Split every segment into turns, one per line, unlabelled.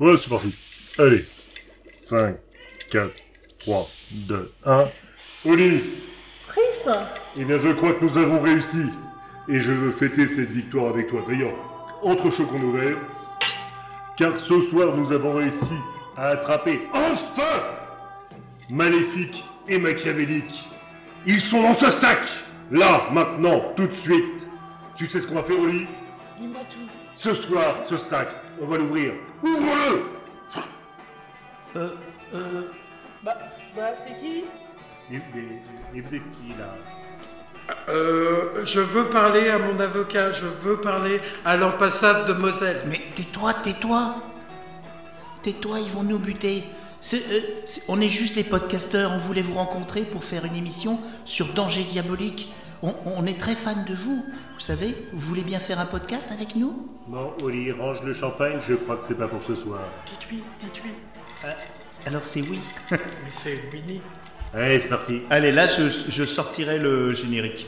Ouais, c'est parti. Allez. 5, 4, 3, 2, 1. Oli
Chris
Eh bien, je crois que nous avons réussi. Et je veux fêter cette victoire avec toi. D'ailleurs, entrechoquons nos verres. Car ce soir, nous avons réussi à attraper, enfin Maléfique et machiavélique. Ils sont dans ce sac Là, maintenant, tout de suite. Tu sais ce qu'on va faire, Oli?
Dis-moi tout.
Ce soir, ce sac, on va l'ouvrir. Ouvre-le
Euh, euh,
Bah, bah c'est qui?
Mais, mais- mais vous êtes qui, là?
Euh, je veux parler à mon avocat, je veux parler à l'ambassade de Moselle.
Mais tais-toi, tais-toi Tais-toi, ils vont nous buter. C'est, euh, c'est- on est juste des podcasteurs, on voulait vous rencontrer pour faire une émission sur Danger Diabolique. On, on est très fans de vous, vous savez. Vous voulez bien faire un podcast avec nous?
Non, Oli, range le champagne, je crois que c'est pas pour ce soir.
Dites-lui, dites-lui.
Alors c'est oui.
Mais c'est Winnie.
Allez, c'est parti.
Allez, là, je, je sortirai le générique.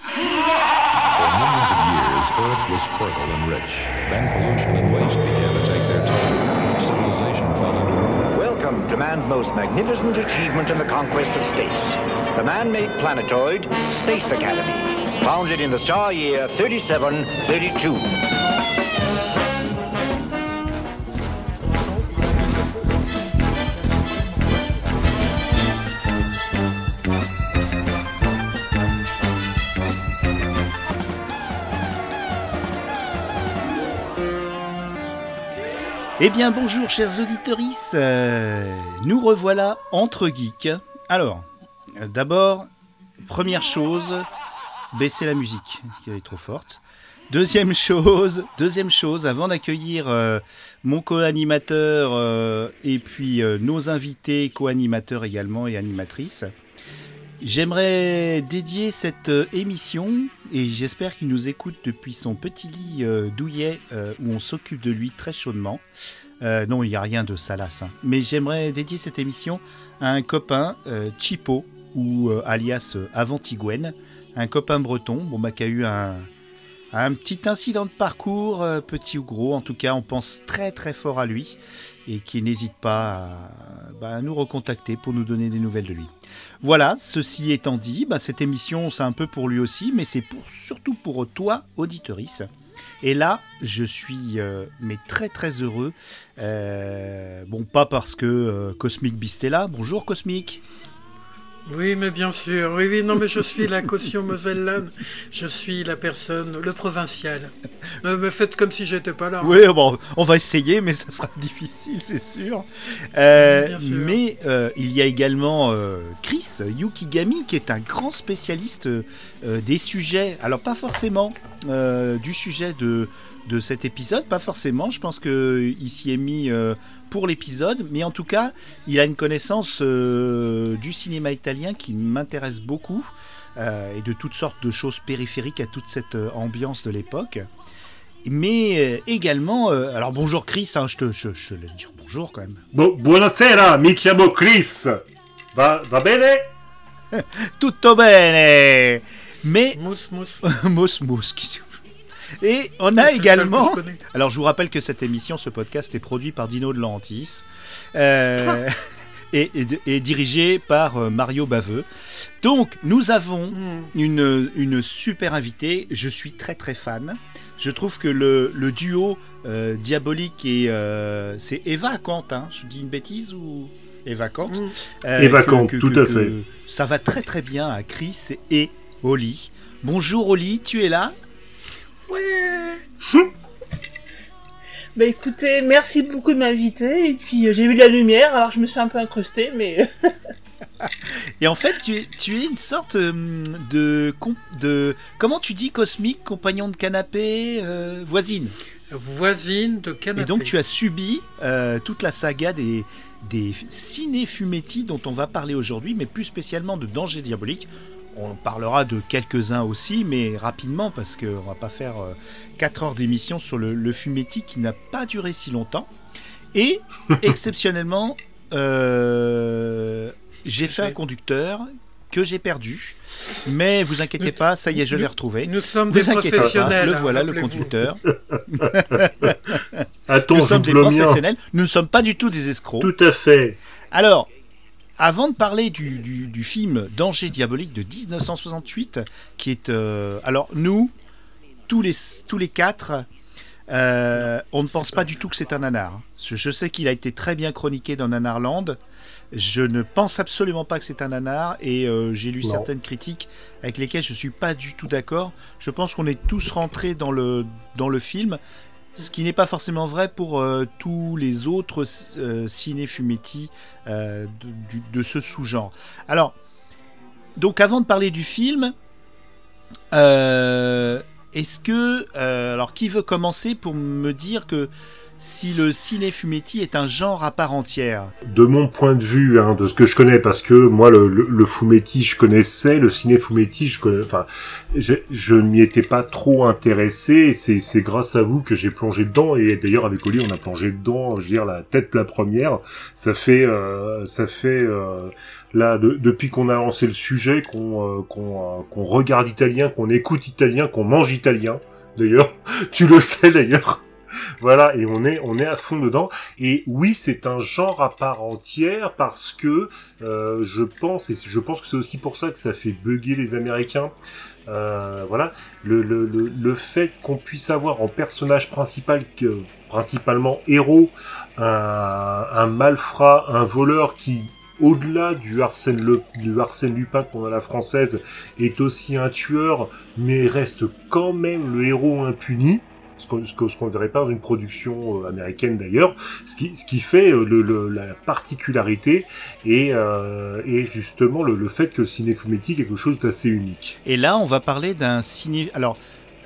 For millions of years, Earth was fertile and rich. Then pollution and waste began
man's most magnificent achievement in the conquest of space. The man-made planetoid, Space Academy, founded in the star year 3732.
Eh bien, bonjour, chers. Euh, nous revoilà entre geeks. Alors, d'abord, première chose, baisser la musique, qui est trop forte. Deuxième chose, deuxième chose, avant d'accueillir euh, mon co-animateur euh, et puis euh, nos invités co-animateurs également et animatrices, j'aimerais dédier cette euh, émission et j'espère qu'il nous écoute depuis son petit lit euh, douillet euh, où on s'occupe de lui très chaudement. Non, il n'y a rien de salace. hein. Mais j'aimerais dédier cette émission à un copain, Chipo, ou alias Avantiguen, un copain breton, bon, bah, qui a eu un, un petit incident de parcours, euh, petit ou gros. En tout cas, on pense très très fort à lui et qui n'hésite pas à, bah, à nous recontacter pour nous donner des nouvelles de lui. Voilà, ceci étant dit, bah, cette émission, c'est un peu pour lui aussi, mais c'est surtout pour toi, auditorice. Et là, je suis euh, mais très très heureux. Euh, bon, pas parce que euh, Cosmic Beast. Bonjour Cosmic.
Oui, mais bien sûr. Oui, oui, non, mais je suis la caution mosellane. Je suis la personne, le provincial. Ne me faites comme si j'étais pas là.
Oui, bon, on va essayer, mais ça sera difficile, c'est sûr. Euh,
sûr.
Mais euh, il y a également euh, Chris Yukigami, qui est un grand spécialiste euh, des sujets. Alors, pas forcément euh, du sujet de, de cet épisode, pas forcément. Je pense qu'il s'y est mis euh, pour l'épisode, mais en tout cas, il a une connaissance euh, du cinéma italien qui m'intéresse beaucoup. euh, et de toutes sortes de choses périphériques à toute cette euh, ambiance de l'époque mais euh, également. euh, alors bonjour Chris, hein, je, te, je, je te laisse dire bonjour quand même.
Bo- buonasera, mi chiamo Chris. Va, va bene?
Tutto bene Mais
Mousse, mousse.
Mousse Mousse. qui- Et on a également.
je.
Alors je vous rappelle que cette émission, ce podcast est produit par Dino de Lantis. euh, et, et- et dirigé par euh, Mario Baveux. Donc nous avons
Hmm.
une, une super invitée. Je suis très très fan. Je trouve que le, le duo euh, diabolique et euh, c'est Eva Kant. Hein. Je dis une bêtise ou Eva Kant
Mm.
Euh,
Eva
que-
Kant,
que-
tout
que-
à
que
fait.
Ça va très très bien à Chris et Oli. Bonjour Oli, tu es là?
Ouais.
Bah écoutez, merci beaucoup de m'inviter. Et puis euh, j'ai vu de la lumière, alors je me suis un peu incrusté, mais
Et en fait, tu es, tu es une sorte euh, de, com- de. Comment tu dis cosmique, compagnon de canapé, euh, voisine?
Voisine de canapé.
Et donc tu as subi euh, toute la saga des, des ciné-fumetti dont on va parler aujourd'hui, mais plus spécialement de Danger Diabolique. On parlera de quelques-uns aussi, mais rapidement, parce qu'on va pas faire 4 heures d'émission sur le, le fumetti qui n'a pas duré si longtemps. Et exceptionnellement, euh, j'ai fait un conducteur que j'ai perdu. Mais vous inquiétez pas, ça y est, je l'ai retrouvé.
Nous sommes
Vous
des
pas,
professionnels.
le voilà le conducteur. Nous sommes des professionnels. Nous ne sommes pas du tout des escrocs.
Tout à fait.
Alors, avant de parler du, du- du film Danger diabolique de 1968, qui est... euh, alors, nous, tous les, tous les quatre, euh, on ne pense pas du tout que c'est un nanar. Je, je sais qu'il a été très bien chroniqué dans Nanarland. Je ne pense absolument pas que c'est un nanar et euh, j'ai lu
Non.
certaines critiques avec lesquelles je suis pas du tout d'accord. Je pense qu'on est tous rentrés dans le, dans le film, ce qui n'est pas forcément vrai pour euh, tous les autres euh, ciné-fumetti euh, de, ce sous-genre. Alors, donc avant de parler du film, euh, est-ce que... alors, qui veut commencer pour me dire que si le ciné-fumetti est un genre à part entière
De mon point de vue, hein, de ce que je connais, parce que moi, le, le, le fumetti, je connaissais, le ciné fumetti, je connais, enfin, je, je m'y étais pas trop intéressé. C'est, grâce à vous que j'ai plongé dedans. Et d'ailleurs, avec Oli, on a plongé dedans. Je veux dire, la tête la première. Ça fait, euh, ça fait euh, là, de- depuis qu'on a lancé le sujet, qu'on, euh, qu'on, euh, regarde italien, qu'on écoute italien, qu'on mange italien. D'ailleurs, tu le sais d'ailleurs. Voilà, et on est on est à fond dedans. Et oui, c'est un genre à part entière parce que euh, je pense et je pense que c'est aussi pour ça que ça fait bugger les Américains. Euh, voilà, le, le, le, le fait qu'on puisse avoir en personnage principal principalement héros un, malfrat, un voleur qui au-delà du Arsène, du Arsène Lupin qu'on a la française, est aussi un tueur, mais reste quand même le héros impuni ce qu'on ne verrait pas dans une production euh, américaine d'ailleurs, ce qui, ce qui fait euh, le, le- la particularité et, euh, et justement le, le fait que le ciné fumetti est quelque chose d'assez unique.
Et là, on va parler d'un ciné... Alors,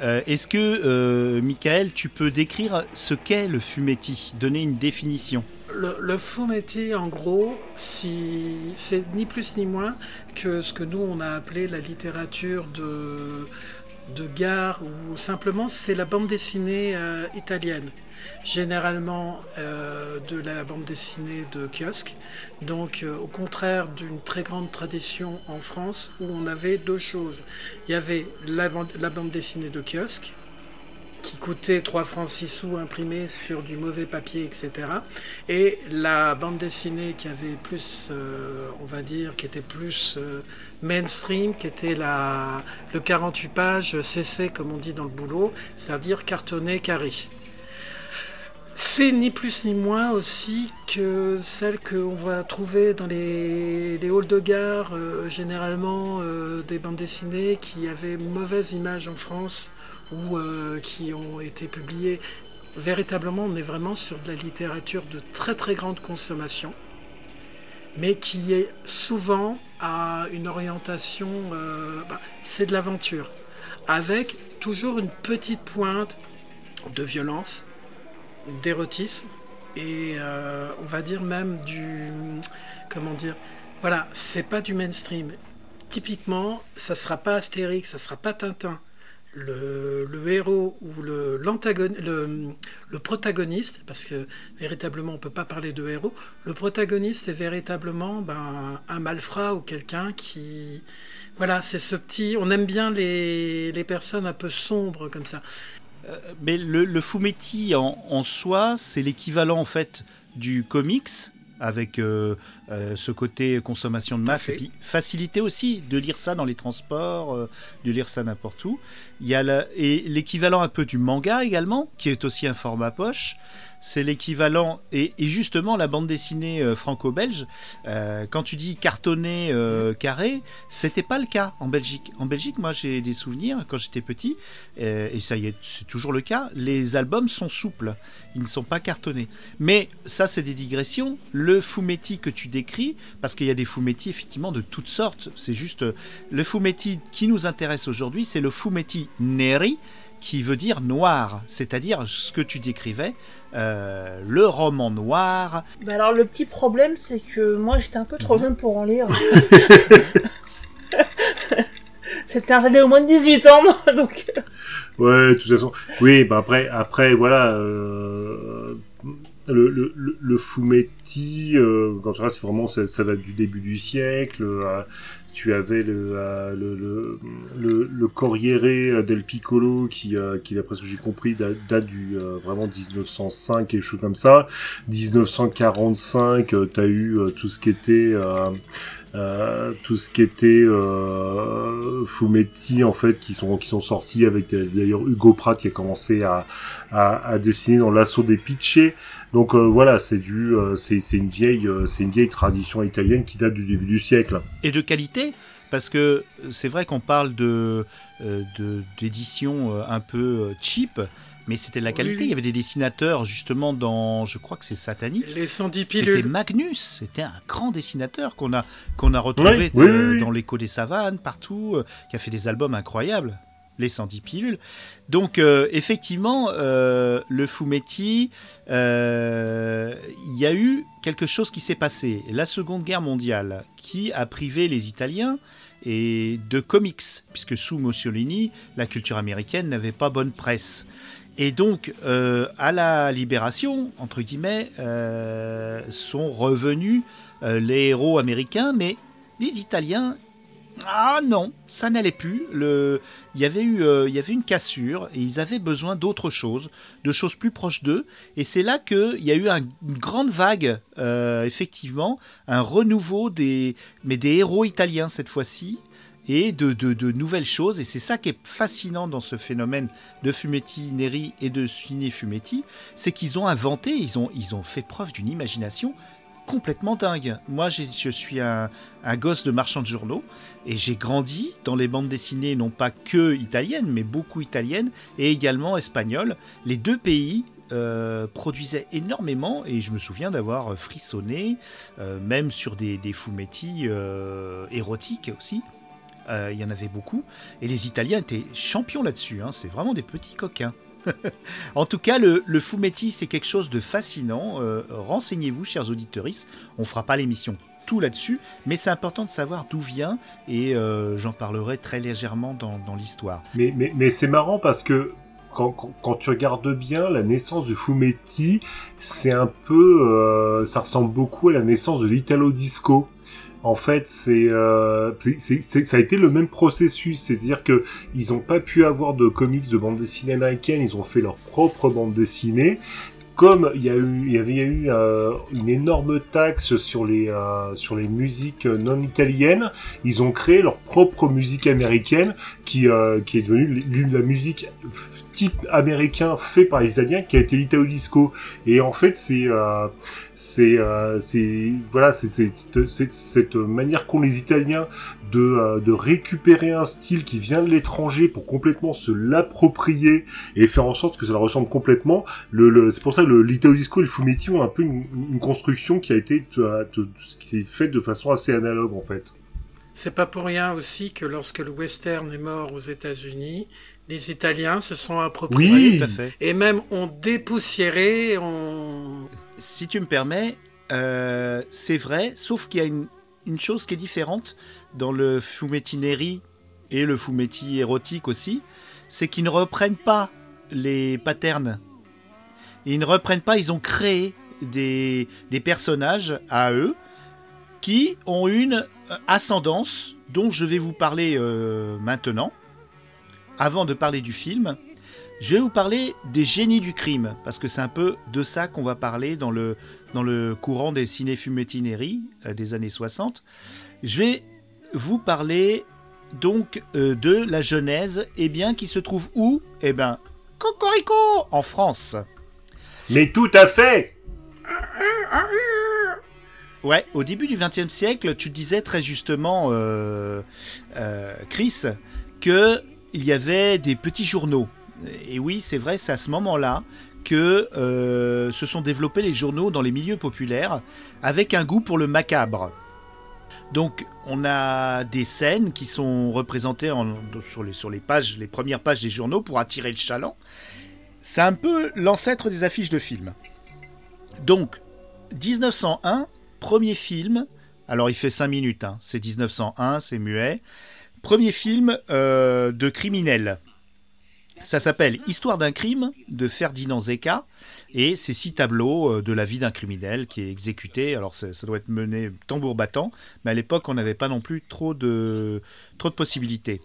euh, est-ce que, euh, Michael, tu peux décrire ce qu'est le fumetti Donner une définition?
Le, le fumetti, en gros, si, c'est ni plus ni moins que ce que nous on a appelé la littérature de, de gare ou simplement c'est la bande dessinée euh, italienne. Généralement euh, de la bande dessinée de kiosque. Donc, euh, au contraire d'une très grande tradition en France où on avait deux choses. Il y avait la bande, la bande dessinée de kiosque qui coûtait 3 francs 6 sous imprimée sur du mauvais papier, etc. Et la bande dessinée qui avait plus, euh, on va dire, qui était plus euh, mainstream, qui était la, le 48 pages CC, comme on dit dans le boulot, c'est-à-dire cartonné carré. C'est ni plus ni moins aussi que celle qu'on va trouver dans les, les halls de gare, euh, généralement des bandes dessinées qui avaient mauvaise image en France ou euh, qui ont été publiées. Véritablement, on est vraiment sur de la littérature de très très grande consommation, mais qui est souvent à une orientation, euh, bah, c'est de l'aventure, avec toujours une petite pointe de violence, d'érotisme et euh, on va dire même du comment dire voilà c'est pas du mainstream typiquement ça sera pas Astérix ça sera pas Tintin le, héros ou le, le, le protagoniste, parce que véritablement on peut pas parler de héros, le protagoniste est véritablement ben, un malfrat ou quelqu'un qui... Voilà, c'est ce petit... On aime bien les, les personnes un peu sombres comme ça.
Mais le, le fumetti en, en soi, c'est l'équivalent en fait du comics avec euh, euh, ce côté consommation de masse et puis facilité aussi de lire ça dans les transports, euh, de lire ça n'importe où. Il y a la- et l'équivalent un peu du manga également, qui est aussi un format poche. C'est l'équivalent et, et justement la bande dessinée euh, franco-belge. quand tu dis cartonné carré, c'était pas le cas en Belgique. En Belgique, moi j'ai des souvenirs quand j'étais petit, et ça y est, c'est toujours le cas. Les albums sont souples, ils ne sont pas cartonnés. Mais ça, c'est des digressions. Le fumetti que tu décris, parce qu'il y a des fumetti effectivement de toutes sortes. C'est juste euh, le fumetti qui nous intéresse aujourd'hui, c'est le fumetti neri qui veut dire noir, c'est-à-dire ce que tu décrivais, euh, le roman noir.
Bah alors le petit problème c'est que moi j'étais un peu trop jeune pour en lire. C'était interdit au moins de 18 ans, moi, donc...
Ouais, de toute façon. Oui, bah après, après, voilà, euh, le, le, fumetti. Euh, quand tu c'est vraiment ça, ça date du début du siècle. euh, tu avais le, euh, le, le, le, Corriere del Piccolo qui, euh, qui d'après ce que j'ai compris, date, date du euh, vraiment 1905 quelque chose comme ça. 1945, euh, t'as eu tout ce qui était euh, tout ce qui était euh, Fumetti en fait qui sont qui sont sortis avec euh, d'ailleurs Hugo Pratt qui a commencé à, à, dessiner dans l'assaut des pitchés donc voilà c'est du c'est une vieille c'est une vieille tradition italienne qui date du début du siècle.
Et de qualité, parce que c'est vrai qu'on parle de d'édition un peu cheap, mais c'était de la qualité.
oui.
Il y avait des dessinateurs justement dans, je crois que c'est Satanique.
Les 110
C'était
pilules.
Magnus, c'était un grand dessinateur qu'on a, qu'on a retrouvé
Oui,
dans l'écho des savanes, partout, euh, qui a fait des albums incroyables, les 110 pilules. Donc euh, effectivement, euh, le Fumetti, euh, il y a eu quelque chose qui s'est passé. La Seconde Guerre mondiale, qui a privé les Italiens et de comics, puisque sous Mussolini, la culture américaine n'avait pas bonne presse. Et donc, euh, à la libération, entre guillemets, euh, sont revenus euh, les héros américains, mais les Italiens, ah non, ça n'allait plus. Il y avait eu, il y avait une cassure et ils avaient besoin d'autre chose, de choses plus proches d'eux. Et c'est là qu'il y a eu un- une grande vague, effectivement, un renouveau des, mais des héros italiens cette fois-ci et de, nouvelles choses. Et c'est ça qui est fascinant dans ce phénomène de Fumetti Neri et de Ciné Fumetti, c'est qu'ils ont inventé, ils ont, fait preuve d'une imagination complètement dingue. Moi, je suis un, gosse de marchand de journaux et j'ai grandi dans les bandes dessinées, non pas que italiennes, mais beaucoup italiennes et également espagnoles. Les deux pays euh, produisaient énormément et je me souviens d'avoir frissonné, euh, même sur des, fumetti euh, érotiques aussi. Euh, Il y en avait beaucoup. Et les Italiens étaient champions là-dessus. hein. C'est vraiment des petits coquins. en tout cas, le, fumetti, c'est quelque chose de fascinant. Euh, Renseignez-vous, chers auditeurs. On fera pas l'émission tout là-dessus, mais c'est important de savoir d'où vient et euh, j'en parlerai très légèrement dans, l'histoire.
Mais, c'est marrant parce que quand, tu regardes bien la naissance de Fumetti, c'est un peu, ça ressemble beaucoup à la naissance de l'Italo Disco. En fait, c'est, euh, ça a été le même processus, c'est-à-dire que ils ont pas pu avoir de comics de bande dessinée américaine, ils ont fait leur propre bande dessinée. Comme il y a eu, il y avait eu euh, une énorme taxe sur les euh, sur les musiques non italiennes, ils ont créé leur propre musique américaine qui euh, qui est devenue l'une de la musique type américain fait par les Italiens qui a été l'Italo Disco. Et en fait c'est euh, c'est euh, c'est voilà c'est cette manière qu'ont les Italiens de euh, de récupérer un style qui vient de l'étranger pour complètement se l'approprier et faire en sorte que ça leur ressemble complètement. Le, le c'est pour ça que l'Italo Disco et le Fumetti ont un peu une, une construction qui a été qui s'est faite de façon assez analogue en fait.
C'est pas pour rien aussi que lorsque le western est mort aux États-Unis, les Italiens se sont appropriés
Oui.
Tout à fait.
et même ont dépoussiéré, ont...
Si tu me permets, euh, c'est vrai, sauf qu'il y a une, une chose qui est différente dans le fumetti neri et le fumetti érotique aussi, c'est qu'ils ne reprennent pas les patterns. Ils ne reprennent pas, ils ont créé des, des personnages à eux qui ont une euh, ascendance dont je vais vous parler euh, maintenant. Avant de parler du film, je vais vous parler des génies du crime, parce que c'est un peu de ça qu'on va parler dans le, dans le courant des ciné-fumettineries euh, des années 60. Je vais vous parler donc euh, de la genèse, et bien qui se trouve où? Eh bien, Cocorico En France.
mais tout à fait
Ouais, au début du XXe siècle, tu disais très justement, euh, Chris, que il y avait des petits journaux. Et oui, c'est vrai, c'est à ce moment-là que euh, se sont développés les journaux dans les milieux populaires avec un goût pour le macabre. Donc, on a des scènes qui sont représentées en- sur, les, sur les pages, les premières pages des journaux pour attirer le chaland. C'est un peu l'ancêtre des affiches de films. Donc, 1901, premier film. Alors, il fait 5 minutes, hein, c'est 1901, c'est muet. Premier film euh, de criminel. Ça s'appelle Histoire d'un crime de Ferdinand Zecca et c'est six tableaux euh, de la vie d'un criminel qui est exécuté. Alors ça, doit être mené tambour battant, mais à l'époque on n'avait pas non plus trop de, trop de possibilités.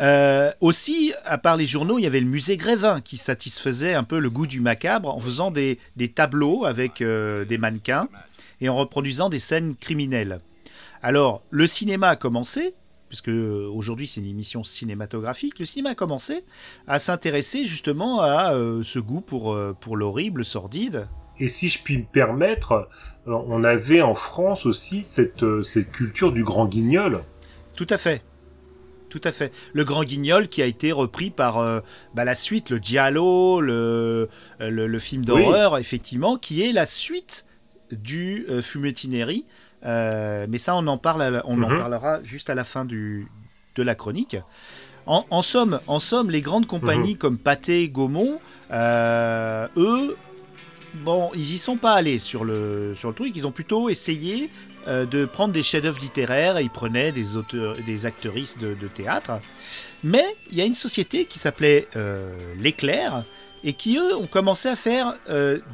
Euh, aussi, à part les journaux, il y avait le musée Grévin qui satisfaisait un peu le goût du macabre en faisant des, des tableaux avec des mannequins et en reproduisant des scènes criminelles. Alors, le cinéma a commencé, puisque euh, aujourd'hui c'est une émission cinématographique, le cinéma a commencé à s'intéresser justement à euh, ce goût pour, euh, pour l'horrible, sordide.
Et si je puis me permettre, on avait en France aussi cette, cette culture du grand guignol.
Tout à fait. Tout à fait. Le Grand Guignol qui a été repris par euh, bah, la suite, le Giallo, le, le, le film d'horreur, effectivement, qui est la suite du euh. Euh, mais ça, on en, parle à la- on en
Mhm.
parlera juste à la fin du, de la chronique. En, en somme, en somme, les grandes compagnies comme Pathé, Gaumont, euh, eux, bon, ils y sont pas allés sur le, sur le truc. Ils ont plutôt essayé euh, de prendre des chefs-d'œuvre littéraires ils prenaient des, auteurs, des actrices de, de théâtre. Mais il y a une société qui s'appelait L'Éclair et qui, eux, ont commencé à faire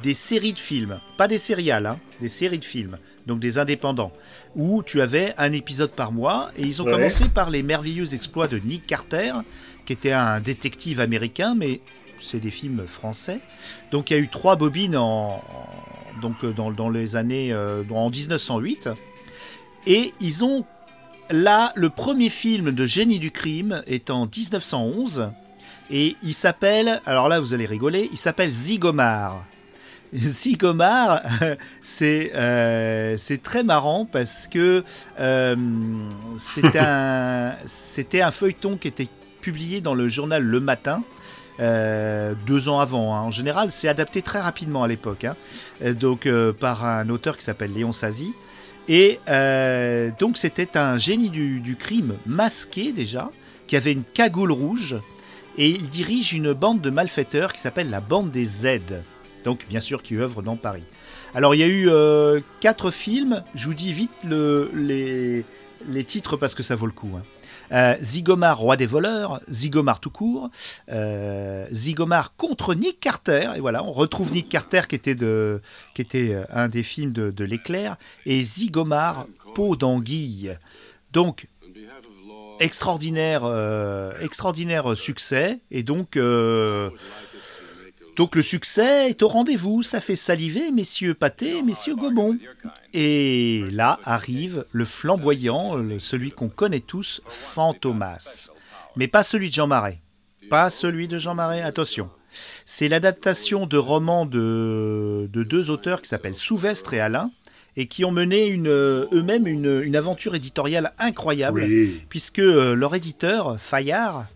des séries de films. Pas des sériales, hein, des séries de films. Donc des indépendants. Où tu avais un épisode par mois et ils ont
Ouais.
commencé par les merveilleux exploits de Nick Carter, qui était un détective américain, mais c'est des films français. Donc il y a eu trois bobines en, en- donc, euh, dans, dans les années euh, en 1908. Et ils ont là le premier film de génie du crime est en 1911. Et il s'appelle, alors là vous allez rigoler, il s'appelle Zigomar. Zigomar, c'est euh, c'est très marrant parce que euh, c'est un, c'était un feuilleton qui était publié dans le journal Le Matin. euh, deux ans avant. hein. En général, c'est adapté très rapidement à l'époque, hein. Euh, donc euh, par un auteur qui s'appelle Léon Sazi. Et euh, donc c'était un génie du, du crime masqué déjà, qui avait une cagoule rouge, et il dirige une bande de malfaiteurs qui s'appelle la bande des Z, donc bien sûr qui œuvre dans Paris. Alors il y a eu euh, quatre films, je vous dis vite le- les, titres parce que ça vaut le coup. hein. Euh, Zigomar, roi des voleurs, Zigomar tout court, euh, Zigomar contre Nick Carter, et voilà, on retrouve Nick Carter qui était, de, qui était un des films de, l'éclair, et Zigomar, peau d'anguille. Donc, extraordinaire, extraordinaire succès, et donc, donc le succès est au rendez-vous, ça fait saliver messieurs Pâté, messieurs Gobon. Et là arrive le flamboyant, celui qu'on connaît tous, Fantomas. Mais pas celui de Jean Marais. Pas celui de Jean Marais, attention. C'est l'adaptation de romans de, de deux auteurs qui s'appellent Souvestre et Alain, et qui ont mené une, eux-mêmes une, une aventure éditoriale incroyable
Oui.
puisque euh, leur éditeur, Fayard,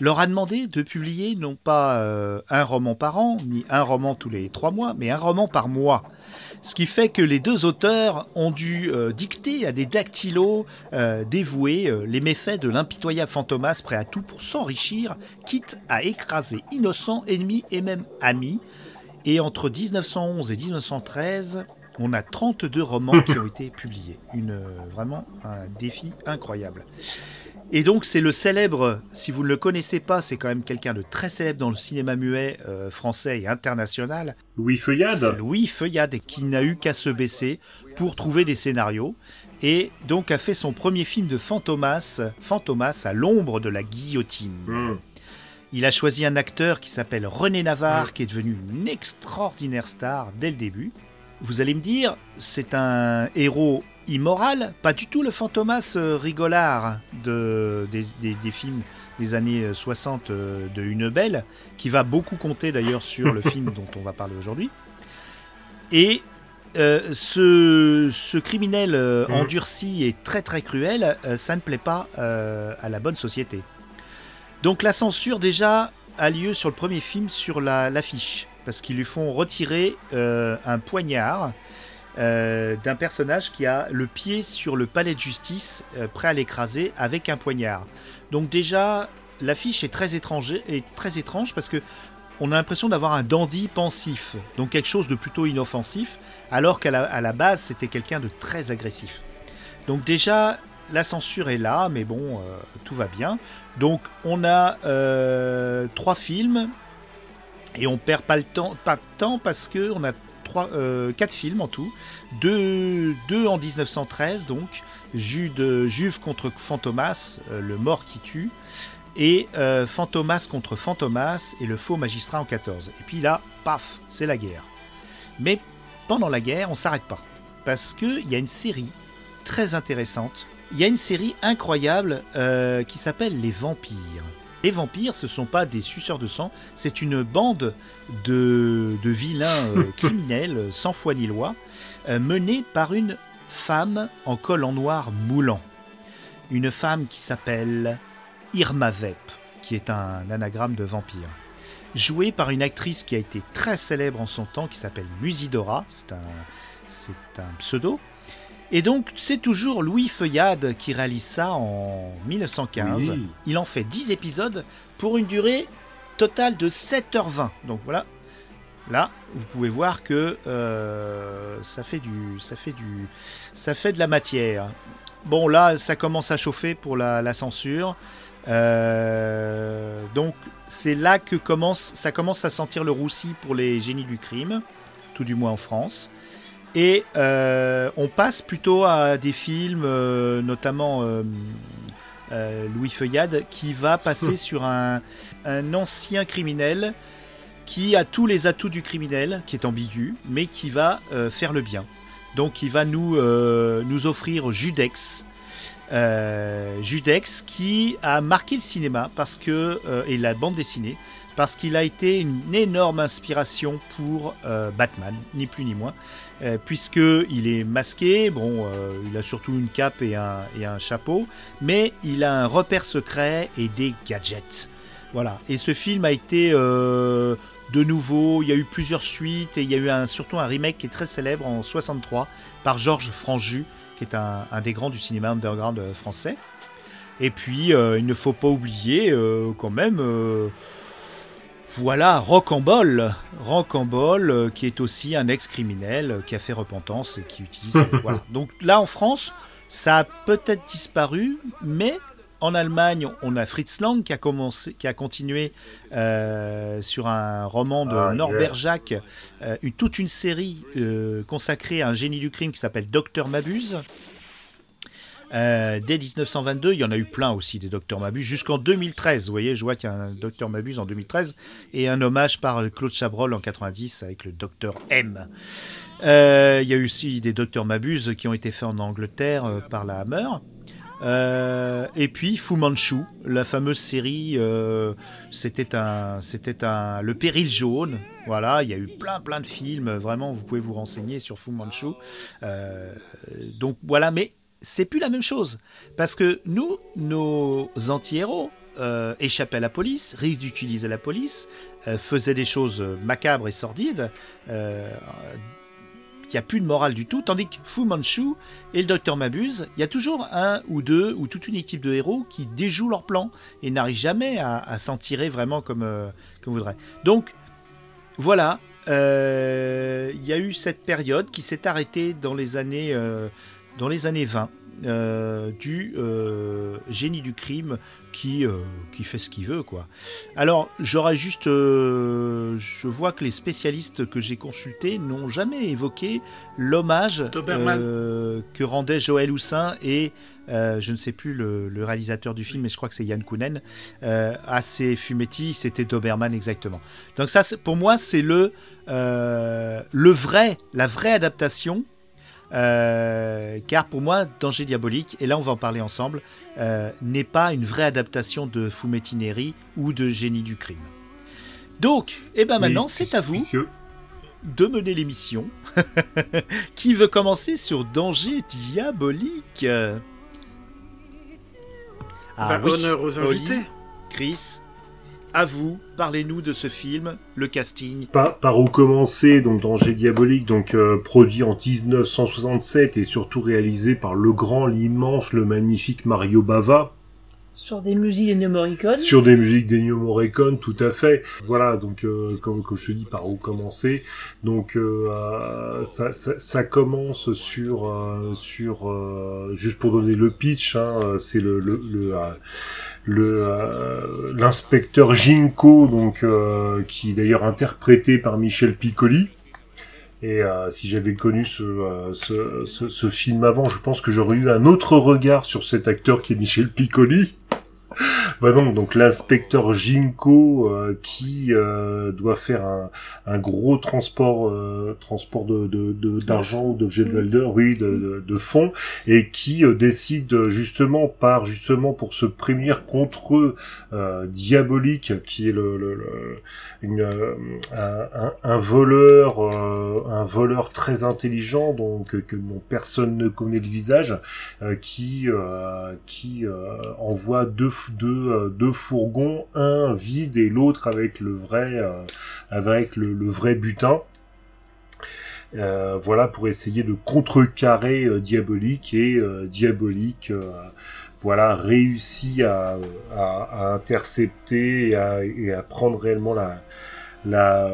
leur a demandé de publier non pas euh, un roman par an, ni un roman tous les trois mois, mais un roman par mois. Ce qui fait que les deux auteurs ont dû euh, dicter à des dactylos euh, dévoués les méfaits de l'impitoyable Fantomas prêt à tout pour s'enrichir, quitte à écraser innocents, ennemis et même amis. Et entre 1911 et 1913, on a 32 romans qui ont été publiés. Une, vraiment un défi incroyable. Et donc c'est le célèbre, si vous ne le connaissez pas, c'est quand même quelqu'un de très célèbre dans le cinéma muet euh, français et international,
Louis Feuillade
Louis Feuillade, qui n'a eu qu'à se baisser pour trouver des scénarios. Et donc a fait son premier film de Fantomas, Fantomas à l'ombre de la guillotine.
Hmm.
Il a choisi un acteur qui s'appelle René Navarre, qui est devenu une extraordinaire star dès le début. Vous allez me dire, c'est un héros immoral, pas du tout le fantomas euh, rigolard de, des, des- des films des années euh, 60 euh, de Une Belle, qui va beaucoup compter d'ailleurs sur le film dont on va parler aujourd'hui. Et euh, ce, ce criminel euh,
Mhm.
endurci et très très cruel, euh, ça ne plaît pas euh, à la bonne société. Donc la censure déjà a lieu sur le premier film sur la- l'affiche, parce qu'ils lui font retirer euh, un poignard euh, d'un personnage qui a le pied sur le palais de justice, euh, prêt à l'écraser avec un poignard. Donc déjà, l'affiche est très étrange, est très étrange parce que on a l'impression d'avoir un dandy pensif, donc quelque chose de plutôt inoffensif, alors qu'à la, base c'était quelqu'un de très agressif. Donc déjà, la censure est là, mais bon, euh, tout va bien. Donc on a trois films et on perd pas le temps, pas de temps parce que on a trois, euh, quatre films en tout, deux, deux en 1913 donc, Jude, Juve contre Fantomas, euh, le mort qui tue, et euh, Fantomas contre Fantomas et le faux magistrat en 14. Et puis là, paf, c'est la guerre. Mais pendant la guerre, on s'arrête pas parce qu'il y a une série très intéressante. Il y a une série incroyable euh, qui s'appelle Les Vampires. Les vampires, ce sont pas des suceurs de sang, c'est une bande de, de vilains euh, criminels, euh, sans foi ni loi, euh, menée par une femme en col en noir moulant. Une femme qui s'appelle Irma Vep, qui est un anagramme de vampire. Jouée par une actrice qui a été très célèbre en son temps, qui s'appelle Musidora, c'est un, c'est un pseudo. Et donc, c'est toujours Louis Feuillade qui réalise ça en 1915.
Oui.
Il en fait 10 épisodes pour une durée totale de 7h20. Donc voilà. Là, vous pouvez voir que euh, ça fait du, ça fait du, ça fait de la matière. Bon, là, ça commence à chauffer pour la, la censure. Euh, donc, c'est là que commence, ça commence à sentir le roussi pour les génies du crime, tout du moins en France. Et euh, on passe plutôt à des films, euh, notamment euh, Louis Feuillade, qui va passer sur un, un ancien criminel qui a tous les atouts du criminel, qui est ambigu, mais qui va faire le bien. Donc il va nous, nous offrir Judex. Judex qui a marqué le cinéma parce que, et la bande dessinée parce qu'il a été une énorme inspiration pour Batman, ni plus ni moins, puisque il est masqué, bon, euh, il a surtout une cape et un, chapeau, mais il a un repère secret et des gadgets. Voilà. Et ce film a été euh, de nouveau, il y a eu plusieurs suites et il y a eu un, surtout un remake qui est très célèbre en 63 par Georges Franju, qui est un, des grands du cinéma underground euh, français. Et puis, euh, il ne faut pas oublier euh, quand même, euh, voilà, Rocambole, Rocambole, euh, qui est aussi un ex-criminel euh, qui a fait repentance et qui utilise. voilà. Donc là, en France, ça a peut-être disparu, mais en Allemagne, on a Fritz Lang qui a commencé, qui a continué euh, sur un roman de
Ah,
Norbert
yeah.
Jacques, euh, une- toute une série euh, consacrée à un génie du crime qui s'appelle Docteur Mabuse. Euh, dès 1922, il y en a eu plein aussi des Docteurs Mabuse, jusqu'en 2013. Vous voyez, je vois qu'il y a un Docteur Mabuse en 2013 et un hommage par Claude Chabrol en 90 avec le Docteur M. Euh, il y a eu aussi des Docteurs Mabuse qui ont été faits en Angleterre euh, par la Hammer. Et puis Fu Manchu, la fameuse série, c'était un, c'était un, le péril jaune. Voilà, il y a eu plein, plein de films. Vraiment, vous pouvez vous renseigner sur Fu Manchu. Donc voilà, mais c'est plus la même chose parce que nous, nos anti-héros euh, échappaient à la police, ridiculisaient la police, euh, faisaient des choses macabres et sordides. Euh, il n'y a plus de morale du tout, tandis que Fu Manchu et le docteur Mabuse, il y a toujours un ou deux ou toute une équipe de héros qui déjouent leur plan et n'arrivent jamais à, s'en tirer vraiment comme, comme voudrait. Donc voilà, il y a eu cette période qui s'est arrêtée dans les années, dans les années 20 euh, du euh, génie du crime qui, euh, qui fait ce qu'il veut quoi. Alors j'aurais juste, je vois que les spécialistes que j'ai consultés n'ont jamais évoqué l'hommage que rendait Joël Houssin et je ne sais plus le, le réalisateur du film, mais je crois que c'est Yann Kounen, à ces fumetti, c'était Doberman exactement. Donc ça, pour moi, c'est le, le vrai, la vraie adaptation. Euh, car pour moi, Danger Diabolique, et là on va en parler ensemble, euh, n'est pas une vraie adaptation de Fumetti Neri ou de Génie du crime. Donc, et ben maintenant,
Oui,
c'est à vous de mener l'émission. Qui veut commencer sur Danger Diabolique? Ah
Bah,
oui,
honneur aux
Oli,
invités.
Chris, à vous, parlez-nous de ce film, le casting.
Par, où commencer donc Danger Diabolique, donc euh, produit en 1967 et surtout réalisé par le grand, l'immense, le magnifique Mario Bava.
Sur des musiques d'Ennio Morricone.
Sur des musiques d'Ennio Morricone, tout à fait. Voilà, donc euh, comme, je te dis, par où commencer. Donc euh, ça, ça, commence sur euh, sur euh, juste pour donner le pitch, hein, c'est le l'inspecteur Ginko, donc qui est d'ailleurs interprété par Michel Piccoli. Et euh, si j'avais connu euh, ce, film avant, je pense que j'aurais eu un autre regard sur cet acteur qui est Michel Piccoli. bah non, donc l'inspecteur Jinko euh, qui euh, doit faire un, un gros transport euh, transport de d'argent de, ou d'objets de valeur, oui, de, de, fonds, et qui décide justement par justement pour se prémunir contre diabolique qui est le, le, une, un, un, voleur un voleur très intelligent donc que bon, personne ne connaît le visage qui qui envoie deux euh, deux fourgons, un vide et l'autre avec le vrai, euh, avec le, vrai butin. Euh, voilà pour essayer de contrecarrer diabolique et diabolique voilà réussit à, intercepter et à, prendre réellement la, la,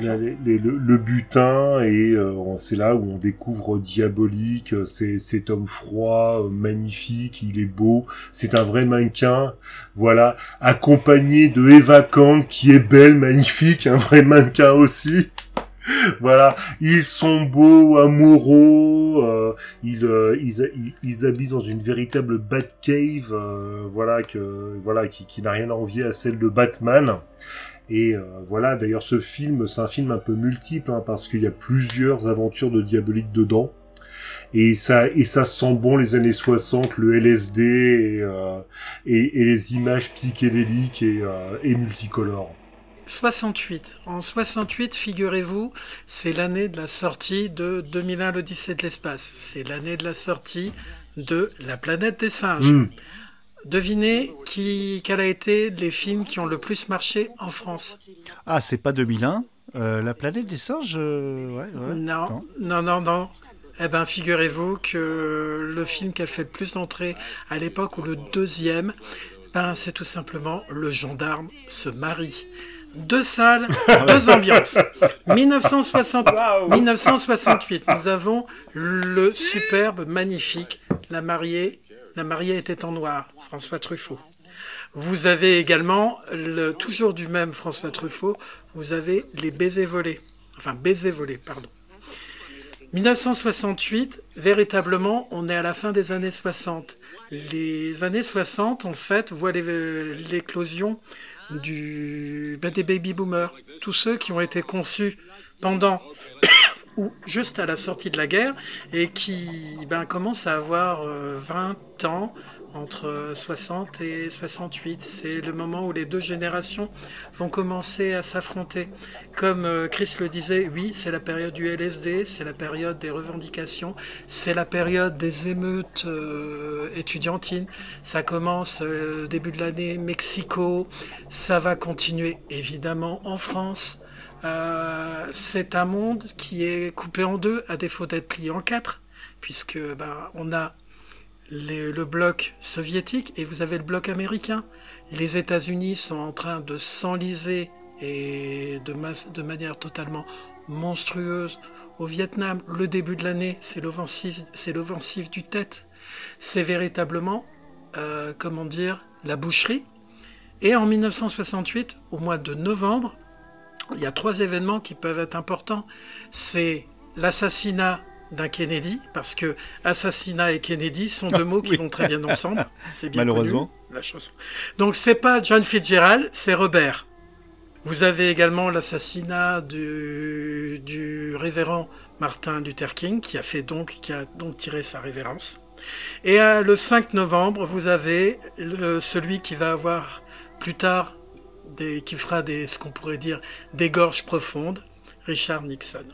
le, butin et euh, c'est là où on découvre Diabolique, c'est cet homme froid, euh, magnifique, il est beau, c'est un vrai mannequin, voilà, accompagné de Eva Kant qui est belle, magnifique, un vrai mannequin aussi. voilà, ils sont beaux, amoureux, euh, ils, ils, ils, habitent dans une véritable Batcave, voilà que voilà qui, qui n'a rien à envier à celle de Batman. Et euh, voilà, d'ailleurs ce film, c'est un film un peu multiple, hein, parce qu'il y a plusieurs aventures de diabolique dedans. Et ça, et ça sent bon les années 60, le LSD et, euh, et, et les images psychédéliques et, euh, et multicolores.
68. En 68, figurez-vous, c'est l'année de la sortie de 2001 l'Odyssée de l'espace. C'est l'année de la sortie de La planète des singes. Hmm. Devinez qui, quel a été les films qui ont le plus marché en France?
Ah, c'est pas 2001 euh, La planète des singes euh, ouais,
ouais, non, non, non, non, Eh ben, figurez-vous que le film qui a fait le plus d'entrées à l'époque, ou le deuxième, ben, c'est tout simplement Le gendarme se marie. Deux salles, deux ambiances. 1960, 1968, nous avons le superbe, magnifique La mariée la mariée était en noir, François Truffaut. Vous avez également, le, toujours du même François Truffaut, vous avez les baisers volés. Enfin, baisers volés, pardon. 1968, véritablement, on est à la fin des années 60. Les années 60, en fait, voient l'éclosion ben, des baby boomers. Tous ceux qui ont été conçus pendant ou juste à la sortie de la guerre et qui ben, commence à avoir 20 euh, ans entre 60 et 68. C'est le moment où les deux générations vont commencer à s'affronter. Comme euh, Chris le disait, oui, c'est la période du LSD, c'est la période des revendications, c'est la période des émeutes euh, étudiantines. Ça commence début de l'année Mexico, ça va continuer évidemment en France. Euh, c'est un monde qui est coupé en deux, à défaut d'être plié en quatre, puisque ben, on a le bloc soviétique et vous avez le bloc américain. Les États-Unis sont en train de s'enliser et de, manière totalement monstrueuse au Vietnam. Le début de l'année, c'est l'offensive, c'est l'offensive du tête. C'est véritablement, euh, comment dire, la boucherie. Et en 1968, au mois de novembre, il y a trois événements qui peuvent être importants. C'est l'assassinat d'un Kennedy, parce que assassinat et Kennedy sont deux mots qui vont très bien ensemble.
C'est bien Malheureusement.
la chanson. Donc c'est pas John Fitzgerald, c'est Robert. Vous avez également l'assassinat du, du révérend Martin Luther King, qui a fait donc, qui a donc tiré sa révérence. Et le 5 novembre, vous avez celui qui va avoir plus tard qui fera des, ce qu'on pourrait dire des gorges profondes, Richard Nixon.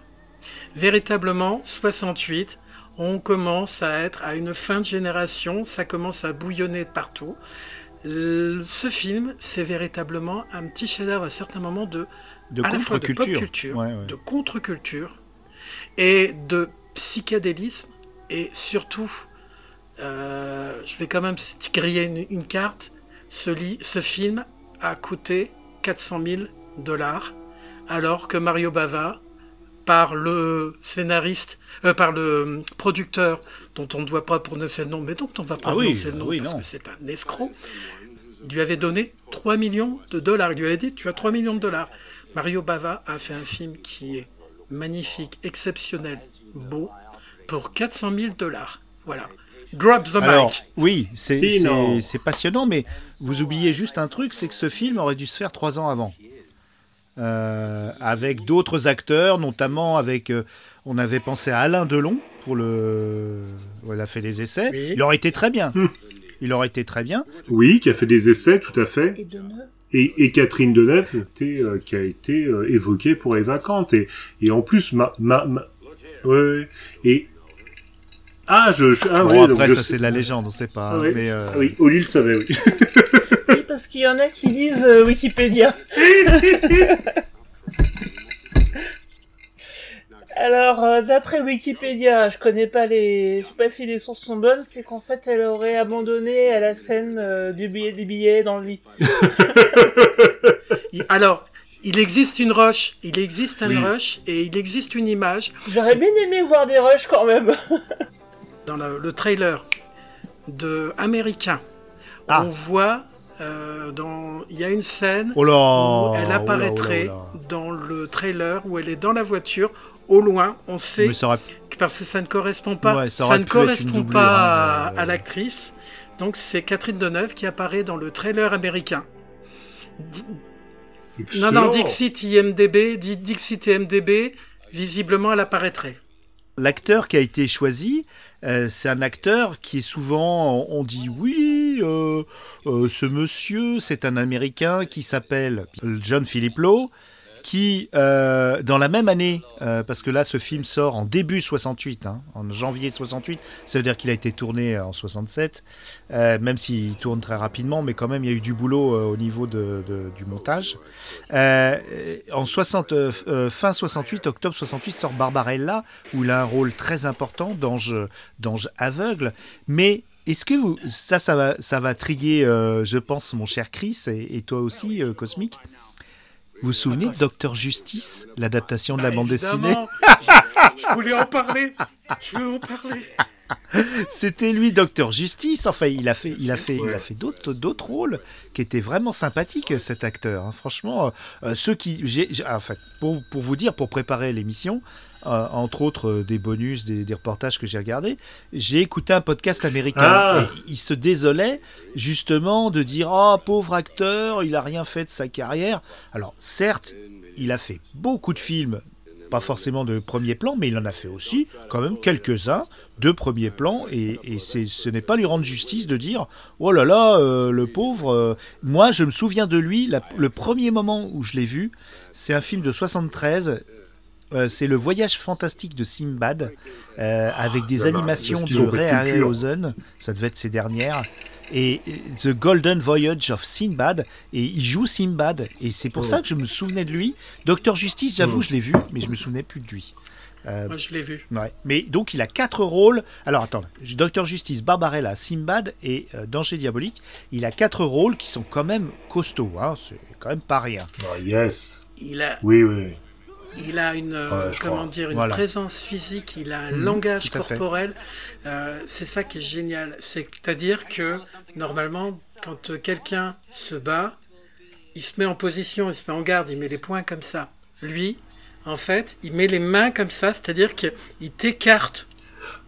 Véritablement, 68, on commence à être à une fin de génération, ça commence à bouillonner de partout. ce film, c'est véritablement un petit chef-d'œuvre à certains moments de,
de contre-culture,
de contre-culture et de psychédélisme et surtout euh, je vais quand même griller une, une carte. Ce film a coûté 400 000 dollars, alors que Mario Bava, par le scénariste, euh, par le producteur, dont on ne doit pas prononcer le nom, mais dont on va pas
Ah oui,
prononcer le nom
oui,
parce
non.
que c'est un escroc, lui avait donné 3 millions de dollars. Il lui avait dit, tu as 3 millions de dollars. Mario Bava a fait un film qui est magnifique, exceptionnel, beau, pour 400 000 dollars. Voilà. Drop the
Alors,
mic.
oui, c'est passionnant, mais vous oubliez juste un truc, c'est que ce film aurait dû se faire trois ans avant. Euh, avec d'autres acteurs, notamment avec, euh, on avait pensé à Alain Delon pour le, où elle a fait les essais.
Oui.
Il aurait été très bien. Il aurait été très bien.
Oui, qui a fait des essais, tout à fait.
Et.
Et, et Catherine Deneuve était, euh, qui a été euh, évoquée pour Eva Kant. Et, et en plus, ma, ma, ma- ouais, ouais. et ah, je, je- ah
Bon,
donc
après, ça c'est de la légende, on sait pas.
Ah
mais, euh,
Ah oui, Oli le savait, oui.
Oui, parce qu'il y en a qui lisent euh, Wikipédia. Alors, euh, d'après Wikipédia, je connais pas les, je sais pas si les sources sont bonnes, c'est qu'en fait, elle aurait abandonné à la scène euh, du billet des billets dans le lit.
Alors, il existe une roche, il existe un
Oui.
rush et il existe une image
J'aurais bien aimé voir des rushs quand même.
Dans le, le trailer de Américain.
Ah.
On voit euh, dans, il y a une scène
Oh là
où elle
oh là,
apparaîtrait
oh là, oh là.
dans le trailer où elle est dans la voiture. Au loin, on sait
Mais ça aurait-
que parce que ça ne correspond pas,
Ouais, ça
ne correspond
doublure,
pas
hein,
à,
euh,
à l'actrice. Donc c'est Catherine Deneuve qui apparaît dans le trailer américain. Di- Non, non. Dixit IMDB, Di- Dixit IMDB, visiblement elle apparaîtrait.
L'acteur qui a été choisi, euh, c'est un acteur qui est souvent, on dit oui, euh, euh, ce monsieur, c'est un Américain qui s'appelle John Philip Lowe, qui, euh, dans la même année, euh, parce que là, ce film sort en début 68, hein, en janvier 68, ça veut dire qu'il a été tourné en 67, euh, même s'il tourne très rapidement, mais quand même, il y a eu du boulot euh, au niveau de, du montage. Euh, en 60, euh, f- euh, fin 68, octobre 68, sort Barbarella, où il a un rôle très important d'ange, aveugle. Mais est-ce que vous, ça, ça va, ça va triguer, euh, je pense, mon cher Chris, et, toi aussi, euh, Cosmic Vous vous souvenez de Docteur Justice, l'adaptation de la bande dessinée
évidemment, je, voulais en parler. Je veux en parler.
C'était lui, Docteur Justice. Enfin, il a fait, il a fait, il a fait d'autres, d'autres rôles qui étaient vraiment sympathiques. Cet acteur, hein. franchement, euh, ceux qui, j'ai, j'ai- en fait, pour, pour vous dire, pour préparer l'émission, euh, entre autres euh, des bonus, des, des reportages que j'ai regardés, j'ai écouté un podcast américain.
Ah.
Et il se désolait justement de dire, oh pauvre acteur, il a rien fait de sa carrière. Alors, certes, il a fait beaucoup de films pas forcément de premier plan, mais il en a fait aussi quand même quelques-uns de premier plan, et, ce n'est pas lui rendre justice de dire oh là là, euh, le pauvre. euh. Moi, je me souviens de lui, la- le premier moment où je l'ai vu, c'est un film de 73. Euh, c'est le voyage fantastique de Simbad euh, avec des animations de Ray. Harryhausen, ça devait être ses dernières, et The Golden Voyage of Simbad, et il joue Simbad, et c'est pour
Oh.
ça que je me souvenais de lui. Docteur Justice, j'avoue,
Oh.
je l'ai vu, mais je me souvenais plus de lui. Euh,
Moi, je l'ai vu.
Ouais. Mais donc il a quatre rôles. Alors attends, Docteur Justice, Barbarella, Simbad et euh, Danger Diabolique. Il a quatre rôles qui sont quand même costauds. Hein. C'est quand même pas rien.
Ah, yes.
Il a,
Oui, oui.
Il a une, euh, comment
crois.
dire, une
Voilà.
présence physique, il a un
Mhm,
langage corporel. Euh, c'est ça qui est génial. C'est-à-dire que normalement, quand quelqu'un se bat, il se met en position, il se met en garde, il met les poings comme ça. Lui, en fait, il met les mains comme ça, c'est-à-dire qu'il t'écarte.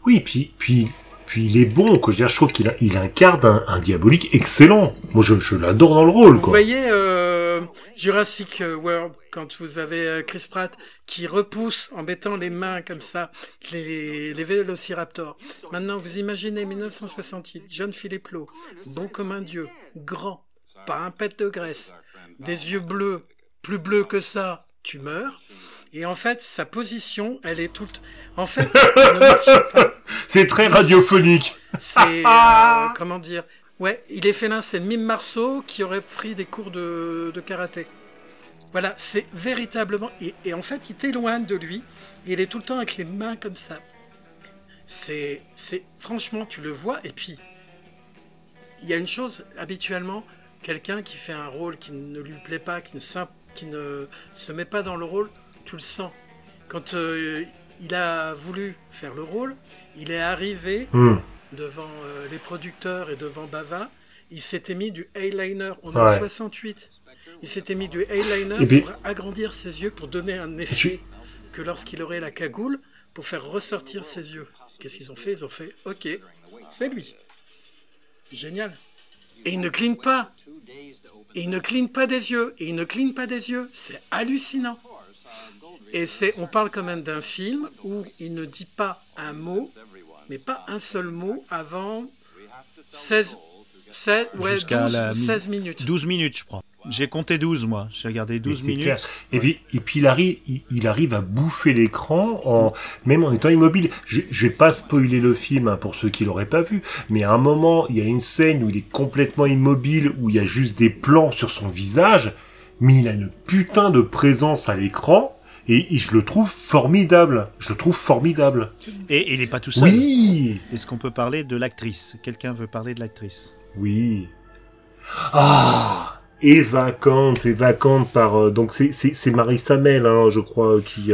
Oui, puis, puis, puis il est bon. Je, veux dire, je trouve qu'il a, il incarne un, un diabolique excellent. Moi, je, je l'adore dans le rôle,
Vous
quoi.
voyez euh, Jurassic World, quand vous avez euh, Chris Pratt qui repousse en mettant les mains comme ça les, les vélociraptors. Maintenant, vous imaginez 1968, John Philip Lowe, bon comme un dieu, grand, pas un pet de graisse, des yeux bleus, plus bleus que ça, tu meurs. Et en fait, sa position, elle est toute... En fait.
C'est très radiophonique.
C'est euh, comment dire? Ouais, il est félin, c'est mime Marceau qui aurait pris des cours de, de karaté. Voilà, c'est véritablement et, et en fait, il t'éloigne de lui. Et il est tout le temps avec les mains comme ça. C'est, c'est, franchement, tu le vois. Et puis, il y a une chose, habituellement, quelqu'un qui fait un rôle qui ne lui plaît pas, qui ne, qui ne se met pas dans le rôle, tu le sens. Quand euh, il a voulu faire le rôle, il est arrivé
Hmm.
devant euh, les producteurs et devant Bava, il s'était mis du eyeliner. Est
Ouais.
en 68. Il s'était mis du eyeliner
puis-
pour agrandir ses yeux, pour donner un effet que lorsqu'il aurait la cagoule, pour faire ressortir ses yeux. Qu'est-ce qu'ils ont fait? Ils ont fait OK, c'est lui. Génial. Et il ne cligne pas. Et il ne cligne pas des yeux. Et il ne cligne pas des yeux. C'est hallucinant. Et c'est, on parle quand même d'un film où il ne dit pas un mot, mais pas un seul mot avant 16, 16, ouais,
Jusqu'à
12,
la
ou
mise-
16 minutes.
12 minutes, je crois. J'ai compté 12, moi. J'ai regardé 12
Mais c'est
minutes.
clair. Et puis, et puis il arrive, il, il arrive à bouffer l'écran en même en étant immobile. Je, je vais pas spoiler le film hein, pour ceux qui l'auraient pas vu, mais à un moment, il y a une scène où il est complètement immobile, où il y a juste des plans sur son visage, mais il a une putain de présence à l'écran. Et, et je le trouve formidable. Je le trouve formidable.
Et il n'est pas tout seul.
Oui,
Est-ce qu'on peut parler de l'actrice? Quelqu'un veut parler de l'actrice?
Oui. Ah, et vacante, et vacante par euh, donc c'est c'est Marie Samel, hein, je crois, qui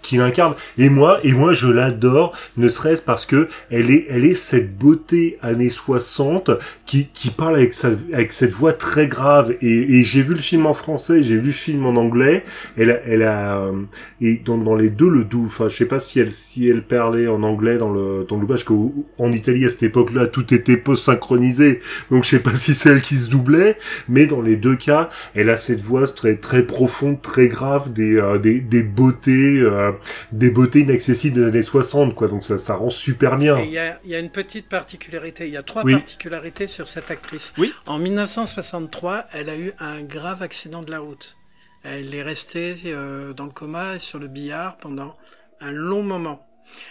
euh, qui l'incarne. Et moi, et moi, je l'adore, ne serait-ce parce que elle est, elle est cette beauté années 60 qui, qui parle avec sa, avec cette voix très grave. Et, et j'ai vu le film en français, j'ai vu le film en anglais. Elle, a- elle a, euh, et dans, dans les deux, le doux. Enfin, je sais pas si elle, si elle parlait en anglais dans le, dans le doublage, qu'en Italie, à cette époque-là, tout était peu synchronisé. Donc, je sais pas si c'est elle qui se doublait. Mais dans les deux cas, elle a cette voix très, très profonde, très grave, des, euh, des, des beautés, euh, des beautés inaccessibles des années 60, quoi. Donc ça, ça rend super bien.
Il y a, il y a une petite particularité, il y a trois
Oui.
particularités sur cette actrice.
Oui.
En 1963, elle a eu un grave accident de la route. Elle est restée euh, dans le coma et sur le billard pendant un long moment.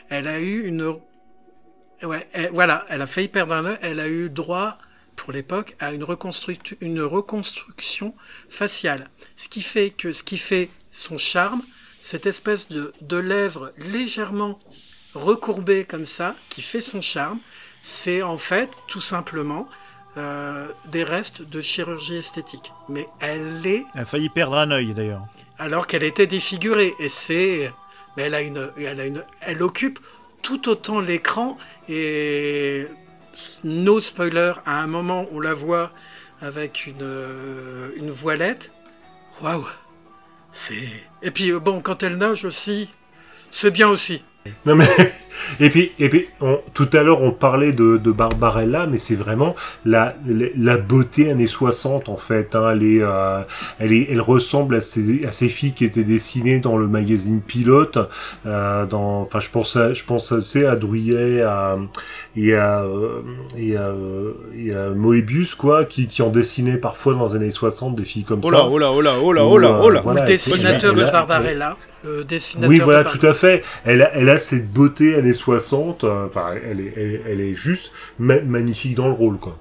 Elle a eu une... Ouais, elle- voilà, elle a failli perdre un œil, elle a eu droit, pour l'époque, à une, une reconstruction faciale. Ce qui fait que ce qui fait son charme, cette espèce de, de lèvres légèrement recourbées comme ça, qui fait son charme, c'est en fait tout simplement euh, des restes de chirurgie esthétique. Mais elle est
Elle a failli perdre un œil, d'ailleurs.
alors qu'elle était défigurée. Et c'est, mais elle a une, elle a une, elle occupe tout autant l'écran et no spoiler. À un moment, on la voit avec une, euh, une voilette. Waouh, c'est. Et puis euh, bon, quand elle nage aussi, c'est bien aussi.
Non mais et puis et puis on- tout à l'heure on parlait de, de Barbarella mais c'est vraiment la, la la beauté années 60 en fait hein. elle est euh, elle est elle ressemble à ces à ces filles qui étaient dessinées dans le magazine Pilote euh, dans enfin je pense à je pense sais à Drouillet à et à euh, et à, euh, et à Moebius quoi qui qui en dessinaient parfois dans les années 60 des filles comme
Oh
ça
là, oh là, oh là, oh là,
Ou,
oh là,
euh,
oh là.
voilà,
le dessinateur de
elle
Barbarella. Le dessinateur
Oui, voilà,
de
tout à fait. Elle a, elle a cette beauté années 60. euh, Enfin, elle est, elle, elle est juste ma- magnifique dans le rôle, quoi.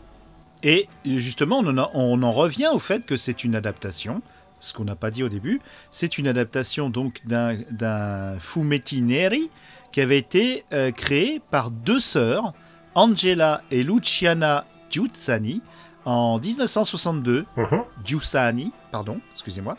Et justement, on en, a- on en revient au fait que c'est une adaptation, ce qu'on n'a pas dit au début. C'est une adaptation donc d'un fumetti neri qui avait été euh, créé par deux sœurs, Angela et Luciana Giussani, en 1962.
Mhm.
Giussani, pardon, excusez-moi.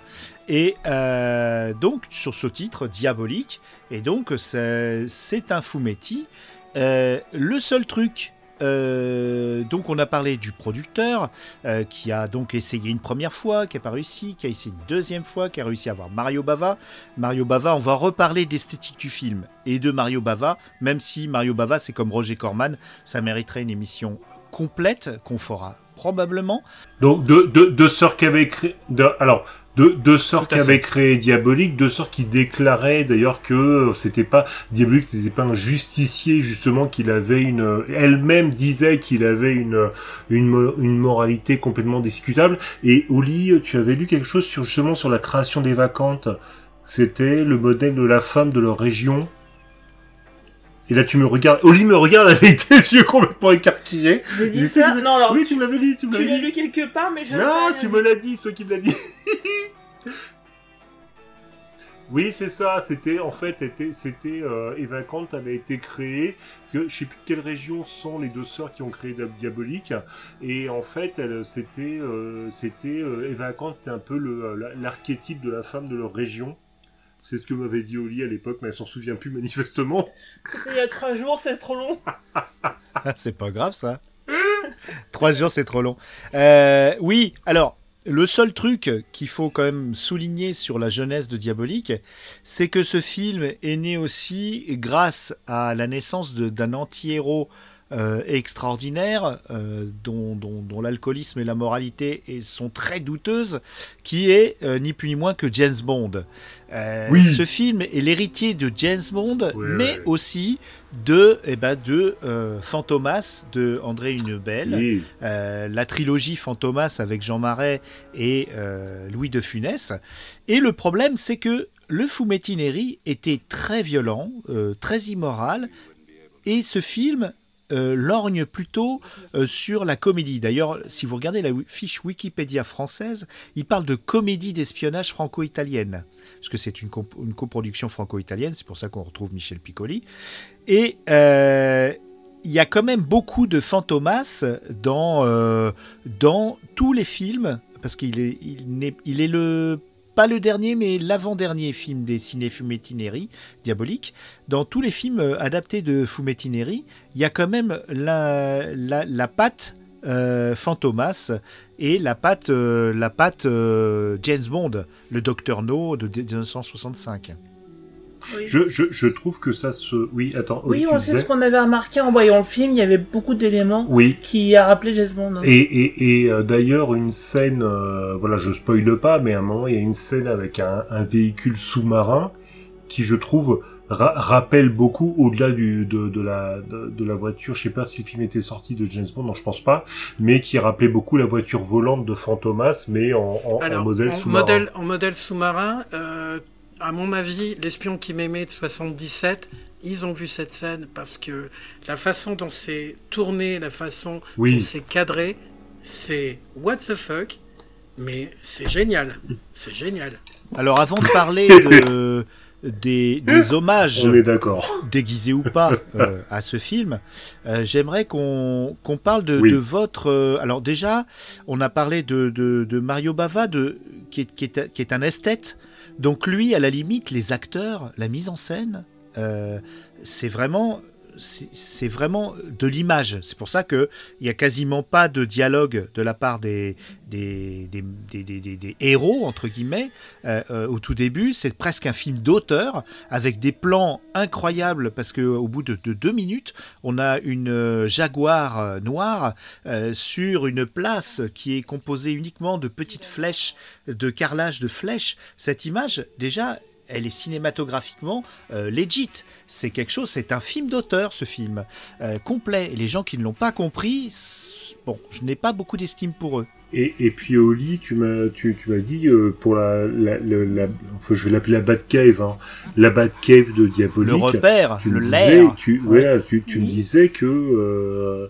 Et euh, donc sur ce titre diabolique, et donc c'est un fumetti. Euh, le seul truc, euh, donc on a parlé du producteur euh, qui a donc essayé une première fois, qui n'a pas réussi, qui a essayé une deuxième fois, qui a réussi à avoir Mario Bava. Mario Bava, on va reparler d'esthétique du film et de Mario Bava, même si Mario Bava c'est comme Roger Corman, ça mériterait une émission complète qu'on fera probablement.
Donc, deux, deux, deux sœurs qui avaient créé. de- alors, deux, deux sœurs qui avaient créé Diabolique, deux sœurs qui déclaraient d'ailleurs que c'était pas. Diabolique n'était pas un justicier, justement, qu'il avait une. Elle-même disait qu'il avait une, une, une moralité complètement discutable. Et Oli, tu avais lu quelque chose sur, justement, sur la création des vacantes. C'était le modèle de la femme de leur région. Et là, tu me regardes. Oli me regarde avec tes yeux complètement écarquillés.
J'ai dit
Mais
ça
tu-
Non, alors,
Oui, tu me l'avais dit, tu me
tu l'as lu quelque part, mais je...
Non, tu me l'as dit, c'est toi qui me l'as dit. Oui, c'est ça. C'était en fait, était- c'était euh, Eva Kant avait été créée. Parce que je sais plus de quelle région sont les deux sœurs qui ont créé Diabolique. Et en fait, elle, c'était, euh, c'était euh, Eva Kant, c'était un peu le, la- l'archétype de la femme de leur région. C'est ce que m'avait dit Oli à l'époque, mais elle s'en souvient plus manifestement.
Il y a trois jours, c'est trop long.
c'est pas grave ça. Trois jours, c'est trop long. Euh, oui, alors, le seul truc qu'il faut quand même souligner sur la jeunesse de Diabolique, c'est que ce film est né aussi grâce à la naissance d'un anti-héros euh, extraordinaire, euh, dont, dont- dont l'alcoolisme et la moralité sont très douteuses, qui est euh, ni plus ni moins que James Bond. Euh,
Oui.
Ce film est l'héritier de James Bond, mais aussi de, eh ben, de Fantomas de André Hunebelle, la trilogie Fantomas avec Jean Marais et Louis de Funès. Et le problème, c'est que le Fumetti Neri était très violent, très immoral, et ce film euh, lorgne plutôt euh, sur la comédie. D'ailleurs, si vous regardez la fiche Wikipédia française, il parle de comédie d'espionnage franco-italienne, parce que c'est une, coproduction franco-italienne, c'est pour ça qu'on retrouve Michel Piccoli. Et euh, il y a quand même beaucoup de fantomas dans, dans tous les films, parce qu'il est, il n'est- il est le pas le dernier, mais l'avant-dernier film des ciné Fumetti Neri, Diabolique. Dans tous les films euh, adaptés de Fumetti Neri, il y a quand même la, la, euh, Fantomas et la patte, euh, la patte euh, James Bond, le Docteur No de 1965.
Oui,
Je, je, je trouve que ça se. Oui, attends.
Oui, on sait
disais
ce qu'on avait remarqué en voyant le film, il y avait beaucoup d'éléments
Oui.
qui a rappelé James Bond.
Et, et, et euh, d'ailleurs, une scène, euh, voilà, je spoile pas, mais à un moment, il y a une scène avec un, un véhicule sous-marin qui, je trouve, ra- rappelle beaucoup au-delà du de, de la de, de la voiture. Je sais pas si le film était sorti de James Bond, non, je pense pas, mais qui rappelait beaucoup la voiture volante de Fantomas, mais en, en, modèle
en
sous-marin.
modèle, en modèle sous-marin, euh, à mon avis, l'espion qui m'aimait de 77, ils ont vu cette scène parce que la façon dont c'est tourné, la façon
Oui.
dont c'est cadré, c'est what the fuck, mais c'est génial. C'est génial.
Alors avant de parler de, des, des hommages
On est d'accord.
déguisé ou pas euh, à ce film, euh, j'aimerais qu'on qu'on parle de,
Oui.
de votre. euh, alors déjà, on a parlé de, de, de Mario Bava, de, qui, est, qui, est, qui est un esthète. Donc lui, à la limite, les acteurs, la mise en scène, euh, c'est vraiment. C'est vraiment de l'image. C'est pour ça qu'il n'y a quasiment pas de dialogue de la part des, des, des, des, des- héros, entre guillemets, euh, euh, au tout début. C'est presque un film d'auteur avec des plans incroyables parce que au bout de, de deux minutes, on a une euh, jaguar noire sur une place qui est composée uniquement de petites flèches, de carrelage de flèches. Cette image, déjà, elle est cinématographiquement euh, legit. C'est quelque chose, c'est un film d'auteur, ce film, euh, complet. Et les gens qui ne l'ont pas compris, bon, je n'ai pas beaucoup d'estime pour eux.
Et, et puis Oli, tu m'as tu, tu m'as dit euh, pour la, la, la, la- enfin, je vais l'appeler la Batcave, hein, la Batcave de Diabolique.
Le repère,
tu
le lair.
tu,
Ouais.
voilà, tu, tu me disais que euh,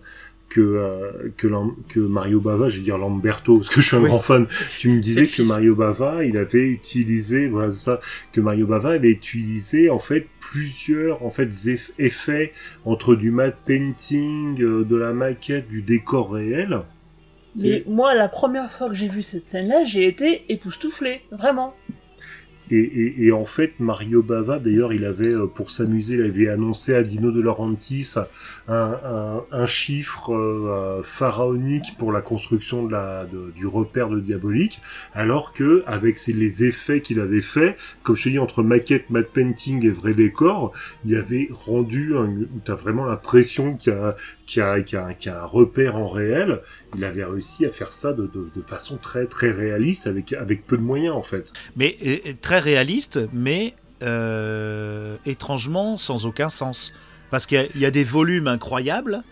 que euh, que, Mario Bava, je vais dire Lamberto parce que je suis un
Oui.
grand fan. Tu me disais que. Mario Bava, il avait utilisé, voilà ça, que Mario Bava avait utilisé en fait plusieurs en fait eff- effets entre du matte painting, euh, de la maquette, du décor réel.
Mais moi, la première fois que j'ai vu cette scène-là, j'ai été époustouflé, vraiment.
Et, et, et en fait, Mario Bava, d'ailleurs, il avait, euh, pour s'amuser, il avait annoncé à Dino De Laurentiis un, un, un chiffre euh, pharaonique pour la construction de la, du repère de Diabolique, alors que avec les effets qu'il avait fait, comme je te dis, entre maquette, matte painting et vrai décor, il avait rendu, où t'as vraiment l'impression qu'il y a, qu'il y, a, qu'il y, a, un repère en réel. Il avait réussi à faire ça de, de, de façon très très réaliste, avec, avec peu de moyens en fait.
Mais très réaliste, mais euh, étrangement sans aucun sens. Parce qu'il y a- il y, a des volumes incroyables,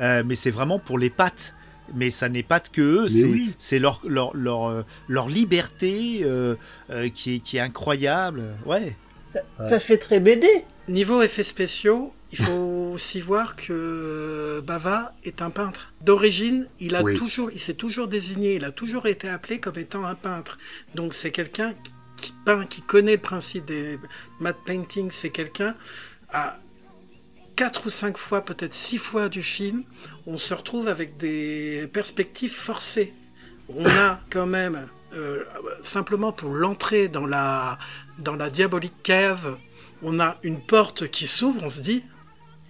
euh, mais c'est vraiment pour les pattes. Mais ça n'est pas que eux, c'est
oui.
leur, leur, leur, euh, leur liberté euh, euh, qui, est, qui est incroyable. Ouais.
Ça,
Ouais.
ça fait très BD.
Niveau effets spéciaux, il faut aussi voir que Bava est un peintre. D'origine, il a
Oui.
toujours, il s'est toujours désigné, il a toujours été appelé comme étant un peintre. Donc c'est quelqu'un qui peint, qui connaît le principe des matte painting, c'est quelqu'un à quatre ou cinq fois, peut-être six fois du film, on se retrouve avec des perspectives forcées. On a quand même, euh, simplement pour l'entrée dans la, dans la diabolique cave, on a une porte qui s'ouvre, on se dit,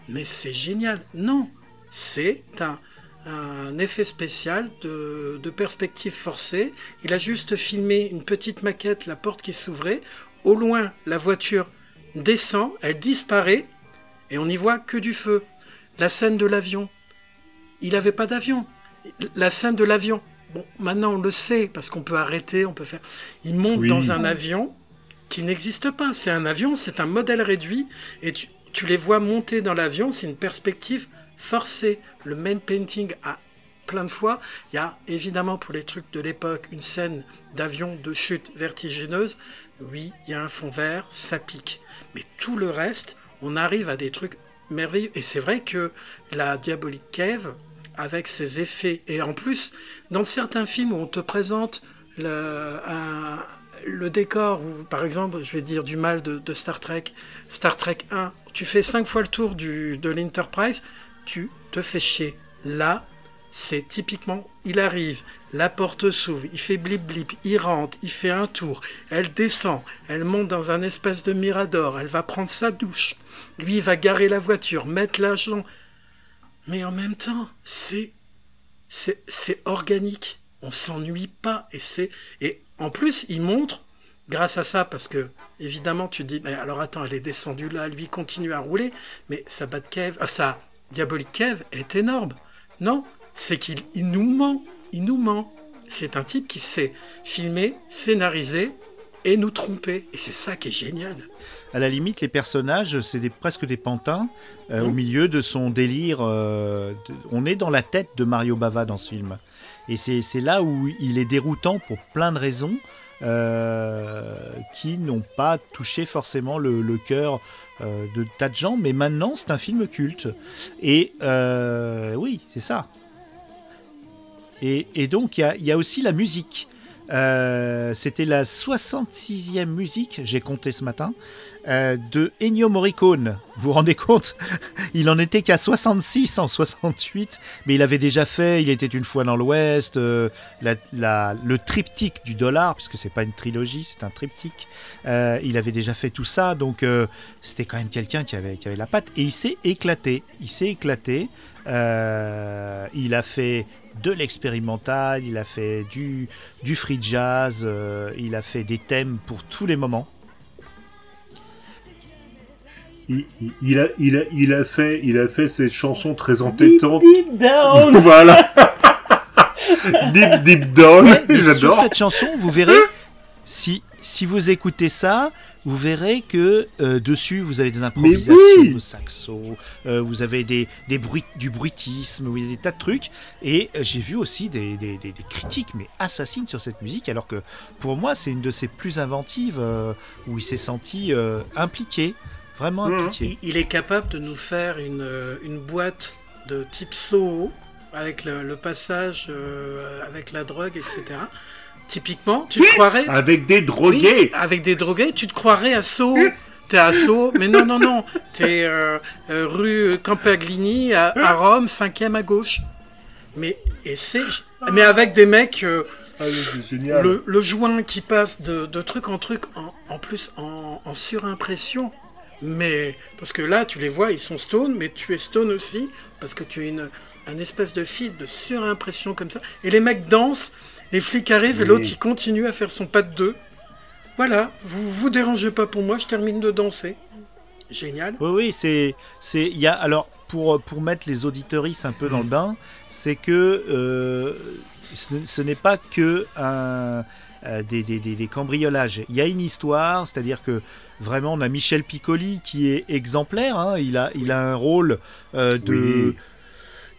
mais c'est génial. Non, c'est un, un effet spécial de, de perspective forcée. Il a juste filmé une petite maquette, la porte qui s'ouvrait. Au loin, la voiture descend, elle disparaît, et on n'y voit que du feu. La scène de l'avion. Il n'avait pas d'avion. La scène de l'avion. Bon, maintenant on le sait, parce qu'on peut arrêter, on peut faire. Il monte
Oui.
dans un avion qui n'existe pas. C'est un avion, c'est un modèle réduit, et tu, tu les vois monter dans l'avion, c'est une perspective forcée. Le main painting a plein de fois. Il y a évidemment pour les trucs de l'époque une scène d'avion de chute vertigineuse. Oui, il y a un fond vert, ça pique. Mais tout le reste, on arrive à des trucs merveilleux. Et c'est vrai que la Diabolique Cave, avec ses effets, et en plus, dans certains films où on te présente le, un- le décor, par exemple, je vais dire du mal de, Star Trek, Star Trek 1, tu fais cinq fois le tour de l'Enterprise, tu te fais chier. Là, c'est typiquement, il arrive, la porte s'ouvre, il fait blip blip, il rentre, il fait un tour, elle descend, elle monte dans un espèce de mirador, elle va prendre sa douche, lui va garer la voiture, mettre l'argent. Mais en même temps, c'est c'est c'est organique, on s'ennuie pas et c'est et en plus il montre grâce à ça parce que évidemment tu dis mais alors attends elle est descendue là, lui continue à rouler, mais sa bad cave, ah, sa diabolique cave est énorme. Non, c'est qu'il il nous ment, il nous ment. C'est un type qui sait filmer, scénariser et nous tromper. Et c'est ça qui est génial.
À la limite, les personnages, c'est des, presque des pantins euh, au
Mhm.
milieu de son délire. euh, de- on est dans la tête de Mario Bava dans ce film. Et c'est là où il est déroutant pour plein de raisons euh, qui n'ont pas touché forcément le, cœur euh, de tas de gens. Mais maintenant, c'est un film culte. Et euh, oui, c'est ça. Et, donc, il y y a aussi la musique. C'était la 66e musique, j'ai compté ce matin, euh, de Ennio Morricone. Vous vous rendez compte? Il en était qu'à 66 en 68, mais il avait déjà fait Il était une fois dans l'Ouest, euh, le triptyque du dollar, puisque c'est pas une trilogie, c'est un triptyque. Euh, il avait déjà fait tout ça, donc c'était quand même quelqu'un qui avait, la patte. Et il s'est éclaté. Il s'est éclaté. Il a fait de l'expérimental, il a fait du, free jazz, il a fait des thèmes pour tous les moments.
Il, a, il, a, il, a fait, il a fait cette chanson très
Deep,
entêtante.
deep down.
voilà. deep, deep down.
Ouais, mais sur
J'adore.
cette chanson, vous verrez, si, si vous écoutez ça, vous verrez que euh, dessus, vous avez des improvisations
oui
au saxo, euh, vous avez des, des bruits, du bruitisme, vous avez des tas de trucs. Et euh, j'ai vu aussi des, des- des- des critiques, mais assassines sur cette musique, alors que pour moi, c'est une de ses plus inventives, euh, où il s'est senti euh, impliqué, vraiment
Mhm.
impliqué.
Il, il est capable de nous faire une, euh, une boîte de type Soho, avec le, le passage euh, avec la drogue, etc. Typiquement, tu te croirais...
Avec des
Oui,
drogués.
avec des drogués, tu te croirais à Soho. T'es à Soho, mais non, non, non. T'es euh, euh, rue Campaglini à, à Rome, cinquième à gauche. Mais, et c'est, mais avec des mecs, euh,
Ah,
le, le joint qui passe de, de truc en truc, en, en plus en, en surimpression. Mais, parce que là, tu les vois, ils sont stone, mais tu es stone aussi, parce que tu as une, un espèce de fil de surimpression comme ça. Et les mecs dansent, les flics arrivent, et l'autre, il continue à faire son pas de deux. Voilà, vous vous dérangez pas pour moi, je termine de danser. Génial.
Oui, oui, c'est, c'est, il y a, alors pour pour mettre les auditeuristes un peu dans le bain, c'est que euh, ce, ce n'est pas que un, euh, des, des, des, des cambriolages. Il y a une histoire, c'est-à-dire que vraiment on a Michel Piccoli qui est exemplaire. hein, il a il a un rôle euh, de
Oui.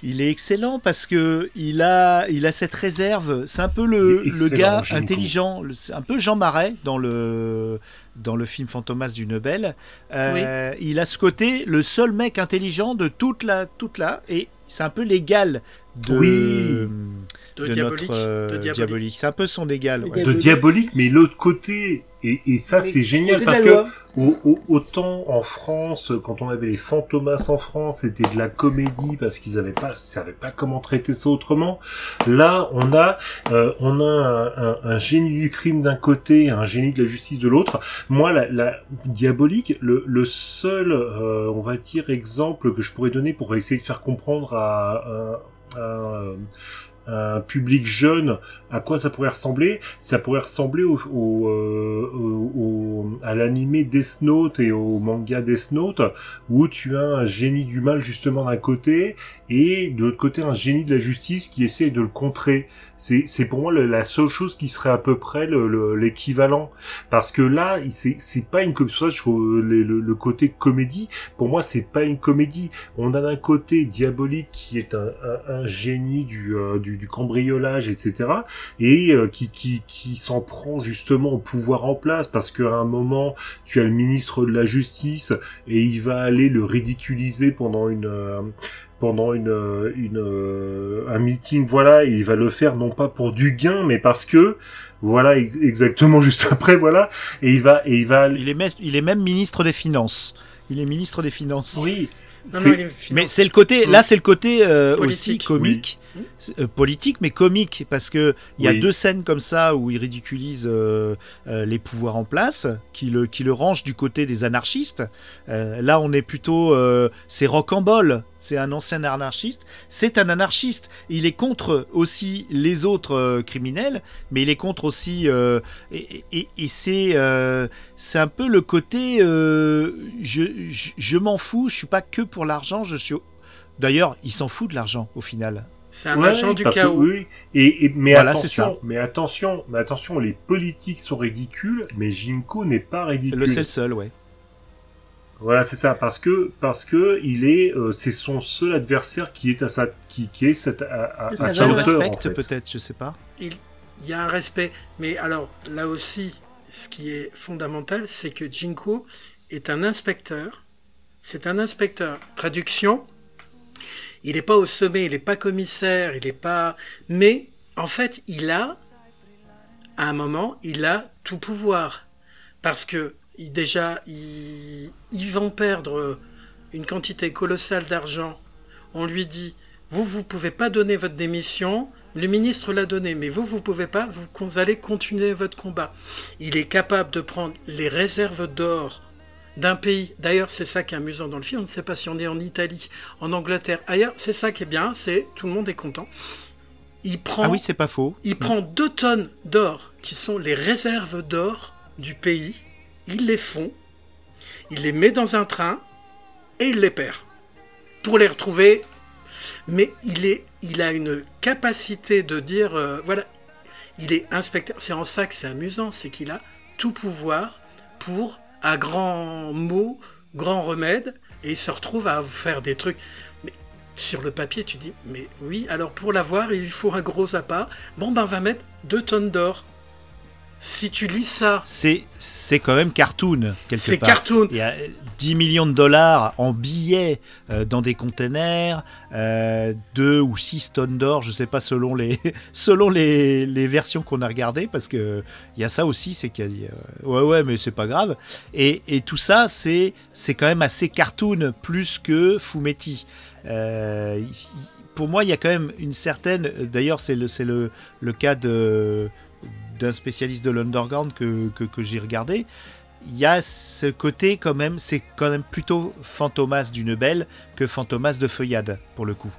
Il est excellent parce que il a, il a cette réserve. C'est un peu le, le gars intelligent. le- C'est un peu Jean Marais dans le, dans le film Fantomas du Nobel. Euh, Il a ce côté, le seul mec intelligent de toute la, toute la, et c'est un peu l'égal de,
Oui.
De
de,
diabolique,
notre euh,
de diabolique.
C'est un peu son égal. Ouais.
de
Diabolique.
mais l'autre côté, et, et ça c'est génial
de
parce que au- au- autant en France, quand on avait les Fantomas en France, c'était de la comédie parce qu'ils avaient pas, savaient pas comment traiter ça autrement. Là, on a, euh, on a un, un- un génie du crime d'un côté, un génie de la justice de l'autre. Moi, la, la diabolique, le, le seul, euh, on va dire, exemple que je pourrais donner pour essayer de faire comprendre à, à- à- à un public jeune à quoi ça pourrait ressembler? Ça pourrait ressembler euh, au- au- à l'animé Death Note et au manga Death Note, où tu as un génie du mal justement d'un côté et de l'autre côté un génie de la justice qui essaie de le contrer. C'est, pour moi la seule chose qui serait à peu près le- le- l'équivalent, parce que là, c'est, pas une comédie. Trouve le, le- le côté comédie, pour moi, c'est pas une comédie. On a d'un côté diabolique qui est un, un, un génie du, euh, du, du cambriolage, etc et euh, qui, qui, qui s'en prend justement au pouvoir en place parce qu'à un moment tu as le ministre de la justice et il va aller le ridiculiser pendant une euh, pendant une, euh, une euh, un meeting voilà et il va le faire non pas pour du gain mais parce que voilà ex- exactement juste après voilà et il va et il va
Il est, mes- il est même ministre des Finances. Il est ministre des Finances.
oui
Non,
c'est-
non, il est finance.
Mais c'est le côté, là c'est le côté euh, aussi comique, politique, mais comique parce que il y a
Oui.
deux scènes comme ça où il ridiculise euh, euh, les pouvoirs en place, qui le qui le range du côté des anarchistes. Euh, là on est plutôt, euh, c'est Rocambole, c'est un ancien anarchiste, c'est un anarchiste. Il est contre aussi les autres euh, criminels, mais il est contre aussi euh, et, et- et c'est euh, c'est un peu le côté euh, je, je, je m'en fous, je suis pas que pour l'argent, je suis. D'ailleurs, il s'en fout de l'argent au final.
C'est un
Ouais,
agent du
que-
chaos.
oui, et, et- mais
Voilà, c'est ça.
attention, mais attention, mais attention, les politiques sont ridicules, mais Jinko n'est pas ridicule.
Le c'est le seul, ouais.
Voilà, c'est ça, parce que parce que il est, euh, c'est son seul adversaire qui est à sa, qui, qui est cette, à, à, sa hauteur, en fait.
peut-être, je sais pas.
Il y a un respect. Mais alors, là aussi, ce qui est fondamental, c'est que Jinko est un inspecteur. C'est un inspecteur. Traduction, il n'est pas au sommet, il n'est pas commissaire, il n'est pas... Mais, en fait, il a, à un moment, il a tout pouvoir. Parce que, déjà, il, ils vont perdre une quantité colossale d'argent. On lui dit, vous, vous pouvez pas donner votre démission, le ministre l'a donné, mais vous, vous pouvez pas, vous allez continuer votre combat. Il est capable de prendre les réserves d'or d'un pays. D'ailleurs, c'est ça qui est amusant dans le film. On ne sait pas si on est en Italie, en Angleterre, ailleurs. C'est ça qui est bien, c'est tout le monde est content. Il prend,
Ah oui, c'est pas faux.
il prend deux tonnes d'or, qui sont les réserves d'or du pays. Il les fond, il les met dans un train et il les perd. Pour les retrouver, mais il, est, il a une capacité de dire, euh, voilà, il est inspecteur. C'est en ça que c'est amusant, c'est qu'il a tout pouvoir pour, à grands mots, grands remèdes, et il se retrouve à faire des trucs. Mais sur le papier, tu dis, mais oui, alors pour l'avoir, il faut un gros appât. Bon, ben, on va mettre deux tonnes d'or. Si tu lis ça,
C'est c'est quand même cartoon quelque
c'est
part.
cartoon.
Il y a 10 millions de dollars en billets euh, dans des containers, euh, 2 ou 6 tonnes d'or, je sais pas selon les, selon les, les versions qu'on a regardées, parce que il y a ça aussi, c'est qu'il y a, euh, ouais ouais mais c'est pas grave. Et, et tout ça, c'est c'est quand même assez cartoon plus que Fumetti. Euh, pour moi, il y a quand même une certaine. D'ailleurs, c'est le, c'est le, le cas de d'un spécialiste de l'underground que, que, que j'ai regardé, il y a ce côté quand même, c'est quand même plutôt Fantomas d'une belle que Fantomas de Feuillade, pour le coup.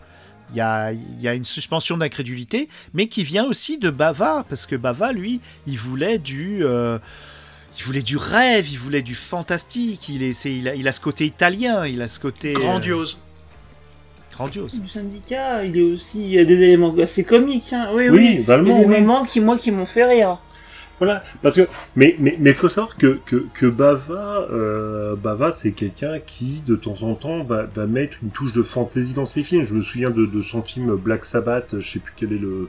Il y a, y a une suspension d'incrédulité, mais qui vient aussi de Bava, parce que Bava, lui, il voulait du... euh, il voulait du rêve, il voulait du fantastique, il, est, il, a, il a ce côté italien, il a ce côté... euh,
Grandiose.
Du syndicat, il est aussi il y a des éléments assez comiques. Hein. Oui,
Oui,
oui. Il y a des
oui.
moments qui, moi, qui m'ont fait rire.
Voilà, parce que mais mais mais faut savoir que que que Bava euh, Bava c'est quelqu'un qui de temps en temps va va mettre une touche de fantaisie dans ses films. Je me souviens de de son film Black Sabbath, je sais plus quel est le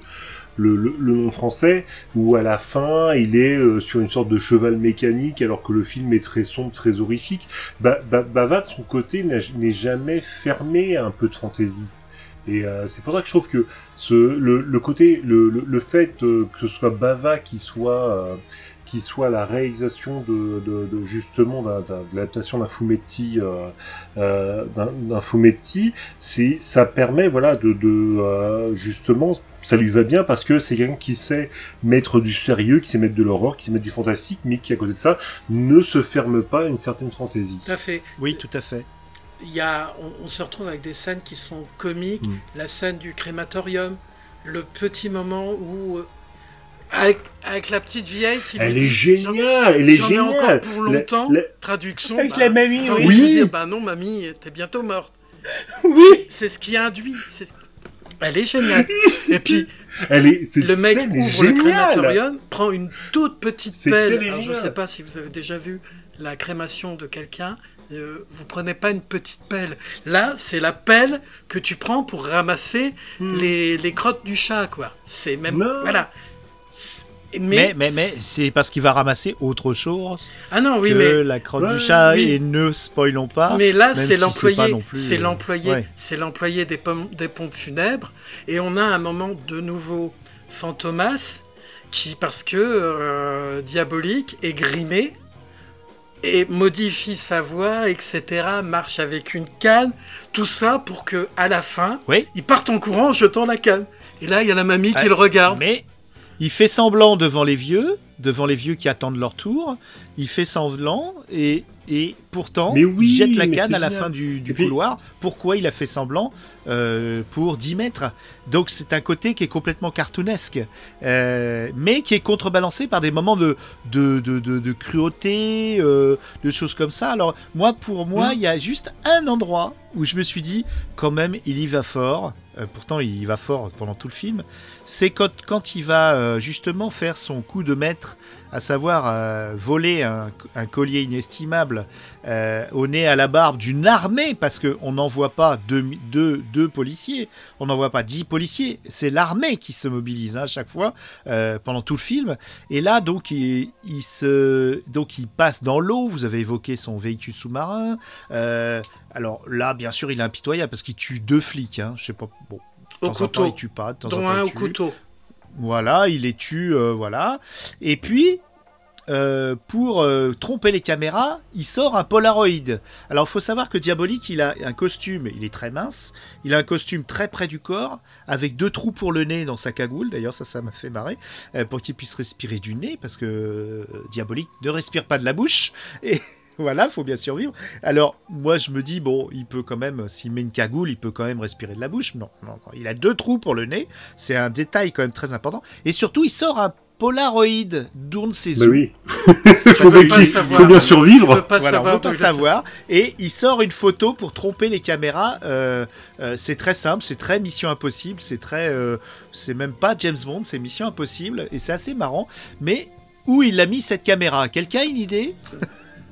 le, le, le nom français, où à la fin il est euh, sur une sorte de cheval mécanique alors que le film est très sombre, très horrifique. Ba, Ba- Bava de son côté n'est jamais fermé à un peu de fantaisie. Et euh, c'est pour ça que je trouve que ce, le, le côté, le, le, le fait euh, que ce soit Bava qui soit, euh, qui soit la réalisation de, de, de justement de l'adaptation d'un Fumetti, euh, euh, d'un Fumetti, c'est, ça permet voilà de, de euh, justement, ça lui va bien parce que c'est quelqu'un qui sait mettre du sérieux, qui sait mettre de l'horreur, qui sait mettre du fantastique, mais qui à côté de ça ne se ferme pas à une certaine fantaisie.
Tout à fait.
Oui, tout à fait.
Il y a, on, on se retrouve avec des scènes qui sont comiques.
Mm.
La scène du crématorium, le petit moment où, euh, avec, avec la petite vieille qui
Elle est
dit,
géniale, elle est
j'en ai encore
géniale.
pour longtemps.
la-
Traduction.
Avec
bah,
la mamie, oui.
Oui.
dire, bah non, mamie, t'es bientôt morte.
Oui.
C'est ce qui induit. Elle est géniale. Et puis,
Elle est,
le mec ouvre le
géniale.
crématorium, prend une toute petite pelle. Alors, je
géniale.
sais pas si vous avez déjà vu la crémation de quelqu'un. euh, vous prenez pas une petite pelle. Là, c'est la pelle que tu prends pour ramasser
Hmm.
les, les crottes du chat, quoi. C'est même
Non.
voilà.
Mais, mais, mais c'est parce qu'il va ramasser autre chose
ah non, oui,
que
mais
la crotte
Ouais,
du chat
oui.
et ne spoilons pas.
Mais là,
si
c'est l'employé, c'est
euh,
l'employé,
ouais.
c'est l'employé des, pommes- des pompes funèbres, et on a un moment de nouveau Fantomas qui, parce que euh, diabolique, est grimé et modifie sa voix, etc., marche avec une canne, tout ça pour que à la fin,
Oui.
il parte en courant en jetant la canne. Et là, il y a la mamie qui
Ah,
le regarde.
Mais il fait semblant devant les vieux, devant les vieux qui attendent leur tour. Il fait semblant et, et pourtant,
Mais oui,
il jette la canne à la fin du, du
puis-
couloir. Pourquoi il a fait semblant Euh, Pour 10 mètres? Donc c'est un côté qui est complètement cartoonesque, euh, mais qui est contrebalancé par des moments de, de, de, de, de cruauté, euh, de choses comme ça. Alors moi, pour moi, il y a juste un endroit où je me suis dit, quand même, il y va fort. Euh, pourtant, il y va fort pendant tout le film. C'est quand, quand il va euh, justement faire son coup de maître, à savoir euh, voler un, un collier inestimable euh, au nez à la barbe d'une armée, parce qu'on n'envoie pas deux, mi- deux, deux policiers, on n'envoie pas dix policiers, c'est l'armée qui se mobilise hein, à chaque fois euh, pendant tout le film. Et là, donc, il, il se, donc, il passe dans l'eau. Vous avez évoqué son véhicule sous-marin. Alors là, bien sûr, il est impitoyable parce qu'il tue deux flics. Hein. Je sais pas. Bon,
Au
temps,
couteau.
il tue pas. De temps en temps,
un
il
au couteau.
Voilà, il les tue, euh, voilà. Et puis, euh, pour euh, tromper les caméras, il sort un Polaroid. Alors, il faut savoir que Diabolique, il a un costume, il est très mince, il a un costume très près du corps, avec deux trous pour le nez dans sa cagoule. D'ailleurs, ça, ça m'a fait marrer, pour qu'il puisse respirer du nez, parce que Diabolique ne respire pas de la bouche. Et voilà, faut bien survivre. Alors, moi, je me dis, bon, il peut quand même, s'il met une cagoule, il peut quand même respirer de la bouche. Non, non, non. Il a deux trous pour le nez. C'est un détail quand même très important. Et surtout, il sort un Polaroid d'Ourne ses
Bah oui.
faut
bien
savoir.
faut bien survivre.
pas
voilà, on
savoir
veut pas
il
savoir. Et il sort une photo pour tromper les caméras. Euh, euh, c'est très simple, c'est très Mission Impossible, c'est très, euh, c'est même pas James Bond, c'est Mission Impossible et c'est assez marrant. Mais où il a mis cette caméra? Quelqu'un a une idée?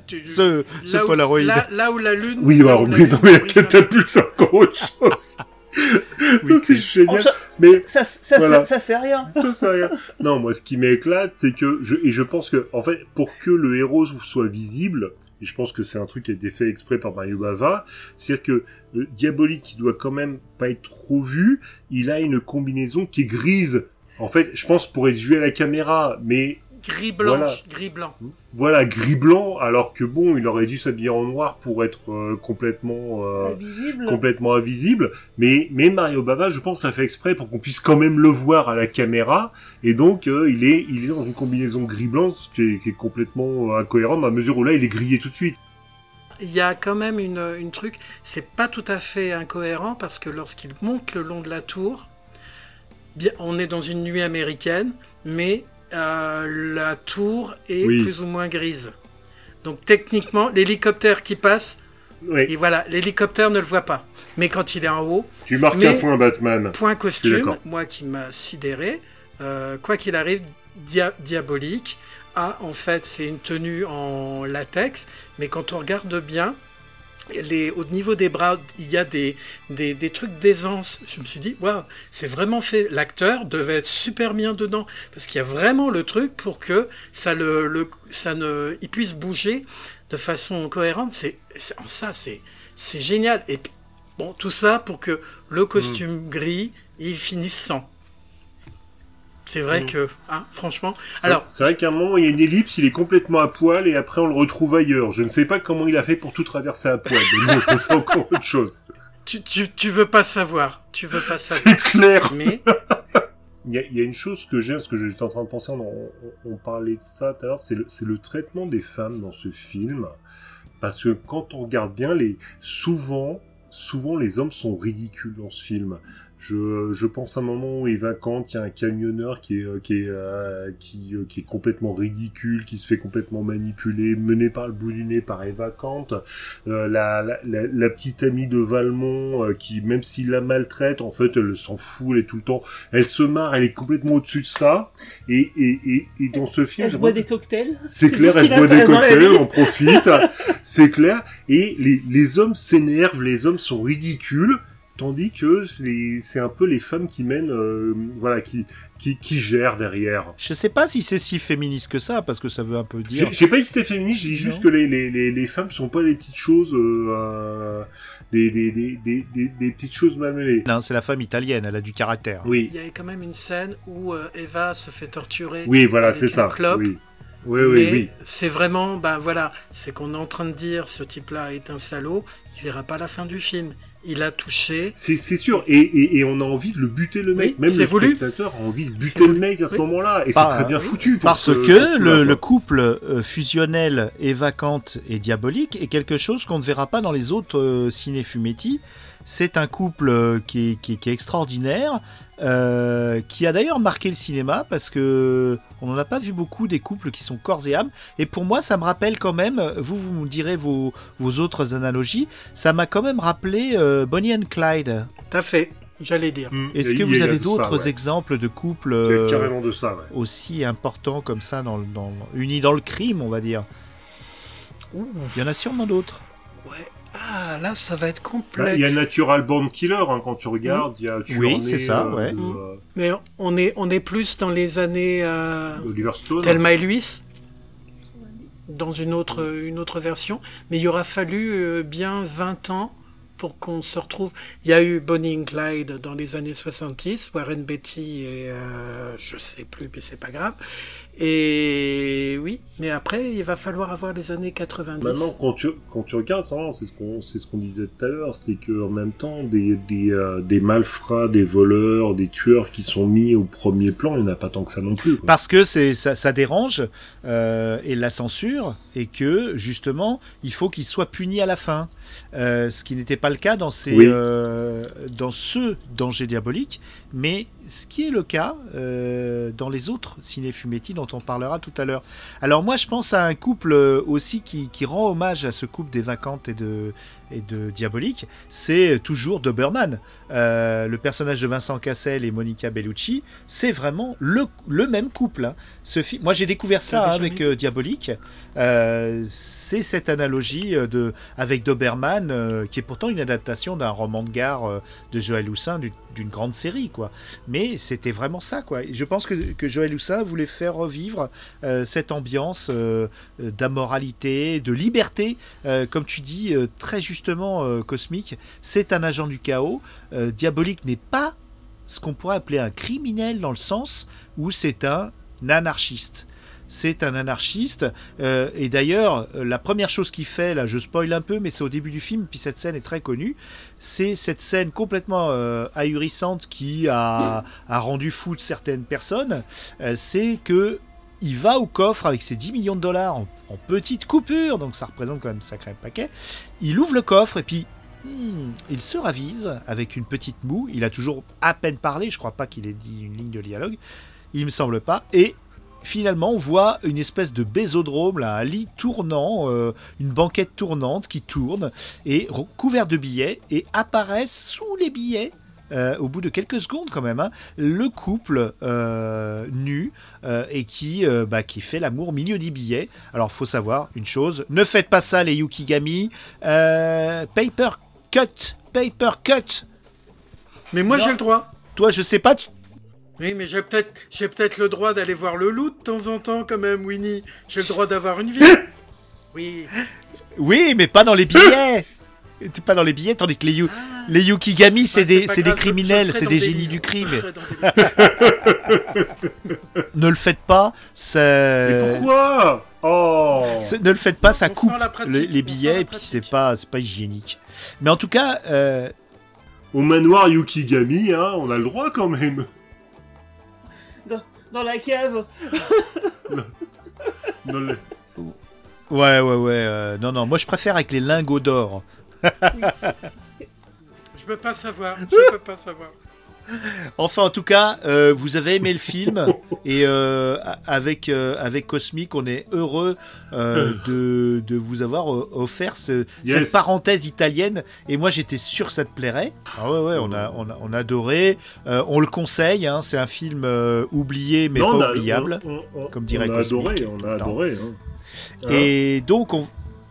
Tu-
Ce, ce
là où-
Polaroid.
Là, là où la lune.
Oui, alors,
la
mais non, mais la catapulte, c'est encore autre chose. Ça, c'est
c'est-
génial.
Ça-
Mais
Ça, ça,
Voilà.
ça, ça, c'est rien.
ça, c'est rien. Non, moi, ce qui m'éclate, c'est que je, et je pense que, en fait, pour que le héros soit visible, et je pense que c'est un truc qui a été fait exprès par Mario Bava, c'est-à-dire que euh, Diabolique, qui doit quand même pas être trop vu, il a une combinaison qui est grise. En fait, je pense pour être vu à la caméra, mais
Gris blanc,
Voilà.
gris blanc.
voilà, gris blanc, alors que bon, il aurait dû s'habiller en noir pour être euh, complètement euh,
Invisible.
complètement invisible, mais, mais Mario Bava, je pense, l'a fait exprès pour qu'on puisse quand même le voir à la caméra, et donc euh, il, est, il est dans une combinaison gris-blanc, ce qui est, qui est complètement euh, incohérent, dans la mesure où là, il est grillé tout de suite.
Il y a quand même une, une truc, c'est pas tout à fait incohérent parce que lorsqu'il monte le long de la tour, bien, on est dans une nuit américaine, mais euh, la tour est
Oui.
plus ou moins grise. Donc techniquement, l'hélicoptère qui passe,
Oui,
et voilà, l'hélicoptère ne le voit pas. Mais quand il est en haut,
tu marques
mais-
un point, Batman.
point costume, moi qui m'a sidéré, euh, quoi qu'il arrive, dia- diabolique. Ah, en fait, c'est une tenue en latex, mais quand on regarde bien, les, au niveau des bras, il y a des, des, des trucs d'aisance. Je me suis dit, waouh, c'est vraiment fait. L'acteur devait être super bien dedans, parce qu'il y a vraiment le truc pour que ça, le, le, ça ne, il puisse bouger de façon cohérente. C'est, c'est- ça, c'est, c'est génial. Et, Bon, tout ça pour que le costume gris, il finisse sans. C'est vrai
Mm.
que, hein, franchement.
C'est-
Alors,
c'est vrai qu'à un moment, il y a une ellipse, il est complètement à poil et après on le retrouve ailleurs. Je ne sais pas comment il a fait pour tout traverser à poil. Mais bon, c'est encore autre chose.
tu, tu, tu veux pas savoir. Tu veux pas savoir.
C'est clair.
Mais,
Il y, a, il y a une chose que j'aime, parce que j'étais en train de penser, on, on- on parlait de ça tout à l'heure, c'est le, c'est le traitement des femmes dans ce film. Parce que quand on regarde bien, les, souvent, souvent les hommes sont ridicules dans ce film. Je, je pense à un moment où Eva Kant, il y a un camionneur qui est, euh, qui est, euh, qui, euh, qui est complètement ridicule, qui se fait complètement manipuler, mené par le bout du nez par Eva Kant. Euh, la, la, la, la petite amie de Valmont, euh, qui, même s'il la maltraite, en fait, elle s'en fout, elle est tout le temps elle se marre, elle est complètement au-dessus de ça. Et, et, et, et dans ce film,
Elle boit des cocktails.
c'est clair, elle boit des cocktails, on profite, c'est clair. Et les, les hommes s'énervent, les hommes sont ridicules, tandis que c'est un peu les femmes qui mènent, euh, voilà, qui, qui, qui gèrent derrière.
Je sais pas si c'est si féministe que ça, parce que ça veut un peu dire.
J'ai pas dit que c'était féministe, j'ai dit juste que les, les, les, les femmes sont pas des petites choses, euh, euh, des, des, des, des, des, des petites choses malmenées.
Non, c'est la femme italienne, elle a du caractère.
Oui,
il y a quand même une scène où euh, Eva se fait torturer.
oui, voilà, c'est ça.
clope.
Oui, oui, oui.
mais
oui.
c'est vraiment, ben voilà, c'est qu'on est en train de dire ce type-là est un salaud, il verra pas la fin du film. Il a touché.
C'est sûr, et, et, et on a envie de le buter le mec.
Oui,
Même le
voulu.
spectateur a envie de buter le mec à ce
Oui.
moment-là, et c'est très bien
oui.
foutu. pour
Parce
ce-
que le, couple euh, fusionnel et vacante et diabolique est quelque chose qu'on ne verra pas dans les autres euh, ciné fumetti. C'est un couple euh, qui est, qui est- qui est extraordinaire, euh, qui a d'ailleurs marqué le cinéma parce que on n'en a pas vu beaucoup des couples qui sont corps et âme. Et pour moi, ça me rappelle quand même, vous, vous me direz vos, vos autres analogies, ça m'a quand même rappelé euh, Bonnie and Clyde.
T'as fait, j'allais dire.
Hmm,
Est-ce que vous avez d'autres
ouais.
exemples de couples euh,
carrément de ça, ouais.
aussi importants comme ça, dans, le- dans, unis dans le crime, on va dire?
Ouh,
Il y en a sûrement d'autres.
ouais. Ah, là, ça va être complexe.
Il y a Natural Born Killer, hein, quand tu regardes, il y a Tueur
Oui, c'est ça,
euh,
ouais.
de, euh,
Mais on est, on est plus dans les années euh,
Oliver Stone.
Thelma et dans une autre, une autre version. Mais il y aura fallu euh, bien 20 ans pour qu'on se retrouve. Il y a eu Bonnie and Clyde dans les années 70, Warren Beatty et euh, je sais plus, mais c'est pas grave. Et oui, mais après, il va falloir avoir les années 90.
Maintenant, quand tu, quand tu regardes, ça, c'est ce qu'on c'est ce qu'on disait tout à l'heure, c'est qu'en même temps, des, des, euh, des malfrats, des voleurs, des tueurs qui sont mis au premier plan, il n'y en a pas tant que ça non plus. quoi.
Parce que c'est ça, ça dérange euh, et la censure, et que justement, il faut qu'ils soient punis à la fin. Euh, ce qui n'était pas le cas dans, ces,
Oui.
euh, dans ce danger diabolique, mais ce qui est le cas euh, dans les autres ciné-fumetti dont on parlera tout à l'heure. Alors moi, je pense à un couple euh, aussi qui, qui rend hommage à ce couple des vacantes et de, et de diabolique, c'est toujours Doberman. Euh, le personnage de Vincent Cassel et Monica Bellucci, c'est vraiment le, le même couple. hein. Ce Moi, j'ai découvert ça hein, avec euh, Diabolique. Euh, c'est cette analogie de, avec Doberman, qui est pourtant une adaptation d'un roman de gare de Joël Houssin, du- d'une grande série, quoi. Mais c'était vraiment ça, quoi. Et je pense que, que Joël Houssin voulait faire revivre cette ambiance d'amoralité, de liberté, comme tu dis très justement, euh, Cosmique. C'est un agent du chaos. Euh, Diabolique n'est pas ce qu'on pourrait appeler un criminel dans le sens où c'est un anarchiste. C'est un anarchiste. euh, et d'ailleurs, la première chose qu'il fait, là je spoil un peu, mais c'est au début du film, puis cette scène est très connue, c'est cette scène complètement ahurissante qui a, rendu fou de certaines personnes. c'est que il va au coffre avec ses 10 millions de dollars en, petite coupure, donc ça représente quand même sacré paquet. Il ouvre le coffre et puis hmm, il se ravise avec une petite moue. Il a toujours à peine parlé, je crois pas qu'il ait dit une ligne de dialogue. Il me semble pas. Et finalement, on voit une espèce de bésodrome, là, un lit tournant, euh, une banquette tournante qui tourne et couvert de billets et apparaissent sous les billets. Euh, au bout de quelques secondes quand même, hein, le couple euh, nu euh, et qui, bah, qui fait l'amour au milieu des billets. Alors faut savoir une chose, ne faites pas ça les Yukigami. Paper cut, paper cut.
Mais moi, j'ai le droit.
Toi je sais pas, tu-
Oui, mais j'ai peut-être j'ai peut-être le droit d'aller voir le loup de temps en temps, quand même, Winnie. J'ai le droit d'avoir une vie. Oui.
oui mais pas dans les billets. T'es pas dans les billets, tandis que les, yu- les Yukigami, c'est
Bah,
des, des criminels, c'est des génies
livres.
du crime. Ne le faites pas, ça.
Mais pourquoi? Oh
Ne le faites pas, ça
On
coupe les, billets et puis c'est pas, c'est pas hygiénique. Mais en tout cas, euh,
Au manoir Yukigami, hein, on a le droit quand même.
Dans la cave.
Dans le-
ouais, ouais, ouais. euh, non, non, moi je préfère avec les lingots d'or.
Je peux pas savoir. Je peux pas savoir.
Enfin, en tout cas, euh, vous avez aimé le film et euh, avec euh, avec Cosmic, on est heureux euh, de, de vous avoir euh, offert ce-
Yes.
cette parenthèse italienne. Et moi, j'étais sûr que ça te plairait. Ah ouais, ouais, on a on a, on a adoré. Euh, on le conseille. Hein, c'est un film euh, oublié mais
Non, on
pas
a-
oubliable.
on- on-
comme dirait
on a
Cosmic
adoré, on a adoré. hein. Hein
Et donc, on,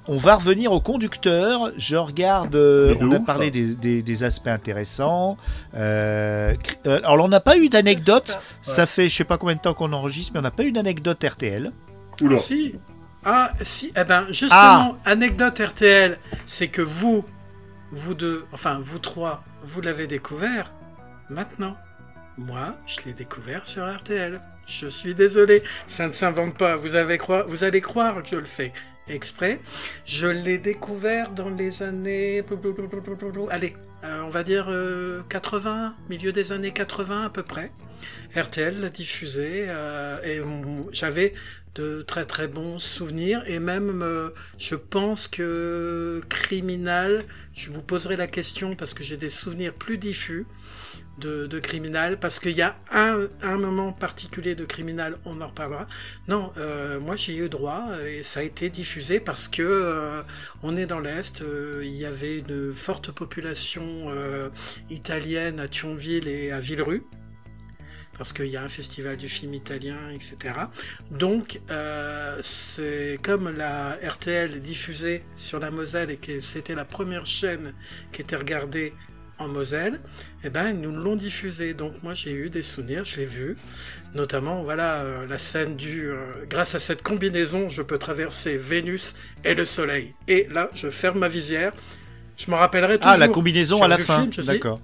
on va revenir au conducteur. Je regarde, euh, on a parlé des, des- des aspects intéressants. Euh, euh, alors, on n'a pas eu d'anecdote.
Ça.
Ça fait je sais pas combien de temps qu'on enregistre, mais on n'a pas eu d'anecdote RTL.
Oula.
Si. Ah, si. Eh ben, justement,
Ah.
anecdote RTL, c'est que vous, vous deux, enfin, vous trois, vous l'avez découvert maintenant. Moi, je l'ai découvert sur RTL. Je suis désolé, ça ne s'invente pas. Vous, avez croi- vous allez croire que je le fais exprès. Je l'ai découvert dans les années... Allez, euh, on va dire euh, 80, milieu des années 80 à peu près. RTL l'a diffusé euh, et j'avais de très très bons souvenirs et même euh, je pense que Criminal, je vous poserai la question parce que j'ai des souvenirs plus diffus de, de Criminal parce qu'il y a un, moment particulier de Criminal, on en reparlera. Non, euh, moi j'ai eu droit et ça a été diffusé parce que euh, on est dans l'est, euh, il y avait une forte population italienne à Thionville et à Villerue parce qu'il y a un festival du film italien, etc. Donc, c'est comme la RTL diffusait sur la Moselle et que c'était la première chaîne qui était regardée en Moselle, eh ben ils nous l'ont diffusé. Donc moi j'ai eu des souvenirs, je l'ai vu, notamment voilà euh, la scène du euh, grâce à cette combinaison, je peux traverser Vénus et le Soleil. Et là, je ferme ma visière. Je m'en rappellerai toujours.
Ah, la combinaison à la fin. D'accord.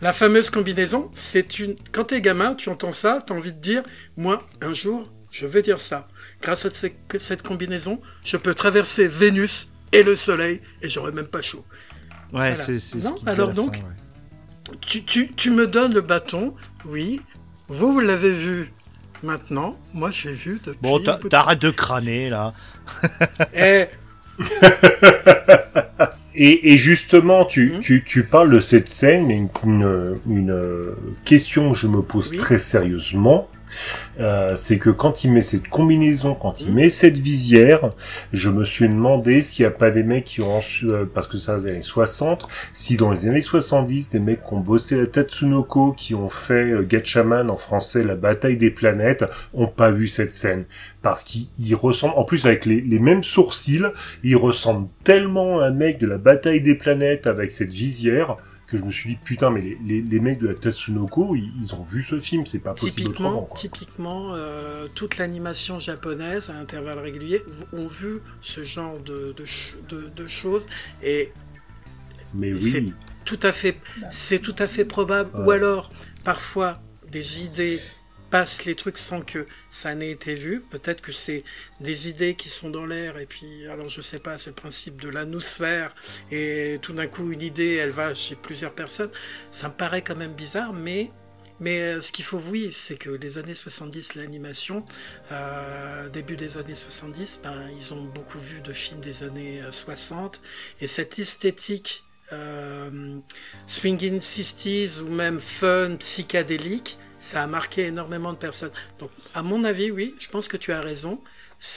la fameuse combinaison, c'est une. Quand t'es gamin, tu entends ça, t'as envie de dire, moi, un jour, je vais dire ça. Grâce à cette combinaison, je peux traverser Vénus et le Soleil et j'aurai même pas chaud.
Ouais,
Voilà.
c'est c'est ce
alors donc,
fin, ouais.
Tu, tu, tu me donnes le bâton, oui. Vous, vous l'avez vu maintenant. Moi, je l'ai vu depuis.
Bon, t'arrêtes de crâner là.
Eh,
Et, et justement, tu,
Mhm.
tu, tu parles de cette scène, mais une, une, une, question que je me pose
Oui.
très sérieusement, euh, c'est que quand il met cette combinaison, quand il
Mhm.
met cette visière, je me suis demandé s'il n'y a pas des mecs qui ont, euh, parce que ça, les années 60, si dans les années 70, des mecs qui ont bossé la Tatsunoko, qui ont fait euh, Gatchaman en français, la bataille des planètes, ont pas vu cette scène. Parce qu'il il ressemble, en plus avec les, les mêmes sourcils, il ressemble tellement à un mec de la bataille des planètes avec cette visière que je me suis dit putain mais les, les, les mecs de la Tatsunoko ils, ils ont vu ce film c'est pas possible autrement
typiquement,
quoi.
typiquement euh, toute l'animation japonaise à intervalles réguliers ont vu ce genre de, de, de- de choses et
mais
c'est-
oui
tout à fait, c'est tout à fait probable. Ou alors, parfois, des idées passent les trucs sans que ça n'ait été vu. Peut-être que c'est des idées qui sont dans l'air et puis, alors je sais pas, c'est le principe de l'anosphère et tout d'un coup une idée, elle va chez plusieurs personnes. Ça me paraît quand même bizarre, mais mais euh, ce qu'il faut oui, c'est que les années 70, l'animation, euh, début des années 70, ben, ils ont beaucoup vu de films des années euh, 60 et cette esthétique euh, swinging 60s ou même fun, psychédélique, ça a marqué énormément de personnes. Donc, à mon avis, oui, je pense que tu as raison.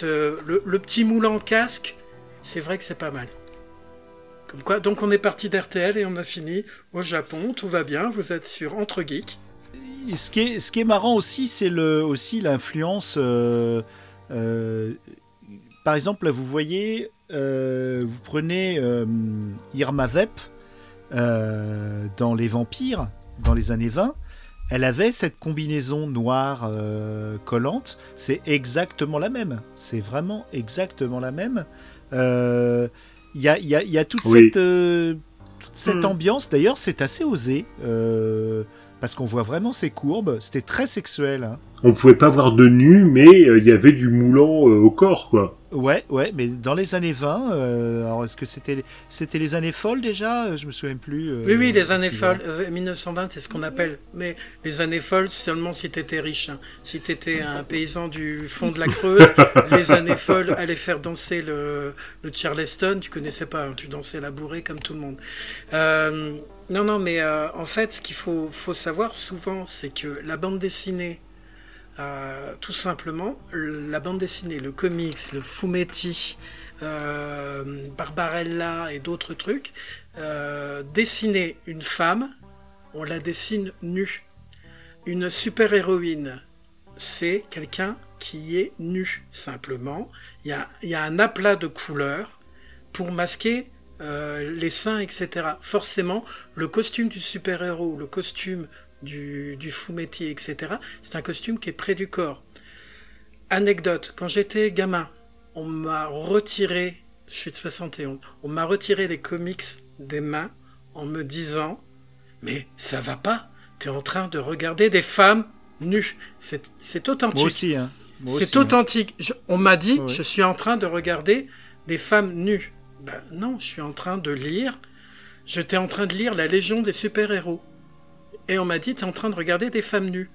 Le, petit moule en casque, c'est vrai que c'est pas mal. Comme quoi, donc on est parti d'RTL et on a fini au Japon, tout va bien, vous êtes sur Entre Geeks.
Ce, qui est, marrant aussi, c'est aussi l'influence. euh, euh, par exemple, là, vous voyez, euh, vous prenez Irma Vep dans Les Vampires, dans les années 20. Elle avait cette combinaison noire euh, collante. C'est exactement la même. C'est vraiment exactement la même. Euh, Il y a, y a- y a toute
Oui.
cette, euh, toute cette
Hmm.
ambiance. D'ailleurs, c'est assez osé. euh, parce qu'on voit vraiment ces courbes. C'était très sexuel. hein.
On pouvait pas voir de nu, mais euh, il y avait du moulant euh, au corps, quoi.
Ouais, ouais, mais dans les années 20, euh, alors est-ce que c'était c'était les années folles déjà? Je me souviens plus. euh,
Oui, oui, les années folles, euh, 1920, c'est ce qu'on appelle. Mais les années folles, seulement si t'étais riche. hein. Si t'étais un paysan du fond de la Creuse, les années folles allaient faire danser le, le Charleston. Tu connaissais pas, hein, tu dansais la bourrée comme tout le monde. Euh, non, non, mais euh, en fait, ce qu'il faut, faut savoir souvent, c'est que la bande dessinée, euh, tout simplement, la bande dessinée, le comics, le fumetti, euh, Barbarella et d'autres trucs, euh, dessiner une femme, on la dessine nue. Une super-héroïne, c'est quelqu'un qui est nu, simplement. Il y a, un aplat de couleurs pour masquer les seins, etc. Forcément, le costume du super-héros, le costume du, du fumetti, etc., c'est un costume qui est près du corps. Anecdote, quand j'étais gamin, on m'a retiré, je suis de 71, on m'a retiré les comics des mains en me disant Mais ça va pas, t'es en train de regarder des femmes nues. C'est authentique.
Moi aussi, hein.
C'est
hein.
authentique. Je- on m'a dit, je suis en train de regarder des femmes nues. Ben non, je suis en train de lire. J'étais en train de lire La Légion des super-héros. Et on m'a dit, tu en train de regarder des femmes nues.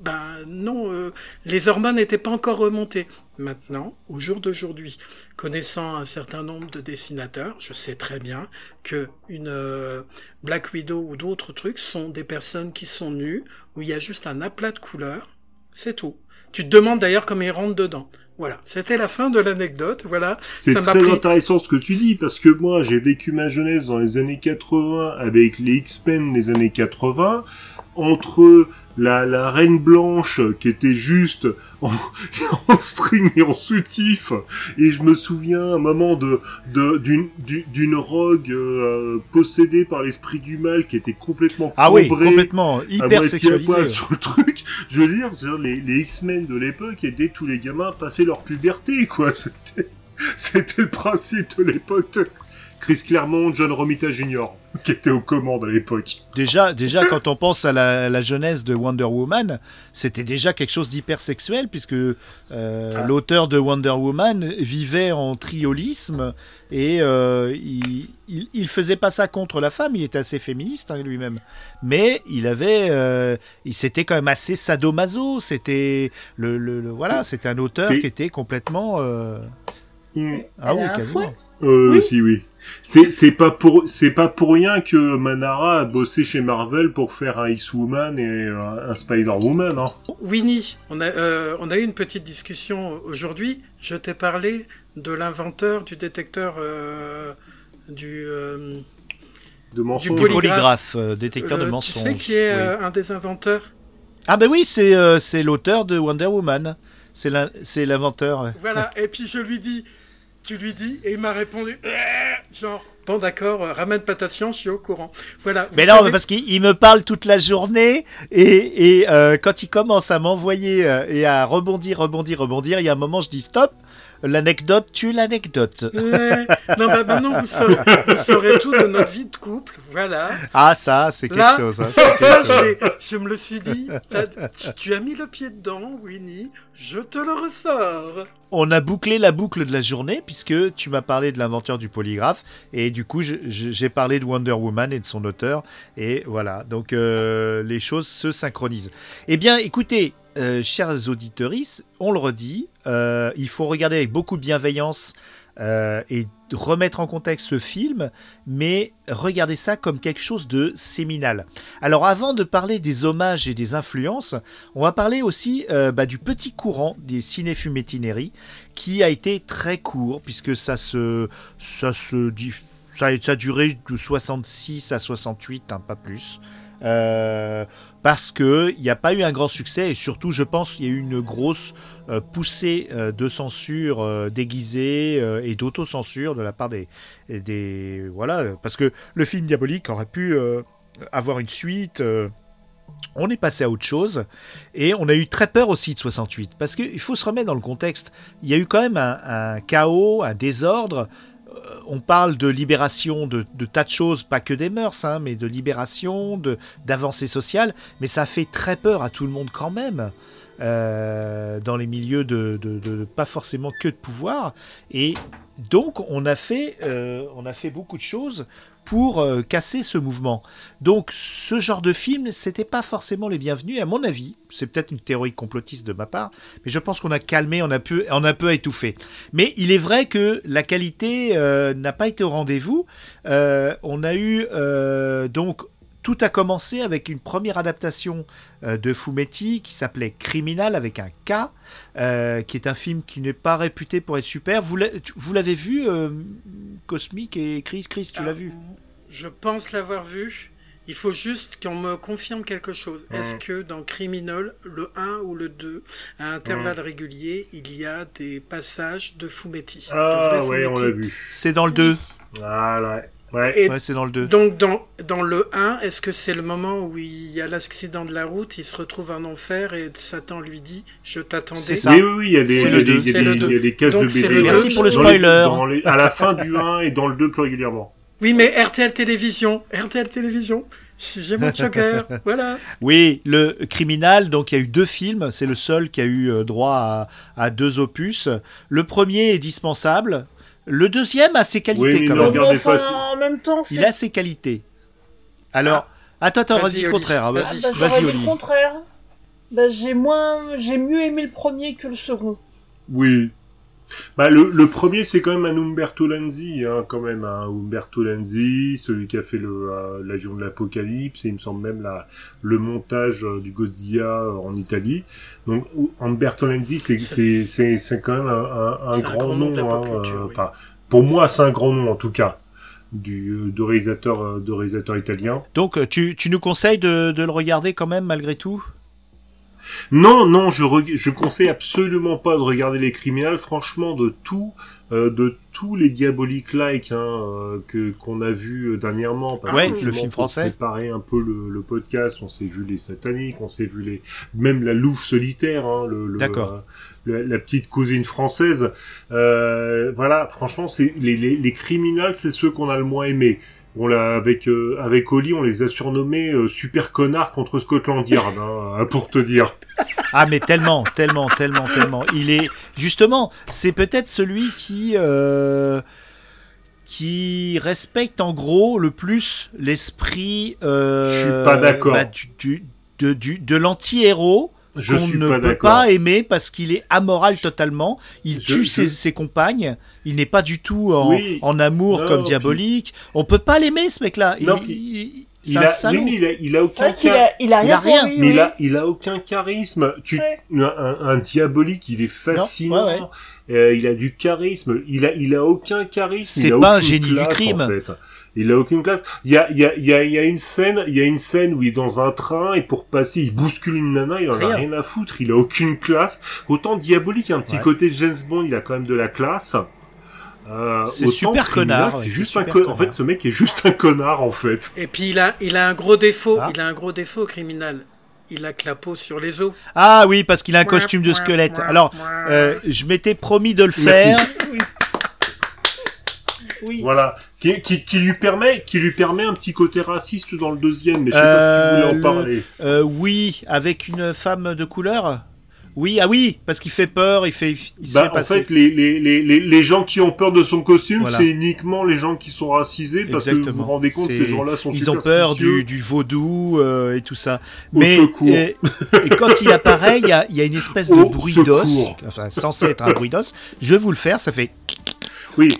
Ben non, euh, les hormones n'étaient pas encore remontées. Maintenant, au jour d'aujourd'hui, connaissant un certain nombre de dessinateurs, je sais très bien que une euh, Black Widow ou d'autres trucs sont des personnes qui sont nues, où il y a juste un aplat de couleurs, c'est tout. Tu te demandes d'ailleurs comment ils rentrent dedans. Voilà, c'était la fin de l'anecdote. Voilà,
C'est très
pris-
intéressant ce que tu dis, parce que moi, j'ai vécu ma jeunesse dans les années 80 avec les X-Men des années 80, entre la, la Reine Blanche qui était juste en, en string et en soutif, et je me souviens un moment de de- d'une d'une- rogue euh, possédée par l'esprit du mal qui était complètement
Ah oui, complètement
à
hyper
moitié à poil
sexualisé.
sur le truc. Je veux dire, les, les X-Men de l'époque étaient tous les gamins passer leur puberté, quoi. C'était, c'était le principe de l'époque. Chris Claremont, John Romita Jr., qui était aux commandes à l'époque.
Déjà, déjà, quand on pense à la, la jeunesse de Wonder Woman, c'était déjà quelque chose d'hyper sexuel, puisque euh,
Ah.
l'auteur de Wonder Woman vivait en triolisme et euh, il, il, il faisait pas ça contre la femme, il était assez féministe hein, lui-même. Mais il avait, euh, il c'était quand même assez sadomaso. C'était le, le, le- voilà, c'était un auteur qui était complètement. euh,
Hmm.
Ah oui, quasiment.
fouet
Euh,
Oui.
si, oui. C'est, c'est pas pour, c'est pas pour rien que Manara a bossé chez Marvel pour faire un X-Woman et un, un Spider-Woman, hein.
Winnie, on a, euh, on a eu une petite discussion aujourd'hui. Je t'ai parlé de l'inventeur du détecteur euh, du, euh,
De mensonges.
poly-
Polygraphe, euh, détecteur de mensonges.
Tu sais qui est
oui.
euh, un des inventeurs?
Ah ben oui, c'est euh, c'est l'auteur de Wonder Woman. C'est l'inventeur.
Voilà, et puis je lui dis, tu lui dis, et il m'a répondu, Euh, genre, bon d'accord, euh, ramène pas ta science, je suis au courant. Voilà.
Mais non,
savez-
parce qu'il il me parle toute la journée et, et euh, quand il commence à m'envoyer euh, et à rebondir, rebondir, rebondir, il y a un moment je dis stop. L'anecdote tue l'anecdote.
Ouais. Non, bah maintenant vous saurez, vous saurez tout de notre vie de couple, voilà.
Ah ça, c'est quelque
Là,
chose. hein, quelque chose.
je, me le suis dit, tu, tu as mis le pied dedans, Winnie, je te le ressors.
On a bouclé la boucle de la journée puisque tu m'as parlé de l'inventeur du polygraphe et du coup j'ai parlé de Wonder Woman et de son auteur et voilà donc euh, les choses se synchronisent. Eh bien écoutez, euh, chers auditeurs, on le redit, euh, il faut regarder avec beaucoup de bienveillance euh, et remettre en contexte ce film, mais regardez ça comme quelque chose de séminal. Alors avant de parler des hommages et des influences, on va parler aussi bah, du petit courant des cinéfumétinéries qui a été très court puisque ça se ça se ça, ça a duré de 66 à 68, hein, pas plus. Euh, parce que il n'y a pas eu un grand succès et surtout je pense qu'il y a eu une grosse euh, poussée euh, de censure euh, déguisée et d'autocensure de la part des, voilà parce que le film diabolique aurait pu avoir une suite on est passé à autre chose et on a eu très peur aussi de 68 parce qu'il faut se remettre dans le contexte. Il y a eu quand même un chaos un désordre on parle de libération de, tas de choses, pas que des mœurs, hein, mais de libération, d'avancée sociale, mais ça fait très peur à tout le monde quand même. euh, dans les milieux de- pas forcément que de pouvoir et donc on a fait euh, on a fait beaucoup de choses pour euh, casser ce mouvement. Donc ce genre de film c'était pas forcément les bienvenus à mon avis c'est peut-être une théorie complotiste de ma part mais je pense qu'on a calmé on a peu on a peu étouffé. Mais il est vrai que la qualité euh, n'a pas été au rendez-vous. Euh, on a eu donc tout a commencé avec une première adaptation euh, de Fumetti qui s'appelait Criminal avec un K, euh, qui est un film qui n'est pas réputé pour être super. Vous l'avez vu, euh, Cosmic et Chris Chris, tu l'as vu?
Je pense l'avoir vu. Il faut juste qu'on me confirme quelque chose. Est-ce que dans Criminal, le 1 ou le 2, à intervalles réguliers, il y a des passages de Fumetti de
Ah ouais, on l'a vu.
C'est dans le 2.
Voilà. Ouais.
Et
Ouais, c'est dans le 2.
donc dans, dans le 1, est-ce que c'est le moment où il y a l'accident de la route, il se retrouve en enfer et Satan lui dit Je t'attendais.
Oui, oui, oui, il y a des, il y a des, il y a
C'est
des- il y a des cases
Donc
de BD.
Merci
les-
pour le
dans les-
spoiler.
dans les- à la fin du 1 et dans le 2 plus régulièrement.
Oui, mais RTL Télévision, RTL Télévision, j'ai mon joker, voilà.
Oui, le Criminal, donc il y a eu deux films, c'est le seul qui a eu euh, droit à, à deux opus. Le premier est dispensable, le deuxième a ses qualités
Oui, mais
quand
non,
même.
regardez
enfin,
pas, c'est-
en même temps.
Il a ses qualités. Alors, attends, attends,
Vas-y,
vas-y, le
Oli.
contraire. hein,
Vas-y.
Ah, bah,
Oli.
le contraire. Bah, j'ai moins, j'ai mieux aimé le premier que le second.
Oui. Bah, le, le premier, c'est quand même un Umberto Lenzi, hein, quand même, un Umberto Lenzi, celui qui a fait le euh, l'avion de l'apocalypse, et il me semble même la, le montage euh, du Godzilla euh, en Italie. Donc, Umberto Lenzi, c'est
Ça-
c'est c'est c'est quand même un, un, un
C'est un
grand
grand nom
hein,
culture,
euh,
oui.
pour moi, c'est un grand nom en tout cas du euh, de réalisateur euh, de réalisateur italien.
Donc, tu, tu nous conseilles de, de le regarder quand même, malgré tout?
Non, non, je je conseille absolument pas de regarder les criminels. Franchement, de tout, euh, de tous les diaboliques like hein, euh, que qu'on a vu euh, dernièrement. parce
Ouais,
que
le film français.
Préparer un peu le, le podcast, on s'est vu les sataniques, on s'est vu les même la Louve solitaire, hein, le, le-
D'accord.
euh, la, la petite cousine française. Euh, voilà, franchement, c'est les, les, les criminels, c'est ceux qu'on a le moins aimé. On l'a avec euh, avec Oli, on les a surnommés euh, super connards contre Scotland Yard, hein, pour te dire.
Ah, mais tellement, tellement, tellement, tellement. Il est, justement, c'est peut-être celui qui, euh, qui respecte en gros le plus l'esprit. Euh,
Je suis pas d'accord.
bah, du, du- de, du- de l'anti-héros.
Je
qu'on
suis
ne
pas
peut pas aimer parce qu'il est amoral totalement. Il
Je-
tue
je-
Ses, ses compagnes. Il n'est pas du tout en,
Oui.
en amour
Non,
comme
puis-
diabolique. On peut pas l'aimer ce mec-là. Il,
Non,
il-
puis-
il-
Il a,
salaud.
oui, mais il a, il a aucun
a, il a
Il a
rien pour
rien,
lui,
mais
oui.
il a, il a aucun charisme. Tu,
Ouais.
un, un- un diabolique, il est fascinant.
ouais,
Euh, il a du charisme. Il a, il a aucun charisme.
C'est
il a
pas un génie du crime.
En fait. Il a aucune classe. Il y a, il y a, il y a, il y a une scène, il y a une scène où il est dans un train et pour passer, il bouscule une nana. Il en
Rien.
a rien à foutre. Il a aucune classe. Autant diabolique, un petit
Ouais.
côté James Bond, il a quand même de la classe. Euh,
C'est super
criminel,
connard,
C'est juste un
super
co- En
connard.
fait, ce mec est juste un connard, en fait.
Et puis il a, il a un gros défaut,
Ah.
il a un gros défaut criminel. Il a que la peau sur les os.
Ah oui, parce qu'il a un costume de squelette. Alors, euh, je m'étais promis de le faire.
Oui.
Voilà, qui, qui, qui lui permet, qui lui permet un petit côté raciste dans le deuxième, mais je sais pas si tu voulais en
Euh,
parler.
Euh, oui, avec une femme de couleur? Oui, ah oui, parce qu'il fait peur, il fait, il se
Bah,
fait
en
passer.
fait, les, les, les, les, gens qui ont peur de son costume,
Voilà.
c'est uniquement les gens qui sont racisés, parce que vous vous
Exactement.
rendez compte, ces gens-là sont
Ils ont peur du, du vaudou euh, et tout ça.
Au
Mais
secours.
et, et quand il apparaît, il y a, y a une espèce de
Au
bruit d'os, enfin censé être un bruit d'os. Je vais vous le faire, ça fait.
Oui,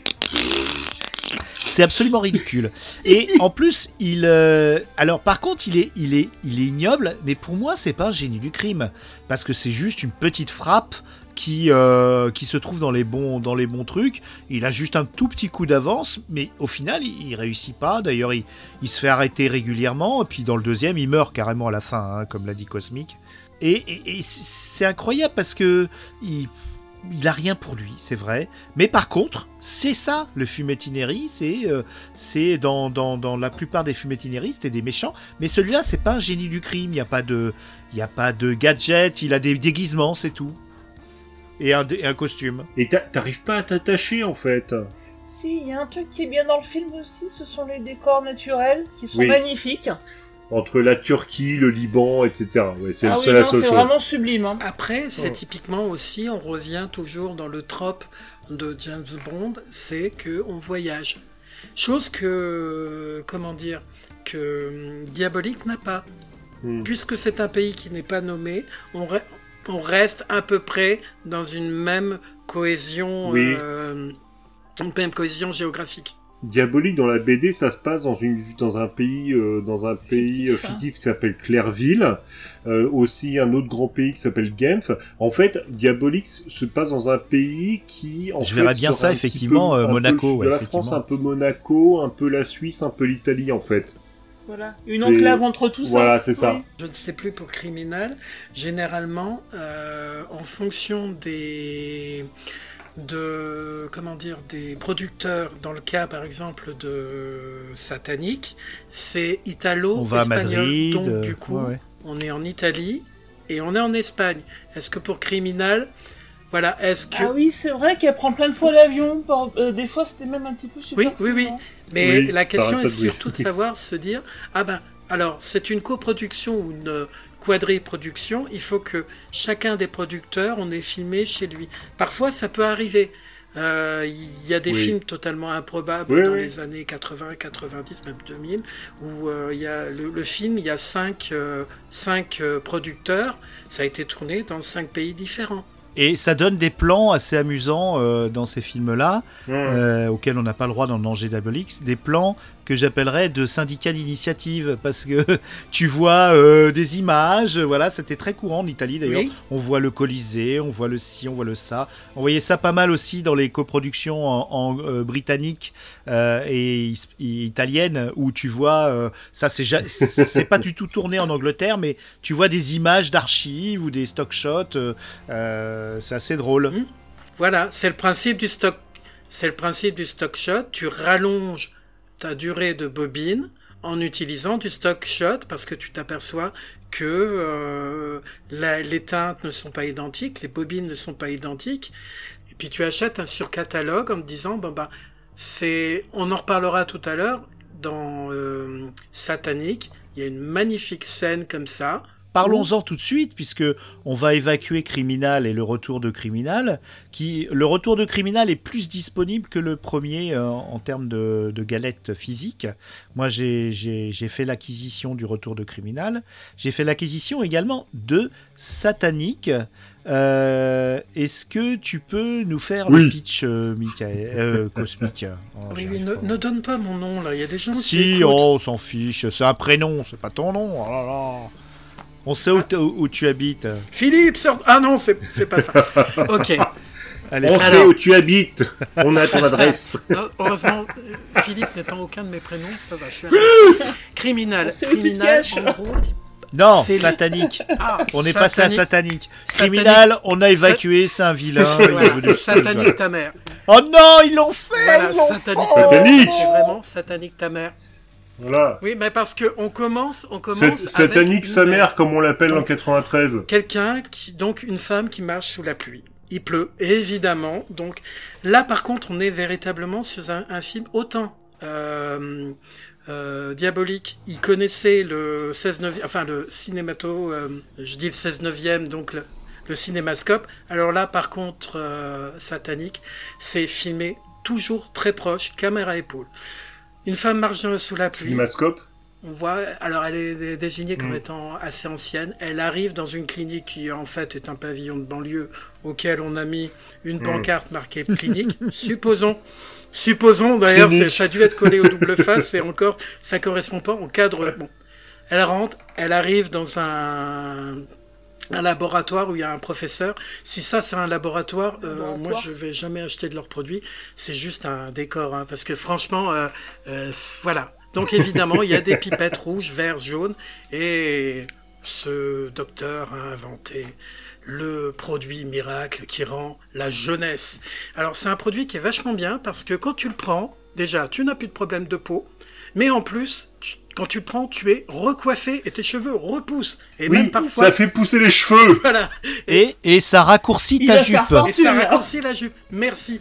C'est absolument ridicule. Et en plus, il. euh, Alors, par contre, il est, il est, il est ignoble, mais pour moi, c'est pas un génie du crime, parce que c'est juste une petite frappe qui, euh, qui se trouve dans les bons, dans les bons trucs. Il a juste un tout petit coup d'avance, mais au final, il, il réussit pas. D'ailleurs, il, se fait arrêter régulièrement, puis dans le deuxième, il meurt carrément à la fin, hein, comme l'a dit Cosmic. Et, et- et c'est c'est incroyable parce que il, il a rien pour lui, c'est vrai. Mais par contre, c'est ça le fumettinérie, c'est euh, c'est dans, dans, dans la plupart des fumettinéries, c'était des méchants. Mais celui-là, c'est pas un génie du crime. Il y a pas de il y a pas de gadget, il a des déguisements, c'est tout. Et un, et un costume.
et t'a- t'arrives pas à t'attacher, en fait.
aussi, il y a un truc qui est bien dans le film aussi, ce sont les décors naturels qui sont
Oui.
magnifiques.
Entre la Turquie, le Liban, etc. Ouais, c'est
Ah oui, c'est vraiment sublime. hein.
Après, c'est
Ouais.
typiquement aussi, on revient toujours dans le trope de James Bond, c'est que on voyage. Chose que, comment dire, que hum, Diabolique n'a pas.
Hmm.
Puisque c'est un pays qui n'est pas nommé, on, re- on reste à peu près dans une même cohésion,
Oui.
euh, une même cohésion géographique.
Diabolique dans la BD, ça se passe dans une dans un pays euh, dans un pays euh,
Fictif, hein.
fictif qui s'appelle Clairville, euh, aussi un autre grand pays qui s'appelle Genf. En fait, Diabolique se passe dans un pays qui en
Je
fait,
verrais bien ça, effectivement,
peu-
euh,
un peu
Monaco, ouais,
de la. France, un peu Monaco, un peu la Suisse, un peu l'Italie en fait.
Voilà. Une enclave entre tout ça.
Voilà, c'est ça.
Oui.
Je ne sais plus pour criminel. Généralement, euh, en fonction des de comment dire des producteurs, dans le cas par exemple de Satanic, c'est italo
On va à
espagnol.
Madrid.
Donc
euh,
du coup,
ouais, ouais.
on est en Italie et on est en Espagne. Est-ce que pour criminel, voilà, est-ce que
Ah oui, c'est vrai qu'elle prend plein de fois l'avion. par- euh, des fois, c'était même un petit peu super.
Oui, oui, oui. Mais
Oui,
la question est surtout de savoir se dire ah ben alors c'est une coproduction ou une euh, quadriproduction, il faut que chacun des producteurs on ait filmé chez lui. Parfois ça peut arriver. Euh, Il y a des
Oui.
films totalement improbables
Oui,
dans
oui.
les années 80, 90, même 2000, où euh, il y a le, le film, il y a cinq, euh, cinq producteurs, ça a été tourné dans cinq pays différents.
Et ça donne des plans assez amusants euh, dans ces films-là,
Mmh.
euh, auxquels on n'a pas le droit dans le danger Diabolix, des plans que j'appellerais de syndicats d'initiative, parce que tu vois euh, des images, voilà, c'était très courant en Italie d'ailleurs.
Oui.
On voit le Colisée, on voit le ci, on voit le ça. On voyait ça pas mal aussi dans les coproductions en, en, euh, britanniques euh, et, et italiennes, où tu vois, ça c'est ja- c'est pas du tout tourné en Angleterre, mais tu vois des images d'archives ou des stock shots, c'est assez drôle.
Mhm. Voilà, c'est le principe du stock. C'est le principe du stock shot. Tu rallonges ta durée de bobine en utilisant du stock shot parce que tu t'aperçois que euh, les teintes ne sont pas identiques, les bobines ne sont pas identiques. Et puis tu achètes un surcatalogue en disant bon bah c'est, on en reparlera tout à l'heure dans euh, Satanic. Il y a une magnifique scène comme ça.
Parlons-en tout de suite, puisque on va évacuer Criminal et le retour de Criminal, qui le retour de Criminal est plus disponible que le premier euh, en termes de, de galettes physiques. Moi, j'ai- fait l'acquisition du retour de Criminal. J'ai fait l'acquisition également de Satanic. Euh, Est-ce que tu peux nous faire le pitch, euh, Michael, euh, cosmique Oh,
Oui,
arrive
ne, donne pas mon nom là. Il y a des gens qui
Si,
écoutent.
oh, on s'en fiche, c'est un prénom, c'est pas ton nom. oh là là. On sait où, t- où- où tu habites.
Philippe, sort... Ah non, c'est c'est pas ça. ok.
Allez,
On
Alors-
sait où tu habites. On a ton adresse.
Non, heureusement, euh, Philippe n'étant aucun de mes prénoms, ça va. Je suis un- Criminal. Criminal, en gros.
Non, satanique.
Ah,
On est passé à
satanique.
satanique. Criminal, on a évacué, c'est un vilain.
Voilà, satanique ta mère.
Oh non, ils l'ont fait
Voilà,
ils l'ont
satanique
fait
ta mère.
Satanique.
C'est vraiment satanique ta mère.
Voilà.
Oui, mais parce que on commence, on commence
Satanique sa
mère.
comme on l'appelle en
Donc-
93.
Quelqu'un qui, donc une femme qui marche sous la pluie. Il pleut, évidemment. Donc là, par contre, on est véritablement sur un, un film autant euh, euh, diabolique. Il connaissait le 16 9 enfin le cinémato, euh, je dis le 16 9e, donc le, le cinémascope. Alors là, par contre, euh, satanique, c'est filmé toujours très proche, caméra épaule. Une femme marche sous la pluie.
Cinémascope.
On voit, alors elle est dé- désignée comme
Mm.
étant assez ancienne. Elle arrive dans une clinique qui en fait est un pavillon de banlieue auquel on a mis une
Mm.
pancarte marquée clinique. supposons, supposons d'ailleurs, ça a dû être collé au double face et encore, ça correspond pas au cadre. Bon, elle rentre, elle arrive dans un un laboratoire où il y a un professeur. Si ça c'est un laboratoire, euh, moi je vais jamais acheter de leurs produits. C'est juste un décor, hein, parce que franchement, euh, euh, voilà. Donc évidemment, il y a des pipettes rouges, vertes, jaunes, et ce docteur a inventé le produit miracle qui rend la jeunesse. Alors c'est un produit qui est vachement bien parce que quand tu le prends, déjà tu n'as plus de problème de peau, mais en plus, tu- quand tu le prends, tu es recoiffé et tes cheveux repoussent. Et même parfois,
ça fait pousser les cheveux.
voilà.
Et, et ça raccourcit ta jupe.
Et ça
Fortune.
raccourcit la jupe. Merci.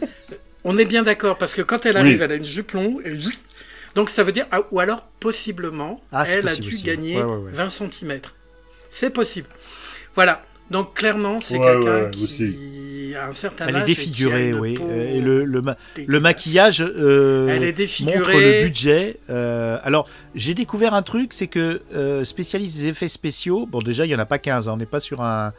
On est bien d'accord, parce que quand elle
Oui.
arrive, elle a une jupe longue, et juste... Donc ça veut dire, ah, ou alors possiblement,
Ah,
elle a dû
aussi.
gagner
Ouais, ouais, ouais.
20 cm. C'est possible. Voilà. Donc clairement, c'est
Ouais,
quelqu'un
ouais,
qui
aussi.
a un certain
Elle
âge
est défigurée, oui.
peau
Et le, le, ma- le
dégueulasse.
maquillage euh,
Elle est
montre le budget. Euh, alors, j'ai découvert un truc, c'est que euh, spécialiste des effets spéciaux, bon déjà, il n'y en a pas 15, hein, on n'est pas sur un,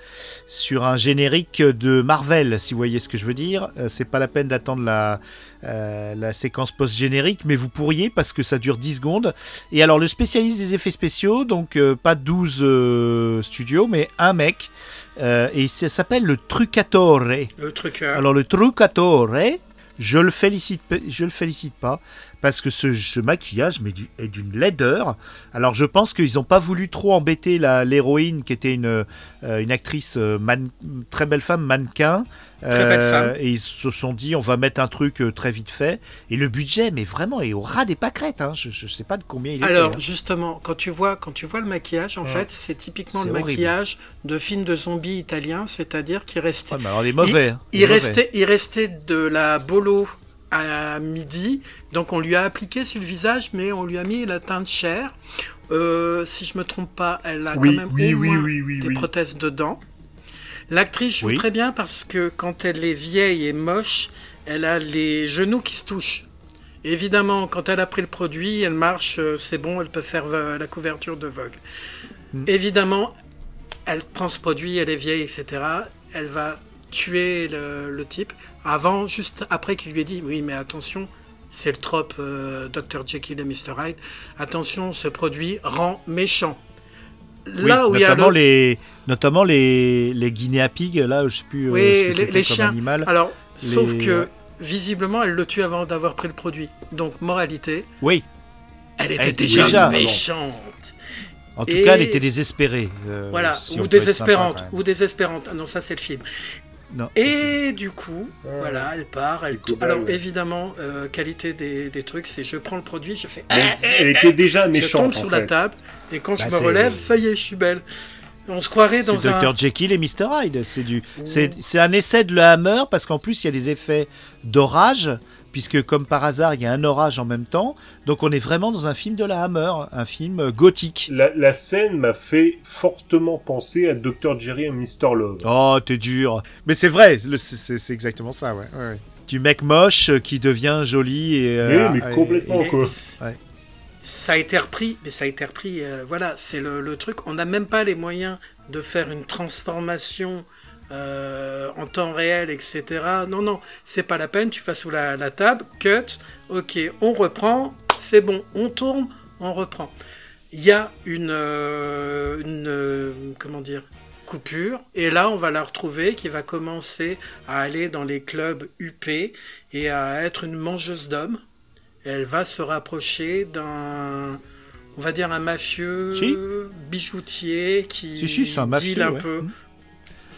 sur un générique de Marvel, si vous voyez ce que je veux dire. Euh, c'est pas la peine d'attendre la, euh, la séquence post-générique, mais vous pourriez parce que ça dure 10 secondes. Et alors, le spécialiste des effets spéciaux, donc euh, pas 12 euh, studios, mais un mec, euh, et ça s'appelle le Trucatore.
Le
Alors le trucatore, je le félicite, je le félicite pas parce que ce, ce maquillage mais du- est d'une laideur. Alors je pense qu'ils n'ont pas voulu trop embêter l'héroïne qui était une, euh, une actrice euh, man- très belle femme mannequin. Euh,
Très belle femme.
Et ils se sont dit on va mettre un truc euh, très vite fait. Et le budget mais vraiment est au ras des pâquerettes. Hein. Je, je sais pas de combien il est.
Alors justement, quand tu vois, quand tu vois le maquillage, en fait, c'est typiquement le
horrible.
maquillage de film de zombies italien, c'est-à-dire qu'il restait,
alors il est mauvais. hein.
il,
mauvais.
restait, il restait de la bolo à midi, donc on lui a appliqué sur le visage, mais on lui a mis la teinte chair. Euh, si je me trompe pas, elle a
Oui,
quand même
oui,
au moins
oui, oui,
des
oui.
prothèses dedans. L'actrice joue
Oui.
très bien parce que quand elle est vieille et moche, elle a les genoux qui se touchent. Évidemment, quand elle a pris le produit, elle marche, euh, c'est bon, elle peut faire euh, la couverture de Vogue.
Mm.
Évidemment, elle prend ce produit, elle est vieille, etc. Elle va tuer le, le type avant, juste après qu'il lui ait dit oui, mais attention, c'est le trope euh, Dr Jekyll et Mr Hyde. Attention, ce produit rend méchant.
Oui,
Là où il y a
notamment
le,
les notamment les les guinea pigs là je sais plus euh,
Oui,
ce que
les- les
comme
chiens.
animal.
Alors, sauf que visiblement, elle le tue avant d'avoir pris le produit. Donc, moralité,
Oui.
elle était
Elle était
déjà,
déjà-
méchante.
En tout
Et-
cas, elle était désespérée. euh,
voilà,
si
ou
sympa,
désespérante, ou désespérante. Ah non, ça c'est le film.
Non,
Et du coup,
Ouais.
voilà, elle part. Elle Alors
ouais.
évidemment, euh, qualité des, des trucs, c'est je prends le produit, je fais,
Elle, elle était déjà
je
méchante.
tombe sur la table, et quand
Bah,
je me
c'est-
relève, ça y est, je suis belle. On se croirait dans un.
Dr Jekyll et Mr Hyde. C'est du, c'est, c'est un essai de le Hammer parce qu'en plus il y a des effets d'orage puisque comme par hasard il y a un orage en même temps. Donc on est vraiment dans un film de la Hammer, un film euh, gothique.
La, la scène m'a fait fortement penser à Dr. Jerry et Mr. Love.
Oh, t'es dur. Mais c'est vrai, c'est, exactement ça, ouais. ouais, ouais. Du mec moche qui devient joli et. euh,
Oui, mais
et-
complètement.
Et
quoi.
Ouais.
Ça a été repris, mais ça a été repris. euh, voilà, c'est le, truc. On n'a même pas les moyens de faire une transformation euh, en temps réel, etc. Non, non, c'est pas la peine. Tu vas sous la, table, cut. Ok, on reprend. C'est bon, on tourne, on reprend. Il y a une, une euh, comment dire, coupure. Et là, on va la retrouver qui va commencer à aller dans les clubs UP et à être une mangeuse d'hommes. Elle va se rapprocher d'un, on va dire un mafieux
Si.
bijoutier qui
Si, si, c'est un mafieux,
deal un
ouais.
peu.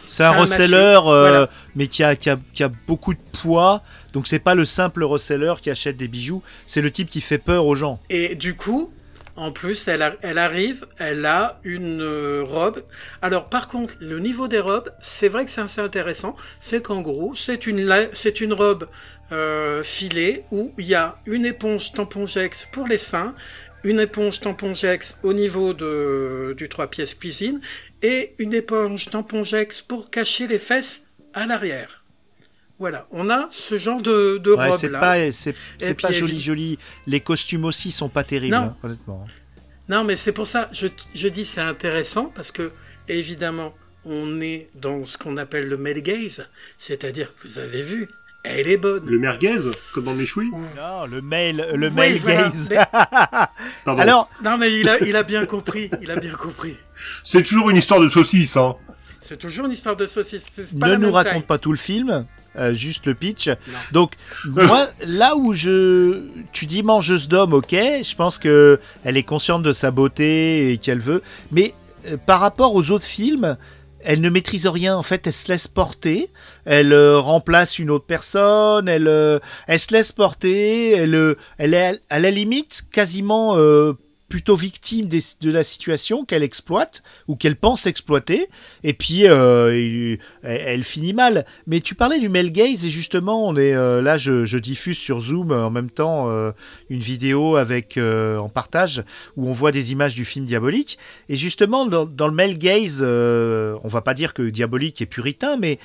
C'est un
un
reseller, euh,
voilà.
mais qui a, qui, a, qui a beaucoup de poids. Donc c'est pas le simple reseller qui achète des bijoux, c'est le type qui fait peur aux gens.
Et du coup, en plus, elle, arrive, elle a une euh, robe. Alors, par contre, le niveau des robes, c'est vrai que c'est assez intéressant. C'est qu'en gros, c'est une, c'est une robe euh, filée où il y a une éponge tampongex pour les seins, une éponge tampongex au niveau de, du trois pièces cuisine et une éponge tampongex pour cacher les fesses à l'arrière. Voilà, on a ce genre de, de
Ouais,
robe
c'est
là.
pas, c'est, pas
puis,
joli, joli. Les costumes aussi sont pas terribles,
Non.
hein, honnêtement.
Non, mais c'est pour ça, je, je dis c'est intéressant parce que, évidemment, on est dans ce qu'on appelle le male gaze, c'est-à-dire, vous avez vu, elle est bonne.
Le merguez, comme dans Méchoui
Non, le mail, le
Oui,
mail
voilà.
gaze.
Mais-
Pardon.
Alors,
Non, mais il a, il a bien compris, il a bien compris.
C'est toujours une histoire de saucisse, hein.
C'est toujours une histoire de saucisse. c'est pas
ne
la
nous
même
raconte
taille.
pas tout le film, euh, juste le pitch. Donc, moi, là où je. Tu dis mangeuse d'hommes, ok, je pense que elle est consciente de sa beauté et qu'elle veut. Mais euh, par rapport aux autres films, elle ne maîtrise rien. En fait, elle se laisse porter. Elle euh, remplace une autre personne. Elle, euh, elle se laisse porter. Elle, euh, elle est à la limite quasiment. Plutôt victime de la situation qu'elle exploite ou qu'elle pense exploiter. Et puis, euh, elle, finit mal. Mais tu parlais du male gaze et justement, on est euh, là, je, diffuse sur Zoom euh, en même temps une vidéo avec en partage où on voit des images du film Diabolique. Et justement, dans, dans le male gaze, on va pas dire que Diabolique est puritain, mais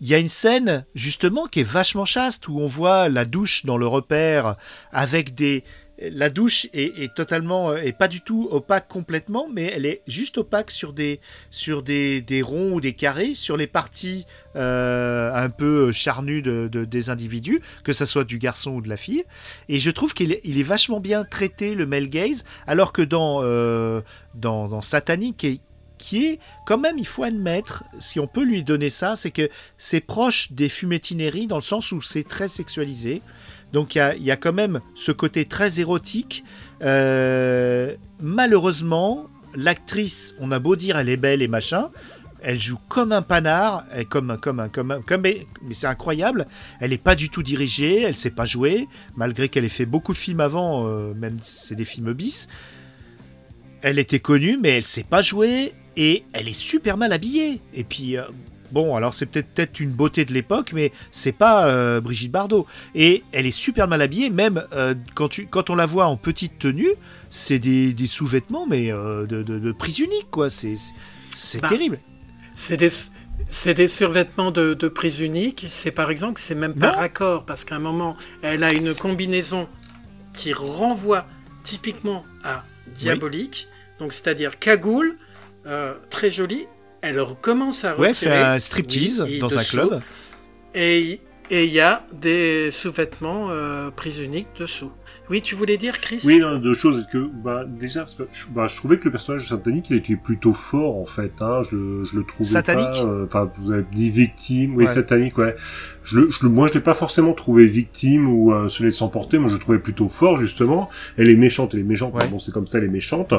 il y a une scène justement qui est vachement chaste où on voit la douche dans le repère avec des la douche est, est totalement est pas du tout opaque complètement mais elle est juste opaque sur des sur des, des ronds ou des carrés sur les parties euh, un peu charnues de, de- des individus que ça soit du garçon ou de la fille et je trouve qu'il est, est vachement bien traité le male gaze alors que dans euh, dans, dans Satanic et qui est quand même, il faut admettre, si on peut lui donner ça, c'est que c'est proche des fumétineries dans le sens où c'est très sexualisé. Donc il y a, quand même ce côté très érotique. Euh, malheureusement, l'actrice, on a beau dire elle est belle et machin, elle joue comme un panard, et comme, comme, un- comme, un- comme, mais mais c'est incroyable. Elle n'est pas du tout dirigée, elle sait pas jouer, malgré qu'elle ait fait beaucoup de films avant, euh, même c'est des films bis. Elle était connue, mais elle sait pas jouer et elle est super mal habillée. Et puis, euh, bon, alors c'est peut-être une beauté de l'époque, mais c'est pas euh, Brigitte Bardot. Et elle est super mal habillée, même euh, quand, tu, quand on la voit en petite tenue, c'est des, des sous-vêtements, mais euh, de, de, de prise unique, quoi. C'est
Bah,
terrible.
C'est des, c'est des survêtements de, de prise unique. C'est par exemple, c'est même pas
Non.
raccord parce qu'à un moment, elle a une combinaison qui renvoie typiquement à diabolique. Donc, c'est-à-dire cagoule, euh, très jolie. Elle commence à
Ouais,
retirer.
fait un striptease
oui,
dans un club.
Et et il y a des sous-vêtements euh, prise unique dessous. Oui, tu voulais dire, Chris?
Oui, non, deux choses. que, bah, déjà, parce que je, bah, je trouvais que le personnage de Satanique, il était plutôt fort, en fait. Hein. Je, je le trouvais
Satanique?
pas. euh, Enfin, vous avez dit victime. Oui,
Ouais.
Satanique, ouais. Je, le- je, le- moi, je l'ai pas forcément trouvé victime ou euh, se laissant porter. Moi, je le trouvais plutôt fort, justement. Elle est méchante, elle est méchante.
Ouais.
Bon, c'est comme ça, elle est méchante.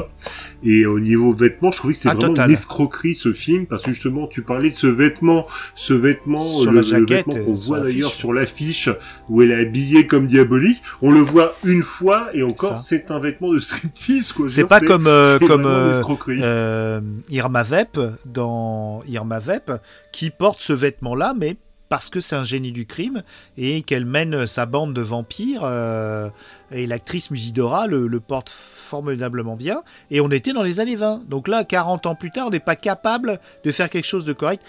Et au niveau vêtements, je trouvais que c'était
Ah,
vraiment
total.
une escroquerie, ce film, parce que justement, tu parlais de ce vêtement, ce vêtement,
Sur
le,
la
le vêtement qu'on
euh,
voit d'ailleurs sur l'affiche, où elle est habillée comme diabolique. On le voit une fois, et encore, c'est un vêtement de striptease, quoi.
C'est pas comme, euh, comme euh, euh, Irma Vep dans Irma Vep qui porte ce vêtement-là, mais parce que c'est un génie du crime et qu'elle mène sa bande de vampires. et l'actrice Musidora le, le porte formidablement bien. Et on était dans les années 20. Donc là, 40 ans plus tard, on n'est pas capable de faire quelque chose de correct.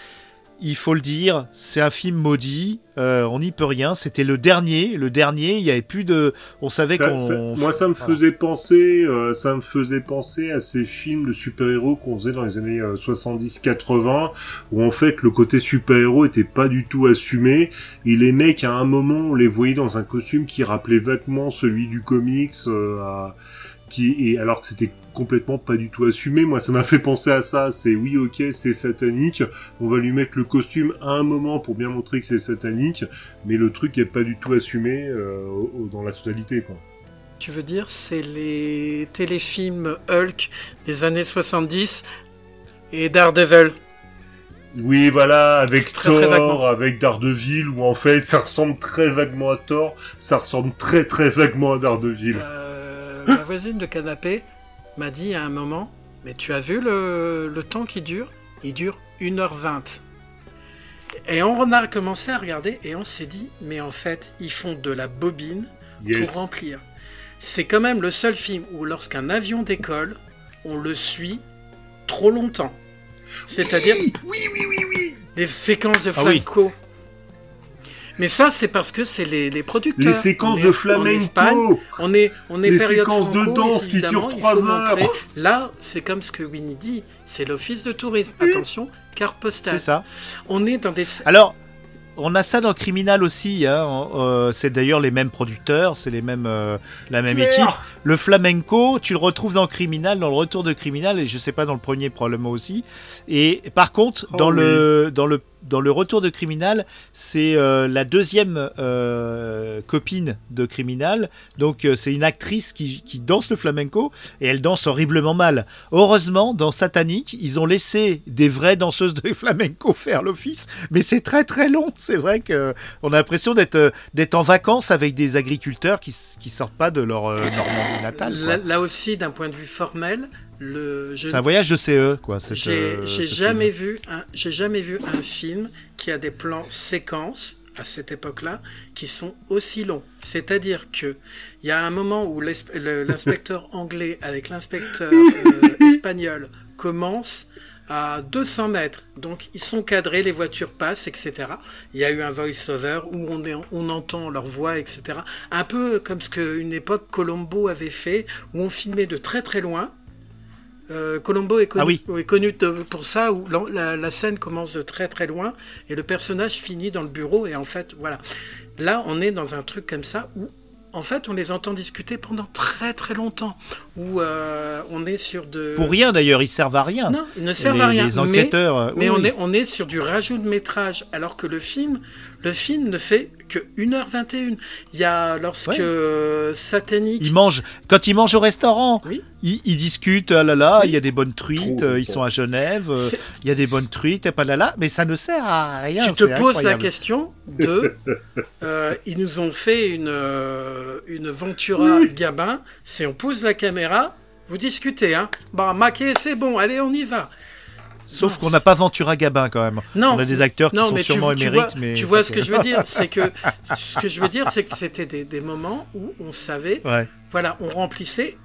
Il faut le dire, c'est un film maudit. euh, on n'y peut rien. C'était le dernier, le dernier. Il y avait plus de. On savait qu'on.
ça- moi, ça me faisait penser, euh, ça me faisait penser à ces films de super-héros qu'on faisait dans les années euh, 70-80, où en fait le côté super-héros était pas du tout assumé. Et les mecs, à un moment, on les voyait dans un costume qui rappelait vaguement celui du comics, euh, à- qui et alors que c'était complètement pas du tout assumé. Moi, ça m'a fait penser à ça. C'est oui, ok, c'est satanique. On va lui mettre le costume à un moment pour bien montrer que c'est satanique, mais le truc est pas du tout assumé euh, dans la totalité, quoi.
Tu veux dire, c'est les téléfilms Hulk des années 70 et Daredevil.
Oui, voilà, avec
très,
Thor, avec Daredevil, où en fait, ça ressemble très vaguement à Thor, ça ressemble très très vaguement à Daredevil.
Euh, ma voisine de canapé m'a dit à un moment, mais tu as vu le, le temps qui dure? Il dure 1h20. Et on a commencé à regarder et on s'est dit, mais en fait, ils font de la bobine
Yes.
pour remplir. C'est quand même le seul film où lorsqu'un avion décolle, on le suit trop longtemps. C'est-à-dire
Oui, oui, oui, oui.
les séquences de
Ah oui.
Mais ça, c'est parce que c'est les, les producteurs.
Les séquences
On est
de
en Espagne,
flamenco.
on est, on est
Les
période
séquences de danse qui durent trois heures.
montrer. Là, c'est comme ce que Winnie dit, c'est l'office de tourisme. Attention, carte postale.
C'est ça.
On est dans des.
Alors, on a ça dans Criminal aussi. Hein. euh, c'est d'ailleurs les mêmes producteurs, c'est les mêmes, euh, la même
Claire.
équipe. Le flamenco, tu le retrouves dans Criminal, dans le retour de Criminal, et je sais pas dans le premier probablement aussi. Et par contre,
Oh
dans le dans le dans le retour de Criminal, c'est euh, la deuxième euh, copine de Criminal. Donc euh, c'est une actrice qui, qui danse le flamenco et elle danse horriblement mal. Heureusement, dans Satanic, ils ont laissé des vraies danseuses de flamenco faire l'office, mais c'est très très long. C'est vrai que on a l'impression d'être d'être en vacances avec des agriculteurs qui, qui sortent pas de leur Normandie natale.
là aussi, d'un point de vue formel, le, je-
C'est un voyage de CE, quoi.
j'ai
euh,
j'ai jamais
film.
vu un, j'ai jamais vu un film qui a des plans séquences à cette époque-là qui sont aussi longs. C'est-à-dire que il y a un moment où l'inspecteur anglais avec l'inspecteur euh, espagnol commence à 200 mètres. Donc ils sont cadrés, les voitures passent, etc. Il y a eu un voice-over où on, est- on entend leur voix, etc. Un peu comme ce qu'une époque Colombo avait fait, où on filmait de très très loin. Euh, Colombo est connu,
Ah oui.
est connu de- pour ça, où la, scène commence de très très loin et le personnage finit dans le bureau. Et en fait, voilà. Là, on est dans un truc comme ça où, en fait, on les entend discuter pendant très très longtemps. Où euh, on est sur de.
Pour rien d'ailleurs, ils servent à rien.
Non, ils ne servent
les,
à rien.
les
mais-
enquêteurs. euh,
mais
oui,
on,
oui.
est, on est sur du rajout de métrage, alors que le film, le film ne fait que 1h21. Il y a, lorsque
Ouais.
euh, Satanic...
Ils mangent quand ils mangent au restaurant.
Oui.
Ils, ils discutent. Ah là là,
Oui.
il y a des bonnes truites.
Trop
euh, ils sont à Genève. euh, Il y a des bonnes truites. Et pas là là. Mais ça ne sert à rien.
tu te poses la question de... euh, ils nous ont fait une, une Ventura Gabin. C'est on pose la caméra, vous discutez, hein. Bah, maquet, c'est bon, allez, on y va.
Sauf qu'on n'a pas Ventura Gabin quand même.
Non,
On a des acteurs qui
non,
sont
mais tu,
sûrement
tu
émérites,
vois,
mais
tu vois ce que je veux dire, c'est que ce que je veux dire, c'est que c'était des, des moments où on savait
Ouais.
Voilà, on remplissait.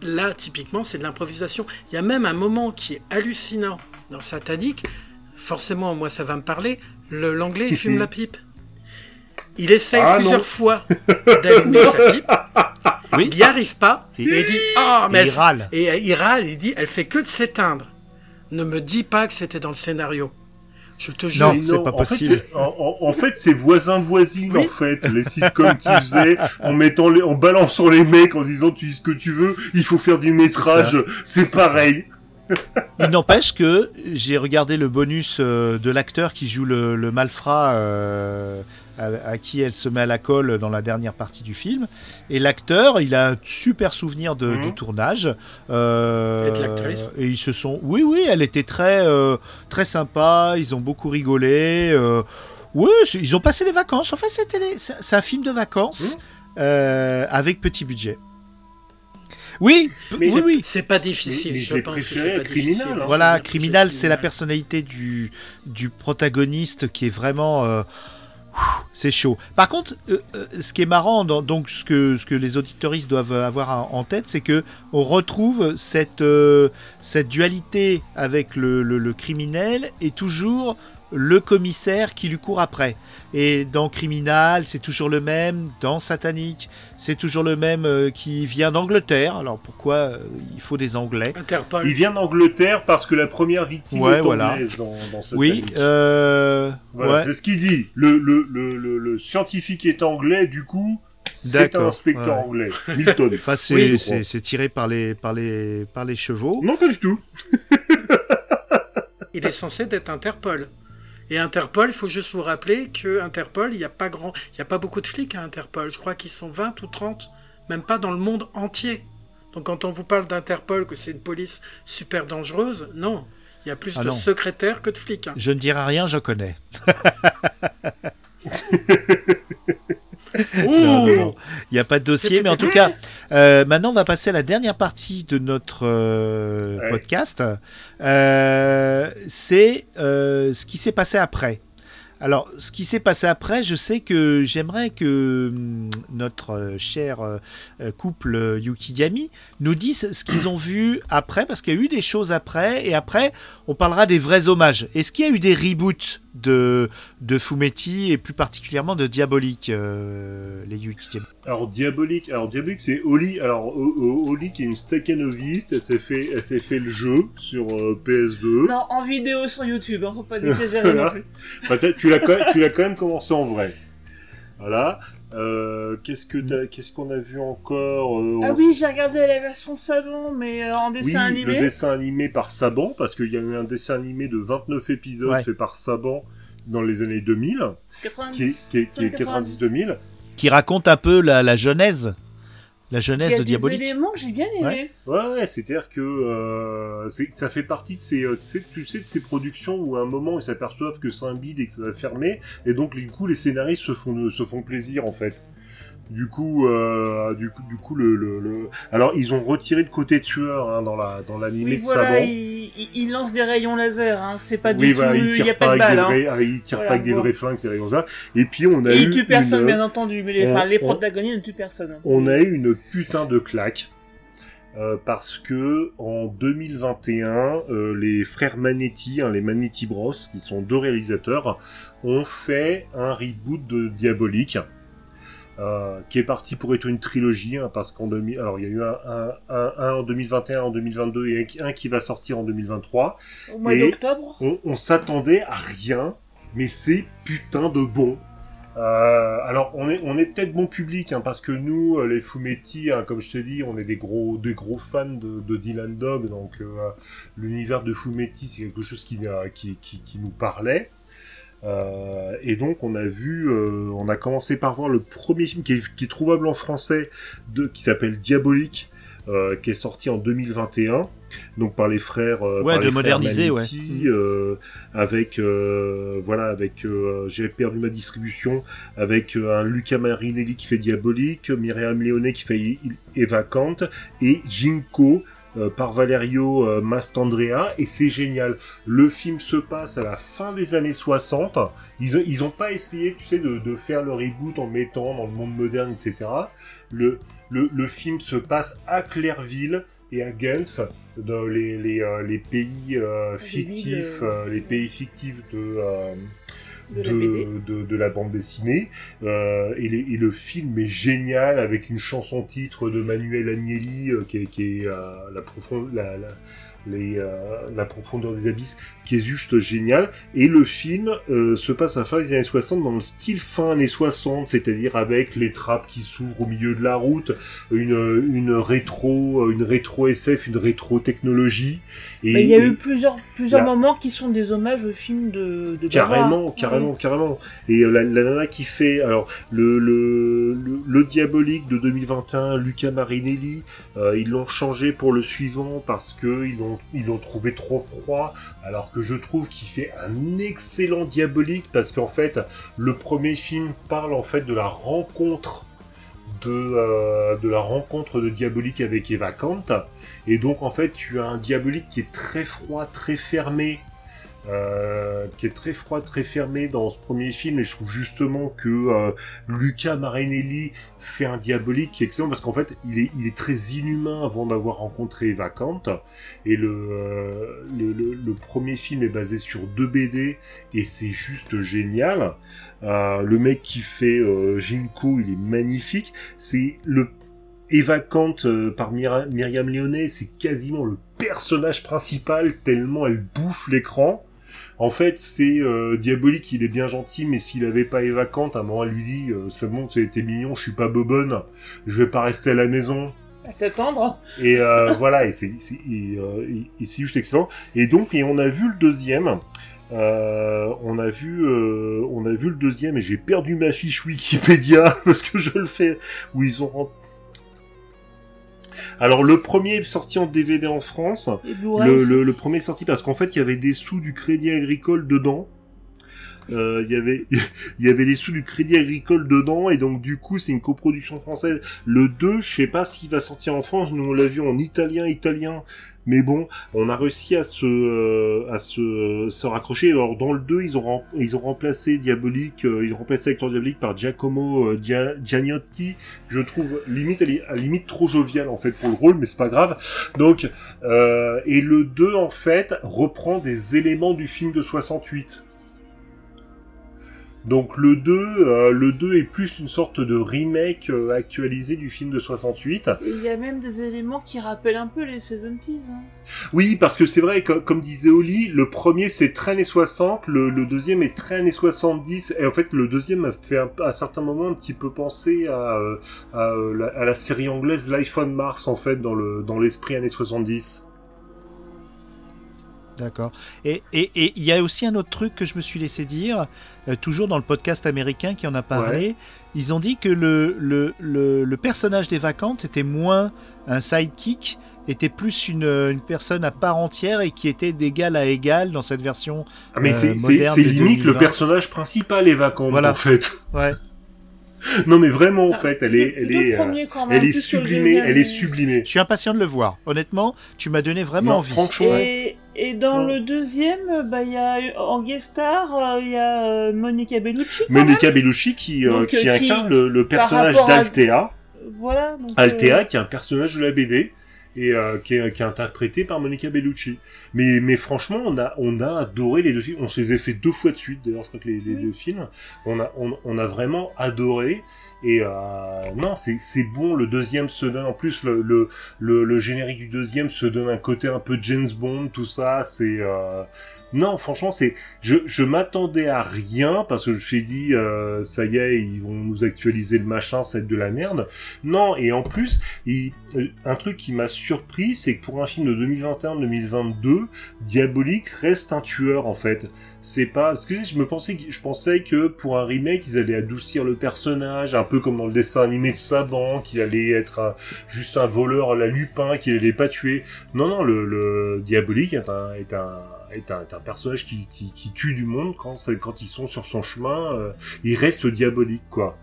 Là, typiquement, c'est de l'improvisation. Il y a même un moment qui est hallucinant dans Satanic. Forcément, moi, ça va me parler. Le- L'anglais, il fume la pipe. Il essaye
Ah,
plusieurs
non.
fois d'allumer sa pipe.
Oui.
Il n'y arrive pas.
Et-
Et il dit Ah, mais
Et
elle
il
f-
râle.
Et euh, il râle. Il dit Elle fait que de s'éteindre. Ne me dis pas que c'était dans le scénario. Je te jure.
Non, c'est pas
en fait,
possible.
c'est- en, fait, c'est voisins voisines
Oui.
en fait, les sitcoms qu'ils faisaient, en mettant les, en balançant les mecs, en disant tu dis ce que tu veux, il faut faire du métrage, c'est pareil.
Il n'empêche que j'ai regardé le bonus euh, de l'acteur qui joue le, le malfrat euh, à, à qui elle se met à la colle dans la dernière partie du film. Et l'acteur, il a un super souvenir de-
Mhm.
du tournage. Euh,
Et de l'actrice
Et ils se sont. Oui, oui, elle était très, euh, très sympa. Ils ont beaucoup rigolé. euh, Oui, ils ont passé les vacances. En fait, c'était les- c'est un film de vacances
Mhm.
euh, avec petit budget. Oui,
Mais
oui,
C'est-
oui.
C'est pas difficile.
Mais-
je pense que
préféré
pas
Criminal,
difficile.
hein.
Voilà, Criminal, c'est la personnalité du, du protagoniste qui est vraiment. euh, c'est chaud. Par contre, euh, euh, ce qui est marrant, donc ce que, les auditoristes doivent avoir en tête, c'est que on retrouve cette, euh, dualité avec le criminel et toujours le commissaire qui lui court après. Et dans Criminal, c'est toujours le même. Dans Satanic, c'est toujours le même euh, qui vient d'Angleterre. Alors pourquoi euh, il faut des Anglais
Interpol.
Il vient d'Angleterre parce que la première victime
Ouais,
est
voilà.
anglaise dans, dans cette
Oui, euh,
Voilà,
ouais.
c'est ce qu'il dit. Le, le, le, le, le scientifique est anglais, du coup, c'est un
D'accord,
inspecteur
ouais.
anglais. Milton.
Enfin, c'est,
Oui,
tiré par les, par les, par les chevaux.
non, pas du tout.
il est censé être Interpol. Et Interpol, il faut juste vous rappeler que Interpol, il n'y a pas grand, il y a pas beaucoup de flics à Interpol. Je crois qu'ils sont 20 ou 30, même pas dans le monde entier. Donc quand on vous parle d'Interpol, que c'est une police super dangereuse, non. Il y a plus
Ah
de
non.
secrétaires que de flics. hein.
Je ne dirai rien, je connais. Il n'y a pas de dossier, mais en tout cas, euh, maintenant on va passer à la dernière partie de notre euh,
Ouais.
podcast. Euh, c'est euh, ce qui s'est passé après. Alors, ce qui s'est passé après, je sais que j'aimerais que hum, notre cher couple Yukigami nous dise ce qu'ils ont vu après, parce qu'il y a eu des choses après, et après, on parlera des vrais hommages. Est-ce qu'il y a eu des reboots? De, de Fumetti, et plus particulièrement de Diabolique, euh, les Yukigami
Alors diabolique, alors diabolique c'est Oli. Alors Oli qui est une staccanoviste, elle s'est fait, elle s'est fait le jeu sur euh, PS2.
Non, en vidéo sur YouTube, hein, faut pas exagérer non plus.
T'as- tu l'as quand, tu l'as quand même commencé en vrai. Voilà. Euh, qu'est-ce que qu'est-ce qu'on a vu encore euh,
Ah oui, j'ai regardé la version salon, mais euh, en
Oui,
dessin animé.
le dessin animé par Saban, parce qu'il y a eu un dessin animé de 29 épisodes
Ouais.
fait par Saban, dans les années 2000,
90,
qui est, qui est, qui est 90-2000.
Qui raconte un peu la, la genèse. La
Il
genèse
y a
de
des
Diabolique.
éléments que j'ai bien aimé.
Ouais, ouais, c'est-à-dire que euh, ça fait partie de ces, euh, c'est- tu sais, de ces productions où à un moment ils s'aperçoivent que c'est un bide et que ça va fermer, et donc du coup les scénaristes se font, se font plaisir en fait. Du coup, euh, du coup, du coup, le, le, le- alors ils ont retiré le côté tueur hein, dans la dans l'animé
Oui,
de
voilà,
Saban.
il, il- il lance des rayons laser, hein. c'est pas
Oui,
du tout,
il tire
n'y a
pas,
de balle. Hein.
vrais, il tire
Voilà,
pas avec des vrais flingues, c'est comme ça. Et puis on a
Et
eu
il tue personne,
une-
bien entendu, mais les,
on- on-
protagonistes ne tuent personne.
on a eu une putain de claque. euh, parce que en 2021, euh, les frères Manetti, hein, les Manetti Bros, qui sont deux réalisateurs, ont fait un reboot de Diabolique, euh, qui est parti pour être une trilogie, hein, parce qu'en 2000, alors il y a eu un, un, un- un en 2021, en 2022 et un, qui va sortir en 2023.
Au mois d'octobre
On, on s'attendait à rien, mais c'est putain de bon. Euh, alors on est on est peut-être bon public hein, parce que nous euh, les Fumetti hein, comme je te dis on est des gros des gros fans de, de Dylan Dog donc euh, l'univers de Fumetti c'est quelque chose qui, qui, qui, qui nous parlait Euh, et donc on a vu euh, on a commencé par voir le premier film qui est, qui est trouvable en français de qui s'appelle Diabolique euh, qui est sorti en 2021 donc par les frères euh,
Ouais,
par
de
les frères
moderniser, ouais.
Manetti, euh, avec euh, voilà avec j'ai perdu ma distribution avec un Luca Marinelli qui fait Diabolique, Myriam Leone qui fait Eva Kant et Jinko euh, par Valerio euh, Mastandrea et c'est génial. Le film se passe à la fin des années 60. Ils ils ont pas essayé, tu sais, de, de faire le reboot en mettant dans le monde moderne, etc. Le, le, le film se passe à Clairville et à Genf, dans les, les, euh, les pays euh, fictifs, les pays fictifs de,
de la BD.
de, de la bande dessinée. Euh, et, les- et le film est génial avec une chanson titre de Manuel Agnelli euh, qui est, qui est, euh, la, profond- la, la, les, euh, la profondeur des abysses, qui est juste génial. Et le film euh, se passe à la fin des années 60 dans le style fin années 60, c'est-à-dire avec les trappes qui s'ouvrent au milieu de la route, une, une rétro, une rétro SF, une rétro technologie. Et,
il y a eu plusieurs, plusieurs moments qui sont des hommages au film de, de
Carrément,
Bava.
carrément, carrément. Et euh, la, la nana qui fait, alors le le, le, le diabolique de 2021, Luca Marinelli, euh, ils l'ont changé pour le suivant parce que ils ils l'ont trouvé trop froid. Alors que je trouve qu'il fait un excellent diabolique parce qu'en fait le premier film parle en fait de la rencontre de euh, de la rencontre de diabolique avec Eva Kant. Et donc en fait tu as un diabolique qui est très froid, très fermé euh, qui est très froid, très fermé dans ce premier film, et je trouve justement que euh, Luca Marinelli fait un diabolique qui est excellent parce qu'en fait, il est, très inhumain avant d'avoir rencontré Eva Kant, et le, euh, le, premier film est basé sur deux BD, et c'est juste génial. Euh, le mec qui fait Jinko, il est magnifique. C'est le Eva Kant euh, par Myriam Leone, c'est quasiment le personnage principal tellement elle bouffe l'écran. En fait, c'est euh, diabolique, il est bien gentil, mais s'il avait pas Eva Kant, à un moment, elle lui dit euh, C'est bon, c'était mignon, je suis pas bobonne, je vais pas rester à la maison.
À t'attendre.
Et euh, voilà, et c'est c'est- et, euh, et- et c'est juste excellent. Et donc, et on a vu le deuxième. Euh, on a vu, euh, on a vu le deuxième et j'ai perdu ma fiche Wikipédia parce que je le fais où ils ont. Alors le premier est sorti en DVD en France. Le premier est sorti parce qu'en fait il y avait des sous du Crédit Agricole dedans. Euh, Il y avait il y avait les sous du Crédit Agricole dedans et donc du coup c'est une coproduction française. Le 2, je sais pas s'il va sortir en France. Nous on en italien italien. Mais bon, on a réussi à se euh, à se, se raccrocher. Alors dans le 2, ils ont ils ont remplacé Diabolique, euh, ils ont remplacé l'acteur Diabolique par Giacomo euh, Gia- Giannotti. Je trouve limite à limite trop jovial en fait pour le rôle, mais c'est pas grave. Donc euh, et le 2 en fait reprend des éléments du film de 68. Donc le 2, euh, le 2 est plus une sorte de remake euh, actualisé du film de 68.
Et il y a même des éléments qui rappellent un peu les 70s. Hein.
Oui, parce que c'est vrai, comme, comme disait Oli, le premier c'est très années 60, le, le deuxième est très années 70, et en fait le deuxième a fait un- à certains moments un petit peu penser à, euh, à, euh, la, à la série anglaise Life on Mars en fait dans le dans l'esprit années 70.
D'accord. Et et- et il y a aussi un autre truc que je me suis laissé dire, euh, toujours dans le podcast américain qui en a parlé. Ils ont dit que le, le, le, le personnage des vacantes était moins un sidekick, était plus une, une personne à part entière et qui était d'égal à égal dans cette version.
Ah, mais
euh,
c'est- limite le
2020.
personnage principal est vacant
Voilà.
en fait.
Ouais.
Non mais vraiment en fait, elle est,
Le
elle est, euh,
premiers, quand même,
elle est sublimée, elle est sublimée.
Je suis impatient de le voir. Honnêtement, tu m'as donné vraiment
Non,
envie.
franchement,
Et, et dans
Ouais.
le deuxième, bah, il y a, en guest star, euh, il y a euh, Monica Bellucci.
Monica Bellucci qui, euh,
Donc,
qui
euh, qui-
incarne le, personnage
à-
d'Altea.
Voilà. Donc, euh,
Altea, qui est un personnage de la BD et euh, qui, est, qui est interprété par Monica Bellucci. Mais, mais franchement, on a, on a adoré les deux films. On se les a fait deux fois de suite, d'ailleurs, je crois que les, deux films. On a, on, on a vraiment adoré. Et euh, non, c'est c'est bon. Le deuxième se donne, en plus, le, le, le, le générique du deuxième se donne un côté un peu James Bond, tout ça. C'est euh, non, franchement, c'est je, je m'attendais à rien parce que je me suis dit euh, ça y est, ils vont nous actualiser le machin, ça de la merde. Non, et en plus, il- euh, un truc qui m'a surpris, c'est que pour un film de 2021-2022, Diabolique reste un tueur en fait. C'est pas, excusez, je me pensais, que- je pensais que pour un remake, ils allaient adoucir le personnage, un peu comme dans le dessin animé de Saban, qu'il allait être un- juste un voleur à la Lupin, qu'il allait pas tuer. Non, non, le, le Diabolique est un, est un, est un, personnage qui, tue du monde quand ils sont sur son chemin. euh, il reste diabolique, quoi.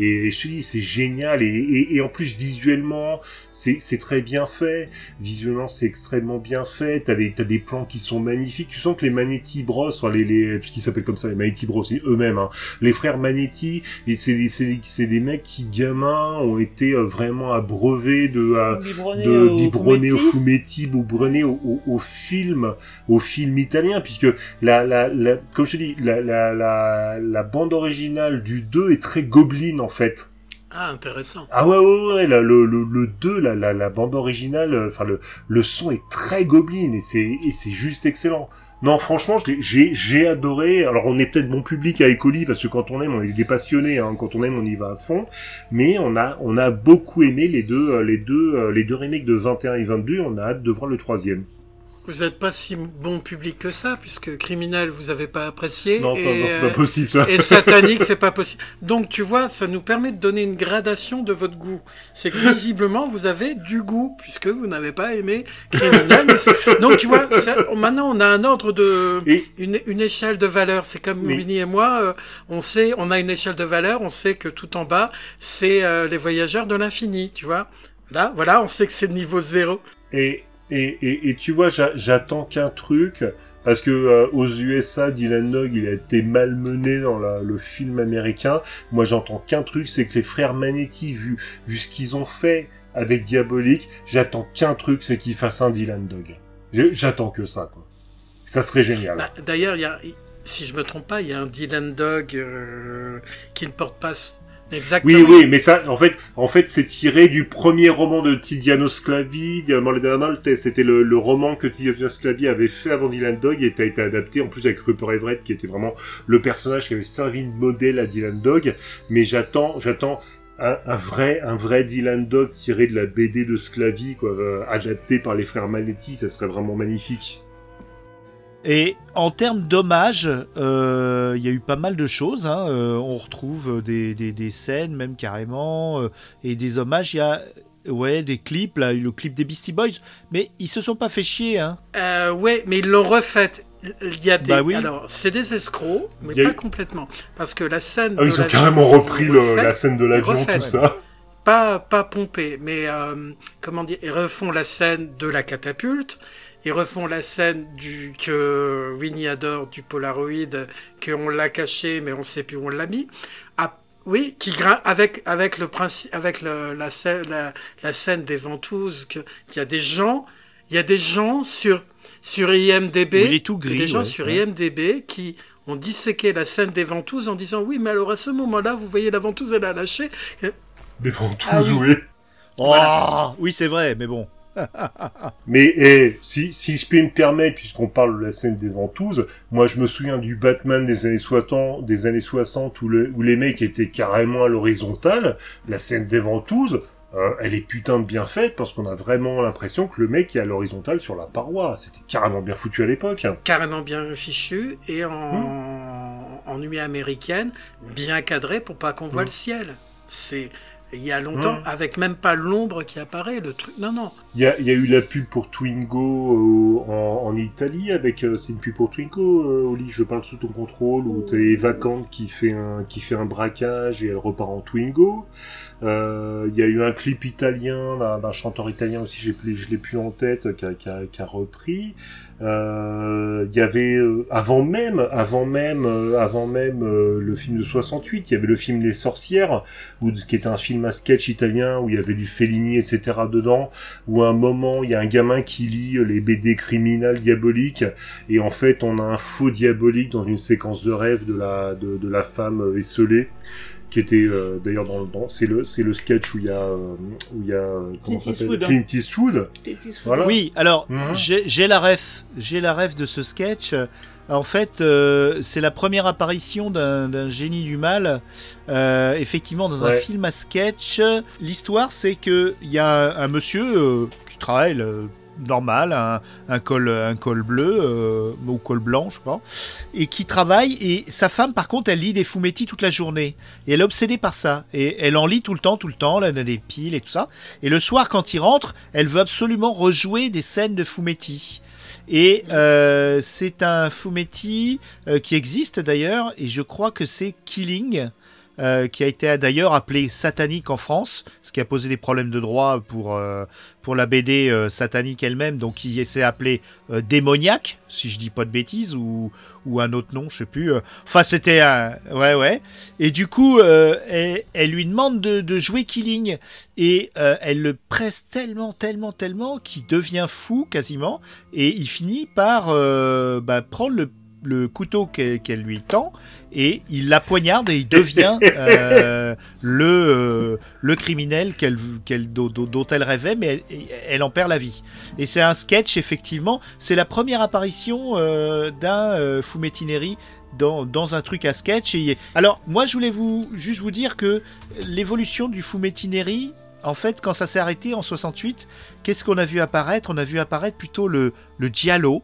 Et je te dis, c'est génial. Et, et, et en plus, visuellement, c'est très bien fait. Visuellement, c'est extrêmement bien fait. T'as des, t'as des plans qui sont magnifiques. Tu sens que les Manetti Bros, enfin les, les, puisqu'ils s'appellent comme ça, les Manetti Bros, c'est eux-mêmes, hein. Les frères Manetti, et c'est des, c'est des- mecs qui, gamins, ont été euh, vraiment abreuvés de,
biberonné
de
au
biberonner au
Fumetti.
biberonner au, au, au film, au film italien, puisque la, la, la, comme je te dis, la, la, la, la bande originale du 2 est très gobeline, en fait.
Ah, intéressant.
Ah ouais, ouais, ouais, là, le, le, le 2, la, la, la bande originale, euh, enfin, le, le son est très gobeline, et c'est, et c'est juste excellent. Non, franchement, j'ai, j'ai adoré. Alors, on est peut-être bon public à Ecoli, parce que quand on aime, on est des passionnés, hein. Quand on aime, on y va à fond. Mais on a, on a beaucoup aimé les deux, euh, les deux, euh, les deux remakes de 21 et 22. On a hâte de voir le troisième.
Vous n'êtes pas si bon public que ça, puisque criminel, vous avez pas apprécié.
Non,
et,
non, c'est
euh,
pas possible, ça.
Et satanique, c'est pas possible. Donc, tu vois, ça nous permet de donner une gradation de votre goût. C'est que visiblement, vous avez du goût, puisque vous n'avez pas aimé criminel. Donc, tu vois, ça- maintenant, on a un ordre de,
Et,
une, une échelle de valeur. C'est comme
Oui.
Winnie et moi, euh, on sait, on a une échelle de valeur, on sait que tout en bas, c'est euh, les voyageurs de l'infini, tu vois. Là, voilà, on sait que c'est le niveau zéro.
Et, et, tu vois, j'a- j'attends qu'un truc, parce que euh, aux USA, Dylan Dog, il a été malmené dans le film américain. Moi, j'entends qu'un truc, c'est que les frères Manetti, vu, vu ce qu'ils ont fait avec Diabolique, j'attends qu'un truc, c'est qu'ils fassent un Dylan Dog. J'attends que ça, quoi. Ça serait génial.
Bah, D'ailleurs, si je me trompe pas, il y a un Dylan Dog euh, qui ne porte pas exactement.
Oui, oui, mais ça, en fait, en fait, c'est tiré du premier roman de Tiziano Sclavi, Diamant della Malte. C'était le, le roman que Tiziano Sclavi avait fait avant Dylan Dog et a été adapté en plus avec Rupert Everett, qui était vraiment le personnage qui avait servi de modèle à Dylan Dog. Mais j'attends, j'attends un, un vrai, un vrai Dylan Dog tiré de la BD de Sclavi, quoi, euh, adapté par les frères Manetti, ça serait vraiment magnifique.
Et en termes d'hommages, euh, il y a eu pas mal de choses. hein. Euh, on retrouve des, des, des scènes, même carrément, euh, et des hommages. Il y a ouais, des clips, là, le clip des Beastie Boys. Mais ils se sont pas fait chier. Hein.
Euh, ouais, mais ils l'ont refaite. Il y a des.
Bah oui.
Alors, c'est des escrocs, mais
Il y a
pas
eu-
complètement. Parce que la scène.
Ah,
de
ils ont carrément repris le-
refait,
la scène de l'avion,
refait.
tout ça.
Pas, pas pompé, mais euh, comment dire, ils refont la scène de la catapulte, ils refont la scène du que Winnie adore du Polaroid, qu'on l'a caché, mais on sait plus où on l'a mis. Ah, oui, qui avec avec le principe, avec le, la, scène, la, la scène des ventouses, que qu'il y a des gens, il y a des gens sur sur IMDb,
il est tout gris.
des gens
ouais.
sur
Ouais.
IMDb qui ont disséqué la scène des ventouses en disant oui, mais alors à ce moment-là, vous voyez la ventouse, elle a lâché.
Des ventouses,
Ah oui.
oui.
Oh,
Voilà.
Oui, c'est vrai, mais bon.
Mais eh, si, si je peux me permettre, puisqu'on parle de la scène des ventouses, moi je me souviens du Batman des années 60, des années 60 où, le- où les mecs étaient carrément à l'horizontale. La scène des ventouses, euh, elle est putain de bien faite parce qu'on a vraiment l'impression que le mec est à l'horizontale sur la paroi. C'était carrément bien foutu à l'époque. hein.
Carrément bien fichu et en,
Hmm.
en nuit américaine, bien cadré pour pas qu'on voit
Mm.
le ciel. C'est il y a longtemps,
Mm.
avec même pas l'ombre qui apparaît, le truc. Non, non.
Il y a, il y a eu la pub pour Twingo euh, en, en Italie avec euh, c'est une pub pour Twingo euh, Oli je parle sous ton contrôle où t'as Eva Kant qui fait un qui fait un braquage et elle repart en Twingo. Il y a eu un clip italien d'un chanteur italien aussi j'ai je l'ai plus en tête qui a, qui a- qui a repris. Euh, Il y avait euh, avant même avant même euh, avant même le film de 68 il y avait le film Les Sorcières où, qui était un film à sketch italien où il y avait du Fellini etc dedans où à un moment il y a un gamin qui lit les BD criminels diaboliques et en fait on a un faux diabolique dans une séquence de rêve de la de, de la femme esselée qui était euh, d'ailleurs dans, dans c'est le c'est le sketch où il y a euh, où il y a euh, comment
Clint
ça s'appelle
Eastwood, hein.
Clint Eastwood
Clint Eastwood.
Voilà.
Oui, alors
Mhm.
j'ai j'ai la ref, j'ai la ref de ce sketch. En fait, euh, c'est la première apparition d'un d'un génie du mal, euh, effectivement dans un film à sketch. L'histoire, c'est que il y a un, un monsieur euh, qui travaille euh, normal, un, un col, un col bleu euh, ou col blanc, je sais pas, et qui travaille. Et sa femme, par contre, elle lit des fumetti toute la journée. Et elle est obsédée par ça. Et elle en lit tout le temps, tout le temps. Elle a des piles et tout ça. Et le soir, quand il rentre, elle veut absolument rejouer des scènes de fumetti. Et euh, c'est un fumetti euh, qui existe d'ailleurs, et je crois que c'est Killing, euh, qui a été d'ailleurs appelé satanique en France, ce qui a posé des problèmes de droit pour, euh, pour la BD euh, satanique elle-même, donc qui s'est appelé euh, démoniaque, si je dis pas de bêtises, ou, ou un autre nom, je sais plus. Enfin, c'était un. Ouais, ouais. Et du coup, elle, lui demande de, jouer Killing. Et elle le presse tellement, tellement, tellement qu'il devient fou quasiment. Et il finit par bah, prendre le, le couteau qu'elle lui tend et il la poignarde et il devient euh, le, euh, le criminel qu'elle, qu'elle- dont, elle rêvait, mais elle, elle en perd la vie. Et c'est un sketch, effectivement. C'est la première apparition euh, d'un euh, Fumetti Neri dans, dans un truc à sketch. Et... Alors, moi, je voulais vous, juste vous dire que l'évolution du Fumetti Neri, en fait, quand ça s'est arrêté en 68, qu'est-ce qu'on a vu apparaître? On a vu apparaître plutôt le, le Giallo.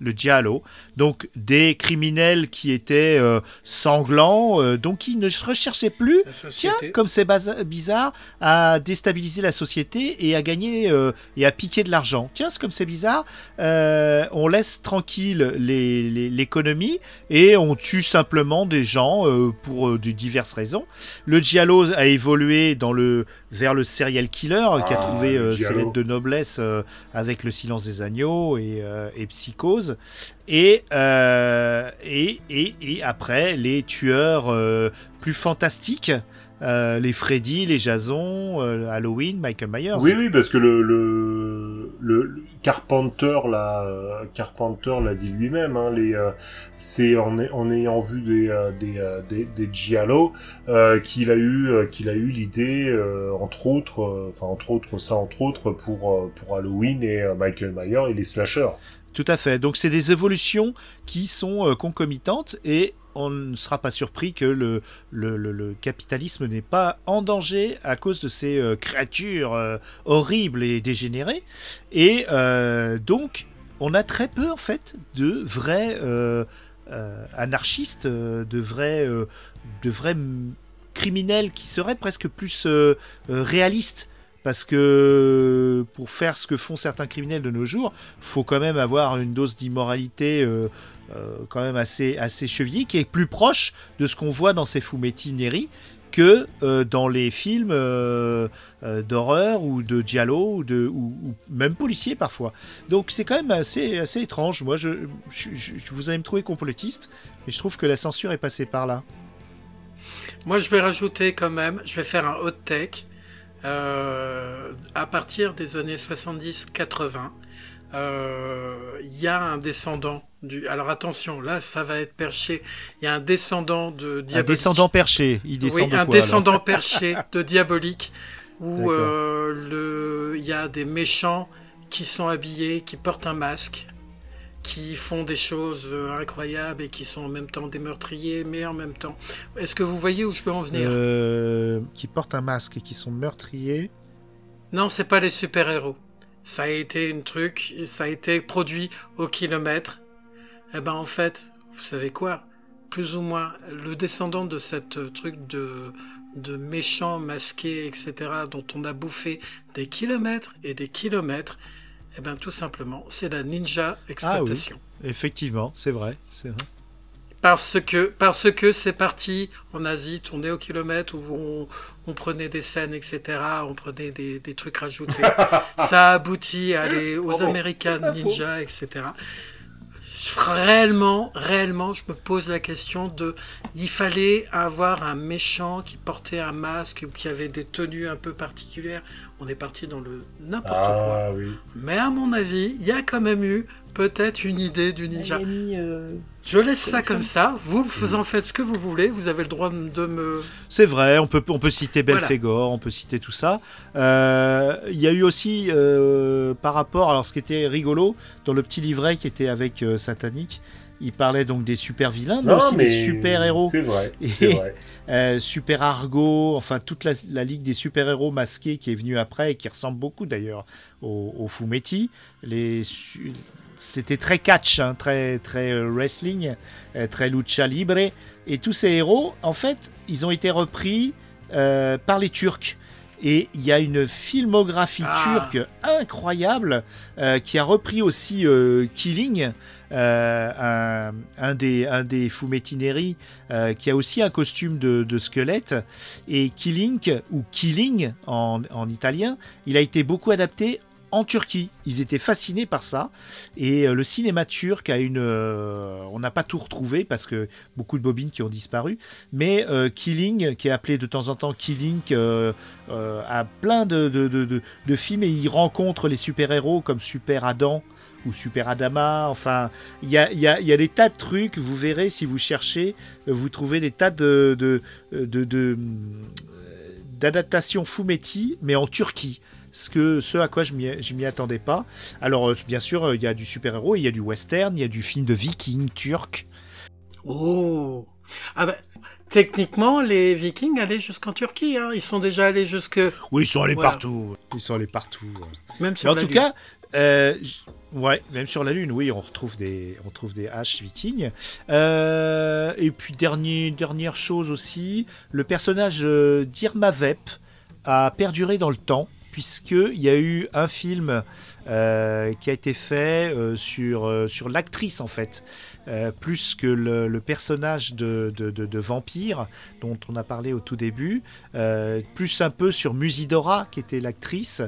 Le Giallo, donc des criminels qui étaient euh, sanglants, euh, donc qui ne recherchaient plus Tiens, comme c'est bizarre, à déstabiliser la société et à gagner euh, et à piquer de l'argent. Tiens, comme c'est bizarre, on laisse tranquille l'économie et on tue simplement des gens pour de diverses raisons. Le Giallo a évolué dans le vers le serial killer qui a
Ah,
trouvé euh, ses lettres de noblesse euh, avec le silence des agneaux et, euh, et Psychose. Et, euh, et, et, et après, les tueurs plus fantastiques, euh, les Freddy, les Jason, euh, Halloween, Michael Myers.
Oui, oui, parce que le, le, le, le Carpenter l'a Carpenter l'a dit lui-même. Hein, les, euh, c'est en, ay- en ayant vu des euh, des euh, des, des giallo euh, qu'il a eu qu'il a eu l'idée, euh, entre autres, enfin entre autres ça entre autres pour pour Halloween et Michael Myers et les slashers.
Tout à fait. Donc c'est des évolutions qui sont concomitantes et on ne sera pas surpris que le, le, le- capitalisme n'est pas en danger à cause de ces euh, créatures euh, horribles et dégénérées. Et euh, donc on a très peu en fait de vrais anarchistes, de vrais, de vrais criminels qui seraient presque plus réalistes. Parce que pour faire ce que font certains criminels de nos jours, faut quand même avoir une dose d'immoralité quand même assez, assez chevillée, qui est plus proche de ce qu'on voit dans ces fumetti neri que euh, dans les films euh, euh, d'horreur ou de giallo ou, même policiers parfois. Donc c'est quand même assez, assez étrange. Moi, je, vous allez me trouver complotiste, mais je trouve que la censure est passée par là.
Moi, je vais rajouter quand même, je vais faire un hot take. Euh, à partir des années 70-80, euh, il y a un descendant du. Alors attention, là, ça va être perché. Il y a un descendant de
Un
Diabolique.
descendant perché, il descend
oui,
de
un
quoi,
descendant perché de Diabolique, où euh, le, il y a des méchants qui sont habillés, qui portent un masque, qui font des choses euh, incroyables et qui sont en même temps des meurtriers, mais en même temps. Est-ce que vous voyez où je peux en venir?
Euh, qui portent un masque et qui sont meurtriers?
Non, c'est pas les super-héros. Ça a été une truc, ça a été produit au kilomètre. Eh ben en fait, vous savez quoi? Plus ou moins, le descendant de cette truc de de méchants masqués, etc., dont on a bouffé des kilomètres et des kilomètres, eh ben tout simplement, c'est la ninja exploitation.
Effectivement, c'est vrai, c'est vrai.
Parce que parce que c'est parti en Asie, tourné au kilomètre où on, on, prenait des scènes, etc. On prenait des, des trucs rajoutés. Ça aboutit à aller aux American Ninja, etc réellement, réellement, je me pose la question de, il fallait avoir un méchant qui portait un masque ou qui avait des tenues un peu particulières. On est parti dans le n'importe
Ah
quoi.
oui.
Mais à mon avis, il y a quand même eu peut-être une idée du ninja.
Mis, euh,
Je laisse ça comme ça. Vous vous en faites ce que vous voulez. Vous avez le droit de me.
C'est vrai, on peut, on peut citer Belphégor, on peut citer tout ça. Euh, Il y a eu aussi, euh, par rapport, alors ce qui était rigolo, dans le petit livret qui était avec euh, Satanic, il parlait donc des super vilains, mais
Non,
aussi
mais
des super héros.
C'est vrai.
Et-
C'est vrai.
Euh, super Argo, enfin toute la, la ligue des super-héros masqués qui est venue après et qui ressemble beaucoup d'ailleurs au, au Fumetti. Les C'était très catch, hein, très, très euh, wrestling, euh, très lucha libre. Et tous ces héros, en fait, ils ont été repris euh, par les Turcs. Et il y a une filmographie
Ah.
turque incroyable euh, qui a repris aussi euh, Killing, euh, un, un des, un des qui a aussi un costume de, de squelette. Et Killing, ou Killing en, en italien, il a été beaucoup adapté en Turquie. Ils étaient fascinés par ça. Et euh, le cinéma turc a une... euh, on n'a pas tout retrouvé parce que beaucoup de bobines qui ont disparu. Mais euh, Killing, qui est appelé de temps en temps Killing, euh, a plein de, de, de- films et il rencontre les super-héros comme Super Adam ou Super Adama. Enfin, il y a, y, a, y a des tas de trucs. Vous verrez si vous cherchez, vous trouvez des tas de, d'adaptations Fumetti, mais en Turquie. Ce, que, ce à quoi je m'y, je m'y attendais pas. Alors, euh, bien sûr, euh, il y a du super-héros, il y a du western, il y a du film de viking turc.
Oh. Ah ben. Techniquement, les Vikings allaient jusqu'en Turquie. Hein. Ils sont déjà allés jusque.
Oui, ils sont allés
Voilà.
partout. Ils sont allés partout.
Même
Mais
sur
en
la
tout
Lune.
cas, euh, ouais, même sur la Lune, oui, on retrouve des, on trouve des haches vikings. Euh, et puis dernier, dernière chose aussi, le personnage euh, d'Irma Vep a perduré dans le temps puisque il y a eu un film euh, qui a été fait euh, sur euh, sur l'actrice en fait, plus que le, personnage de, de, vampire dont on a parlé au tout début, plus un peu sur Musidora qui était l'actrice.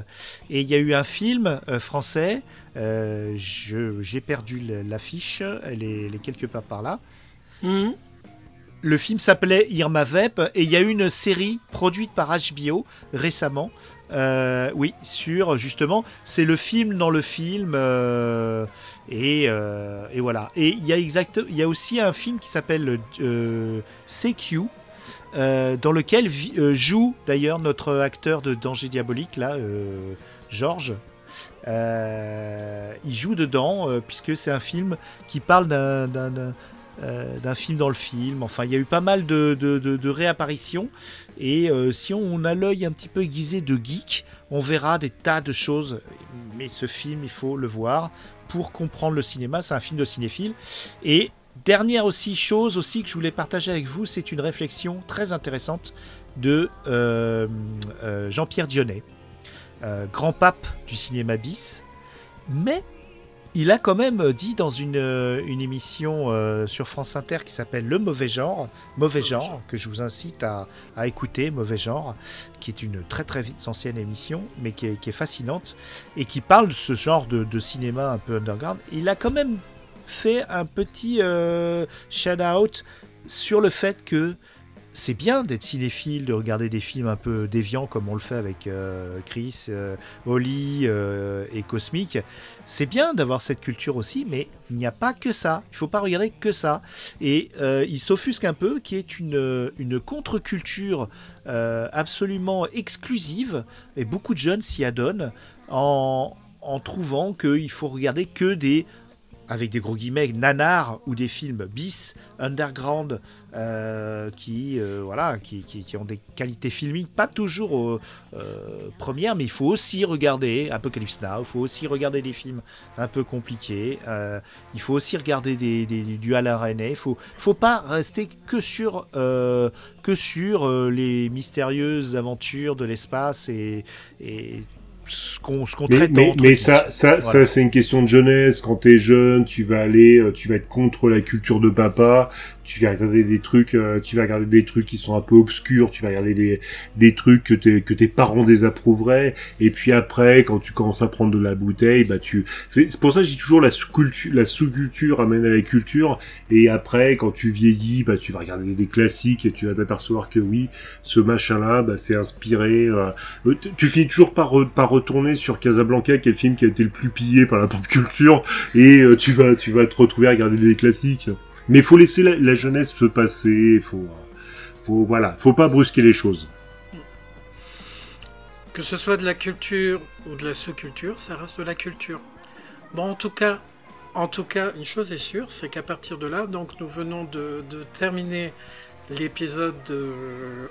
Et il y a eu un film français, j'ai perdu l'affiche, elle est, quelque part par là.
Mhm.
Le film s'appelait Irma Vep et il y a eu une série produite par HBO récemment. euh, oui, sur justement, c'est le film dans le film euh, et, euh, et voilà. Et il y a y a aussi un film qui s'appelle CQ. dans lequel joue d'ailleurs notre acteur de Danger Diabolique là, Georges. Il joue dedans puisque c'est un film qui parle d'un- euh, d'un film dans le film. Enfin, il y a eu pas mal de, de- réapparitions. Et euh, si on a l'œil un petit peu aiguisé de geek, on verra des tas de choses. Mais ce film, il faut le voir pour comprendre le cinéma. C'est un film de cinéphile. Et dernière aussi chose aussi que je voulais partager avec vous, c'est une réflexion très intéressante de euh, Jean-Pierre Dionnet, grand pape du cinéma bis. Mais il a quand même dit dans une, euh, une émission euh, sur France Inter qui s'appelle Le Mauvais Genre, Mauvais Genre, que je vous incite à, à écouter, Mauvais Genre, qui est une très très ancienne émission, mais qui est, qui est fascinante, et qui parle de ce genre de, de cinéma un peu underground. Il a quand même fait un petit euh, shout-out sur le fait que c'est bien d'être cinéphile, de regarder des films un peu déviants comme on le fait avec euh, Chris, euh, Oli euh, et Cosmic. C'est bien d'avoir cette culture aussi, mais il n'y a pas que ça. Il faut pas regarder que ça. Et euh, il s'offusque un peu, qui est une, une contre-culture absolument exclusive, et beaucoup de jeunes s'y adonnent, en, en trouvant qu'il faut regarder que des avec des gros guillemets, nanar ou des films bis, underground, euh, qui, euh, voilà, qui, qui- ont des qualités filmiques pas toujours euh, premières, mais il faut aussi regarder Apocalypse Now, il faut aussi regarder des films un peu compliqués, il faut aussi regarder des, du Alain René, il faut, faut pas rester que sur, que sur les mystérieuses aventures de l'espace et ce qu'on
Mais, ça, ça,
Voilà.
ça c'est une question de jeunesse. Quand t'es jeune, tu vas aller, euh, tu vas être contre la culture de papa. Tu vas regarder des trucs, euh, tu vas regarder des trucs qui sont un peu obscurs. Tu vas regarder des, des trucs que tes, que tes parents désapprouveraient. Et puis après, quand tu commences à prendre de la bouteille, bah tu. C'est pour ça que dis toujours la sous-culture, la sous-culture amène à la culture. Et après, quand tu vieillis, bah tu vas regarder des classiques et tu vas t'apercevoir que oui, ce machin-là, bah c'est inspiré. euh, euh, tu- finis toujours par, re- par retourner sur Casablanca, qui est le film qui a été le plus pillé par la pop culture, et euh, tu vas tu vas te retrouver à regarder des classiques. Mais faut laisser la, jeunesse se passer, faut faut voilà, faut pas brusquer les choses.
Que ce soit de la culture ou de la sous-culture, ça reste de la culture. Bon, en tout cas, en tout cas, une chose est sûre, c'est qu'à partir de là, donc nous venons de terminer l'épisode de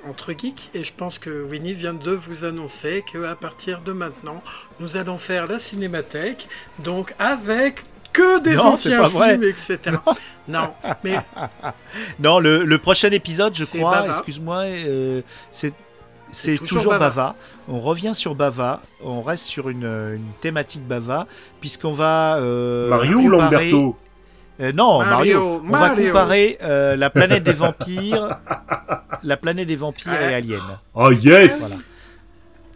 entre geeks et je pense que Winnie vient de vous annoncer que à partir de maintenant, nous allons faire la cinémathèque, donc avec que des
Non,
anciens
pas vrai.
films, etc. Non, mais
Non, le, le prochain épisode, je crois,
Bava.
excuse-moi, euh, c'est c'est
toujours
toujours,
Bava.
Bava. On revient sur Bava, on reste sur une, une thématique Bava, puisqu'on va euh,
Mario ou Lamberto?
Euh, Non, Mario.
Mario,
On va comparer euh, la planète des vampires, la planète des vampires et. Alien.
Oh yes
Voilà.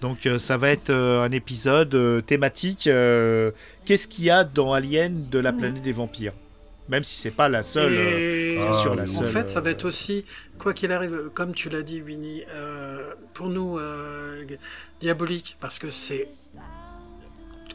Donc euh, ça va être euh, un épisode euh, thématique. euh, Qu'est-ce qu'il y a dans Alien de la planète des vampires? Même si c'est pas la seule.
Et
bien sûr, la
en
seule,
fait, ça va être aussi, quoi qu'il arrive, comme tu l'as dit, Winnie, euh, pour nous, euh, diabolique, parce que c'est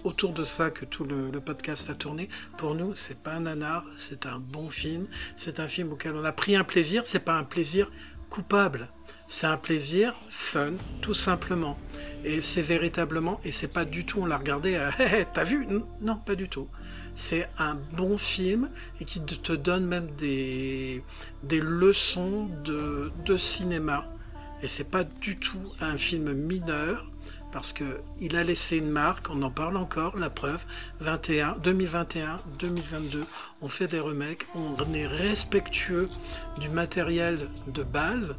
autour de ça que tout le, podcast a tourné. Pour nous, c'est pas un nanar, c'est un bon film. C'est un film auquel on a pris un plaisir. C'est pas un plaisir coupable. C'est un plaisir fun, tout simplement. Et c'est véritablement, et c'est pas du tout, on l'a regardé, Hé, hé, t'as vu? Non, pas du tout. C'est un bon film et qui te donne même des, des leçons de, de cinéma. Et c'est pas du tout un film mineur parce que il a laissé une marque, on en parle encore, la preuve, 21, 2021, 2022, on fait des remakes, on est respectueux du matériel de base.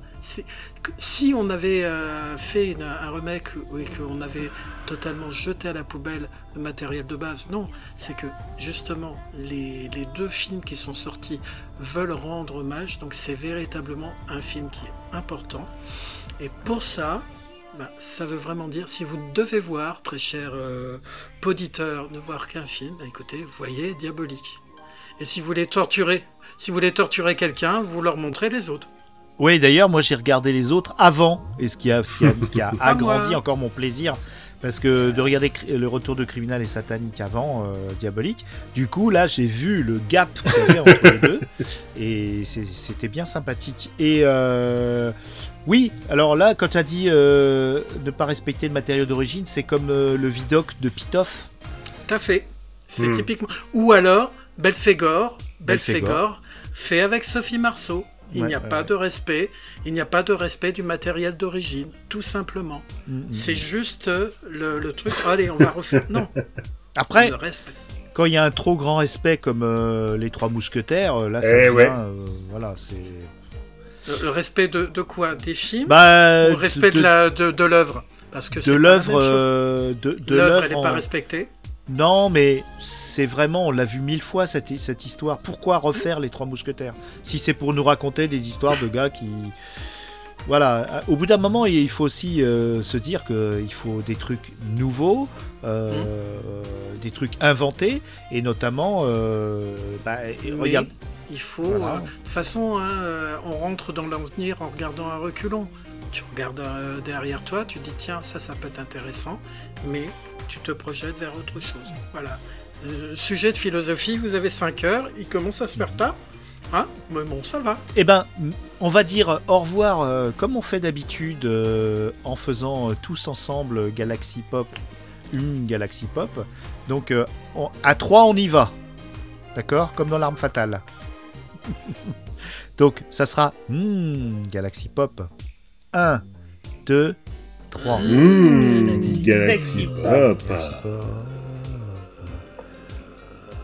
Si on avait euh, fait un remake et qu'on avait totalement jeté à la poubelle le matériel de base, non, c'est que justement les deux films qui sont sortis veulent rendre hommage, donc c'est véritablement un film qui est important. Et pour ça, bah, ça veut vraiment dire, si vous devez voir, très cher euh, poditeur, ne voir qu'un film, bah, écoutez, voyez Diabolique. Et si vous voulez torturer, si vous voulez torturer quelqu'un, vous leur montrez les autres.
Oui, d'ailleurs, moi j'ai regardé les autres avant, et ce qui a, ce qui a, ce qui a
Ah,
agrandi encore mon plaisir. Parce que de regarder le retour de criminel et satanique avant euh, Diabolique, du coup là j'ai vu le gap qu'il y avait entre les deux et c'était bien sympathique. Et euh, oui, alors là quand tu as dit euh, ne pas respecter le matériau d'origine, c'est comme euh, le vidoc de Pitoff.
T'as fait. C'est
Hmm.
typiquement. Ou alors, Belphégor,
Belphégor.
Fait avec Sophie Marceau. Il
Ouais,
n'y a
ouais,
pas
ouais.
de respect. Il n'y a pas de respect du matériel d'origine, tout simplement.
Mm,
C'est juste euh, le, le truc. Allez, on va refaire. Non,
Après,
le respect.
quand il y a un trop grand respect comme euh, les trois mousquetaires, là ça
Eh
devient, euh, voilà, c'est.
Le, le respect de, de quoi? Des films?
Bah,
Ou le respect de, la de, de l'œuvre? Parce que c'est
de l'œuvre euh, de,
L'œuvre,
l'œuvre
elle n'est
en-
pas respectée.
non mais c'est vraiment on l'a vu mille fois cette, cette histoire. Pourquoi refaire les trois mousquetaires? Si c'est pour nous raconter des histoires de gars qui voilà. Au bout d'un moment il faut aussi euh, se dire qu'il faut des trucs nouveaux euh,
Mmh.
des trucs inventés et notamment euh, bah, regarde
il faut. Euh, de toute façon, hein, euh, on rentre dans l'avenir en regardant un reculon. Tu regardes euh, derrière toi, tu dis tiens, ça, ça peut être intéressant, mais tu te projettes vers autre chose. Voilà. Sujet de philosophie, vous avez 5 heures, il commence à se faire mhm. tard. Hein Mais bon, ça va.
Eh ben, on va dire au revoir comme on fait d'habitude en faisant tous ensemble Galaxy Pop, une Galaxy Pop. Donc, à 3, on y va. D'accord? Comme dans l'arme fatale. Donc ça sera hmm, Galaxy Pop. 1, 2, 3.
Galaxy,
Pop.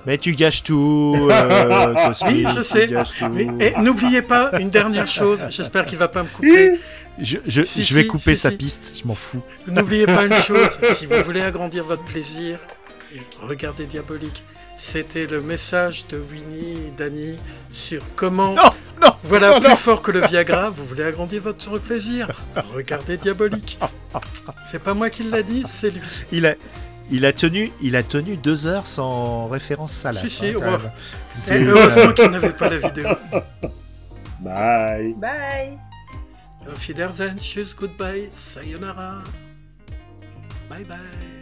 Mais tu gâches tout, euh,
Oui, je sais. Et, eh, n'oubliez pas une dernière chose, j'espère qu'il va pas me couper.
Je, vais couper sa piste, je m'en fous.
N'oubliez pas une chose, si vous voulez agrandir votre plaisir, regardez Diabolique. C'était le message de Winnie et sur comment.
Non, non,
voilà, plus fort que le Viagra, vous voulez agrandir votre plaisir. Regardez Diabolique. C'est pas moi qui l'a dit, c'est lui.
Il a, tenu, deux heures sans référence salace.
Si, si,
hein,
heureusement qu'il n'avait pas la vidéo.
Bye.
Bye.
Auf Wiedersehen, tschüss, goodbye, sayonara. Bye bye.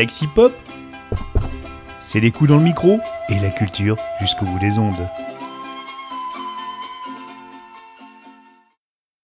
Galaxy Pop, c'est les coups dans le micro et la culture jusqu'au bout des ondes.